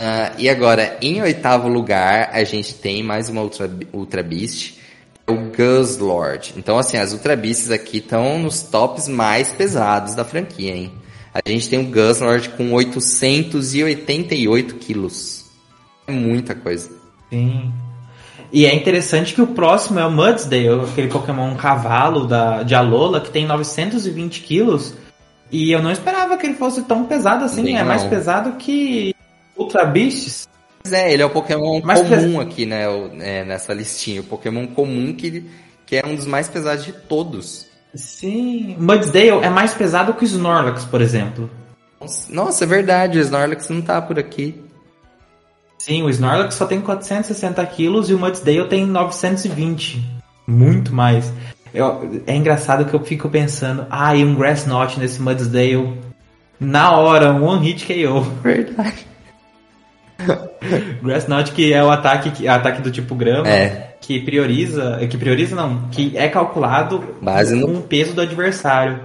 Uh, e agora, em oitavo lugar, a gente tem mais uma Ultra, Ultra Beast, o Guzzlord. Então, assim, as Ultra Beasts aqui estão nos tops mais pesados da franquia, hein? A gente tem o Guzzlord com 888 quilos. É muita coisa. Sim. E é interessante que o próximo é o Mudsdale, aquele Pokémon cavalo da, de Alola, que tem 920 quilos. E eu não esperava que ele fosse tão pesado assim. Bem é não. mais pesado que Ultra Beasts. Pois é, ele é o Pokémon mais comum pes... aqui, né? É, nessa listinha. O Pokémon comum que, que é um dos mais pesados de todos. Sim. Mudsdale é mais pesado que o Snorlax, por exemplo. Nossa, é verdade. O Snorlax não tá por aqui. Sim, o Snorlax só tem 460 quilos e o Mudsdale tem 920. Muito mais. Eu, é engraçado que eu fico pensando, ah, e um Grass Knot nesse Mudsdale. Na hora, um One Hit KO. Verdade. Grass Knot que é o ataque, ataque do tipo grama. É. Que prioriza. Que prioriza não, que é calculado base com no... o peso do adversário.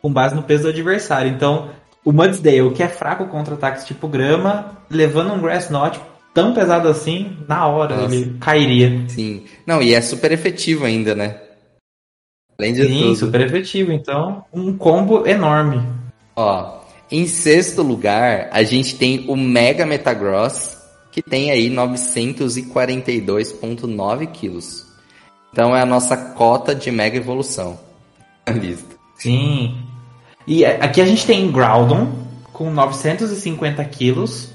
Com base no peso do adversário. Então, o Mudsdale, que é fraco contra ataques tipo grama, levando um Grass Knot tão pesado assim, na hora Nossa. ele cairia. Sim. Não, e é super efetivo ainda, né? Além de Sim, tudo. super efetivo. Então, um combo enorme. Ó, em sexto lugar, a gente tem o Mega Metagross, que tem aí 942,9 quilos. Então é a nossa cota de Mega Evolução. Lista. Sim. E aqui a gente tem Groudon, com 950 quilos.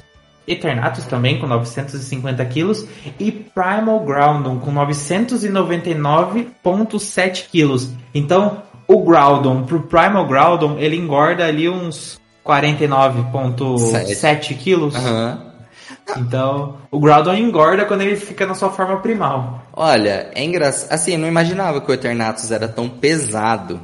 Eternatus também com 950 quilos e Primal Groudon com 999,7 quilos. Então, o Groudon pro Primal Groudon, ele engorda ali uns 49,7 quilos. Aham. Então, o Groudon engorda quando ele fica na sua forma primal. Olha, é engraçado. Assim, eu não imaginava que o Eternatus era tão pesado.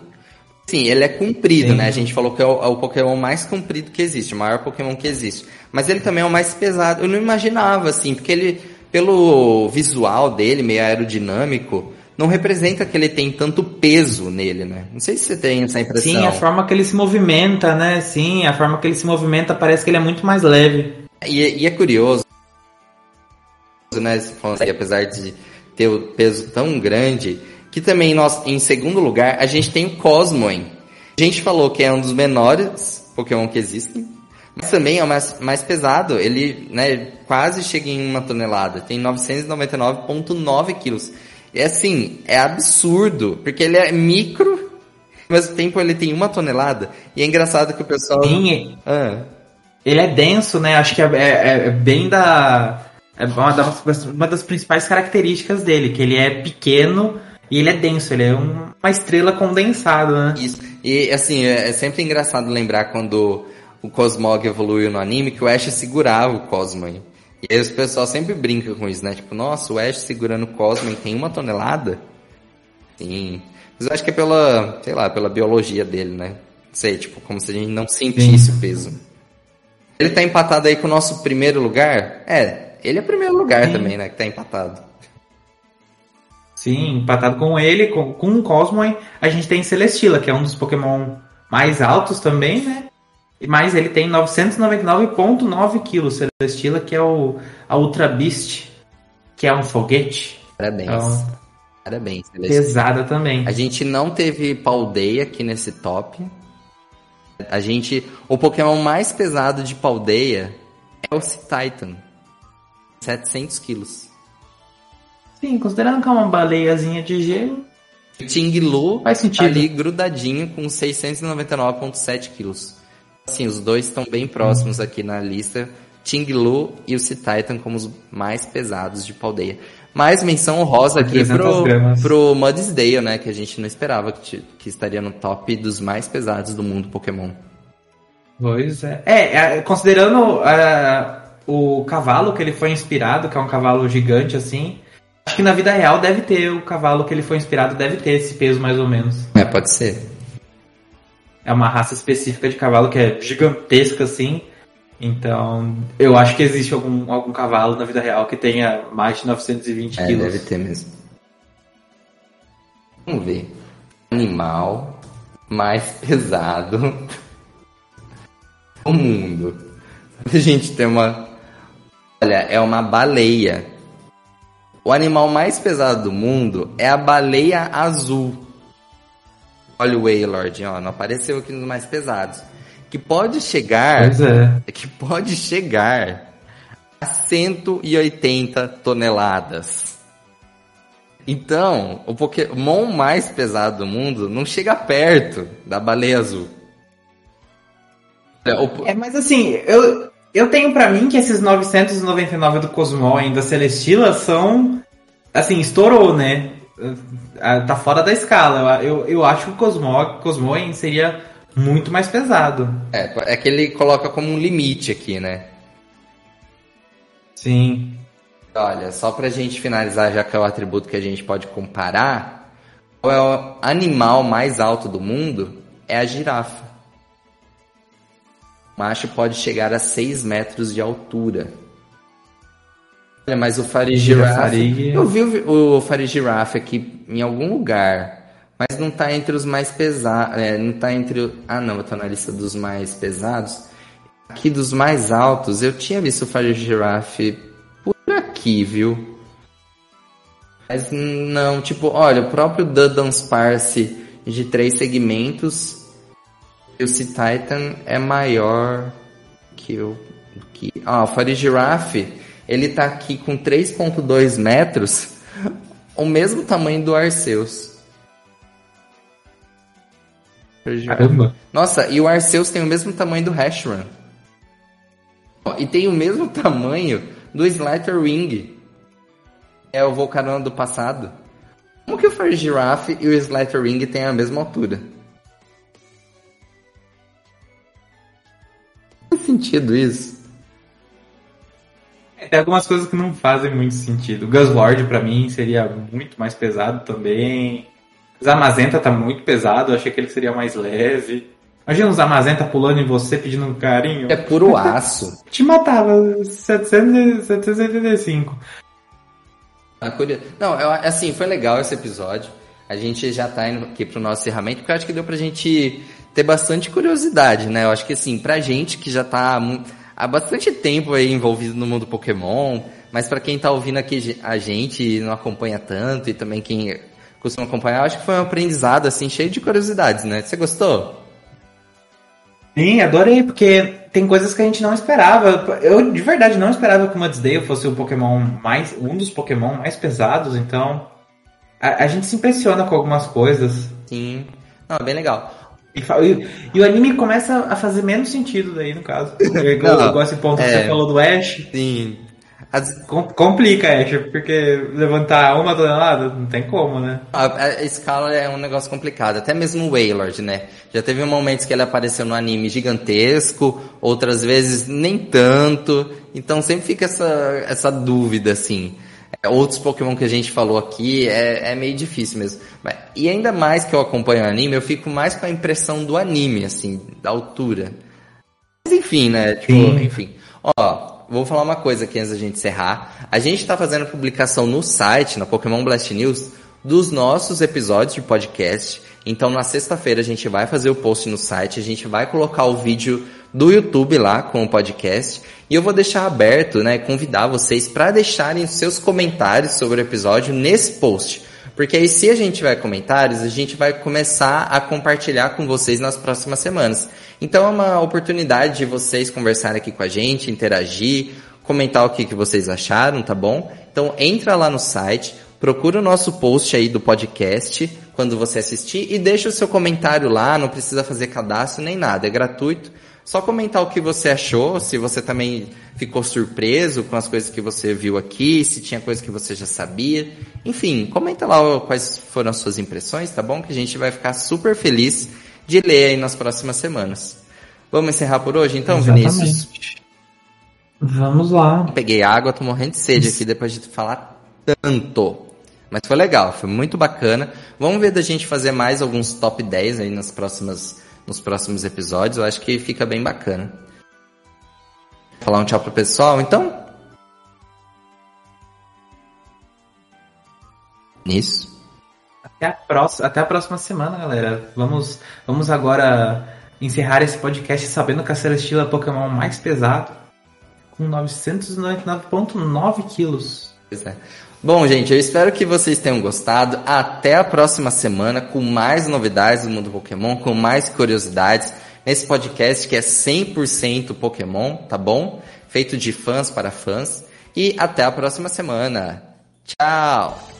Sim, ele é comprido, Sim. né? A gente falou que é o, é o Pokémon mais comprido que existe, o maior Pokémon que existe. Mas ele também é o mais pesado. Eu não imaginava, assim, porque ele, pelo visual dele, meio aerodinâmico, não representa que ele tem tanto peso nele, né? Não sei se você tem essa impressão. Sim, a forma que ele se movimenta, né? Sim, a forma que ele se movimenta parece que ele é muito mais leve. E, e é curioso, né? falando Apesar de ter o peso tão grande, que também nós, em segundo lugar, a gente tem o Cosmoem. A gente falou que é um dos menores Pokémon que existem, mas também é o mais, mais pesado. Ele, né, quase chega em uma tonelada. Tem 999,9 quilos. E assim, é absurdo, porque ele é micro, ao mesmo tempo ele tem uma tonelada. E é engraçado que o pessoal. Sim, Ah. ele é denso, né? Acho que é, é- é bem da. É uma das, uma das principais características dele, que ele é pequeno e ele é denso, ele é um- uma estrela condensada, né? Isso. E assim, é é sempre engraçado lembrar quando o Cosmog evoluiu no anime que o Ash segurava o Cosmog. E aí os pessoal sempre brinca com isso, né? Tipo, nossa, o Ash segurando o Cosmog tem uma tonelada? Sim. Mas eu acho que é pela, sei lá, pela biologia dele, né? Não sei, tipo, como se a gente não sentisse o peso. Ele tá empatado aí com o nosso primeiro lugar? É, ele é primeiro lugar Sim. também, né? Que tá empatado. Sim, empatado com ele, com, com o Cosmoem, a gente tem Celestila, que é um dos Pokémon mais altos também, né? Mas ele tem 999,9 quilos, Celestila, que é o, a Ultra Beast, que é um foguete. Parabéns. Então, Parabéns, Celestino. pesada também. A gente não teve Paldeia aqui nesse top. A gente. O Pokémon mais pesado de Paldeia é o Titan. 700 quilos. Sim, considerando que é uma baleiazinha de gelo, O Tinglu Faz tá sentido. ali grudadinho com 699,7 quilos. Assim, os dois estão bem próximos aqui na lista. Tinglu e o Titan como os mais pesados de Paldeia. Mais menção honrosa aqui 300 pro, gramas. pro Mudsdale, né? Que a gente não esperava que, que estaria no top dos mais pesados do mundo Pokémon. Pois é. É, é, considerando ah, o cavalo que ele foi inspirado, que é um cavalo gigante assim, acho que na vida real deve ter o cavalo que ele foi inspirado, deve ter esse peso mais ou menos. É, pode ser. É uma raça específica de cavalo que é gigantesca assim. Então, eu acho que existe algum, algum cavalo na vida real que tenha mais de 920 É, quilos. deve ter mesmo. Vamos ver. Animal mais pesado do mundo. A gente tem uma. Olha, é uma baleia. O animal mais pesado do mundo é a baleia azul. Olha o Wailord, ó, não apareceu aqui nos mais pesados. Que pode chegar Pois é. que pode chegar a 180 toneladas. Então, o Pokémon mais pesado do mundo não chega perto da baleia azul. O- É, mas assim, eu, eu tenho pra mim que esses 999 do Cosmo e da Celestila são. Assim, estourou, né? Ah, Tá fora da escala. Eu, eu acho que o Cosmo, Cosmoem seria muito mais pesado. é, é que ele coloca como um limite aqui, né? Sim. Olha, só pra gente finalizar, já que é o atributo que a gente pode comparar, qual é o animal mais alto do mundo? É a girafa. O macho pode chegar a 6 metros de altura. Olha, mas o. Girafarig. Eu vi o, o Farigirafe aqui em algum lugar, mas não tá entre os mais pesados. não tá entre... o- Ah, não, eu tô na lista dos mais pesados. Aqui dos mais altos, eu tinha visto o Farigirafe por aqui, viu? Mas não, tipo, olha, o próprio Dunsparce de três segmentos, e o Titan é maior que o que, ah, o Farigirafe, ele tá aqui com 3.2 metros, o mesmo tamanho do Arceus. Caramba. Nossa, e o Arceus tem o mesmo tamanho do Reshiram. E tem o mesmo tamanho do Slitter Ring. É o Volcarona do passado. Como que o Fire Giraffe e o Slitter Ring têm a mesma altura? Faz sentido isso? Tem algumas coisas que não fazem muito sentido. O Guslord pra mim seria muito mais pesado também. Zamazenta tá muito pesado, eu achei que ele seria mais leve. Imagina o Zamazenta pulando em você pedindo um carinho. É puro aço. Te matava 700, 785. Ah, não, assim, foi legal esse episódio. A gente já tá indo aqui pro nosso encerramento, porque eu acho que deu pra gente ter bastante curiosidade, né? Eu acho que assim, pra gente que já tá há bastante tempo aí envolvido no mundo Pokémon, mas para quem tá ouvindo aqui a gente e não acompanha tanto, e também quem costuma acompanhar, acho que foi um aprendizado, assim, cheio de curiosidades, né? Você gostou? Sim, adorei, porque tem coisas que a gente não esperava. Eu de verdade não esperava que o Mudsdale fosse o Pokémon mais. um dos Pokémon mais pesados, então. A, a gente se impressiona com algumas coisas. Sim. Não, é bem legal. E, o anime começa a fazer menos sentido daí, no caso. Não, igual esse ponto é, que você falou do Ash. Sim. As... complica, Ash, porque levantar uma tonelada não tem como, né? A, a, escala é um negócio complicado. Até mesmo o Wailord, né? Já teve momentos que ele apareceu no anime gigantesco, outras vezes nem tanto. Então sempre fica essa, essa dúvida, assim. Outros Pokémon que a gente falou aqui é, é meio difícil mesmo. Mas, e ainda mais que eu acompanho o anime, eu fico mais com a impressão do anime, assim, da altura. Mas enfim, né? Tipo, enfim. Ó, vou falar uma coisa aqui antes da gente encerrar. A gente está fazendo publicação no site, na Pokémon Blast News, dos nossos episódios de podcast. Então na sexta-feira a gente vai fazer o post no site, a gente vai colocar o vídeo do YouTube lá com o podcast. E eu vou deixar aberto, né, convidar vocês para deixarem seus comentários sobre o episódio nesse post. Porque aí se a gente tiver comentários, a gente vai começar a compartilhar com vocês nas próximas semanas. Então é uma oportunidade de vocês conversarem aqui com a gente, interagir, comentar o que, que vocês acharam, tá bom? Então entra lá no site, procura o nosso post aí do podcast quando você assistir e deixa o seu comentário lá, não precisa fazer cadastro nem nada, é gratuito. Só comentar o que você achou, se você também ficou surpreso com as coisas que você viu aqui, se tinha coisa que você já sabia. Enfim, comenta lá quais foram as suas impressões, tá bom? Que a gente vai ficar super feliz de ler aí nas próximas semanas. Vamos encerrar por hoje então, Exatamente. Vinícius? Vamos lá. Peguei água, tô morrendo de sede aqui depois de falar tanto. Mas foi legal, foi muito bacana. Vamos ver da gente fazer mais alguns top 10 aí nas próximas nos próximos episódios. Eu acho que fica bem bacana. Falar um tchau pro pessoal, então? Nisso. Até a próxima, até a próxima semana, galera. Vamos, vamos agora encerrar esse podcast sabendo que a Celestila é o Pokémon mais pesado, com 999,9 quilos. Pois é. Bom, gente, eu espero que vocês tenham gostado. Até a próxima semana com mais novidades do mundo Pokémon, com mais curiosidades nesse podcast que é 100% Pokémon, tá bom? Feito de fãs para fãs. E até a próxima semana. Tchau!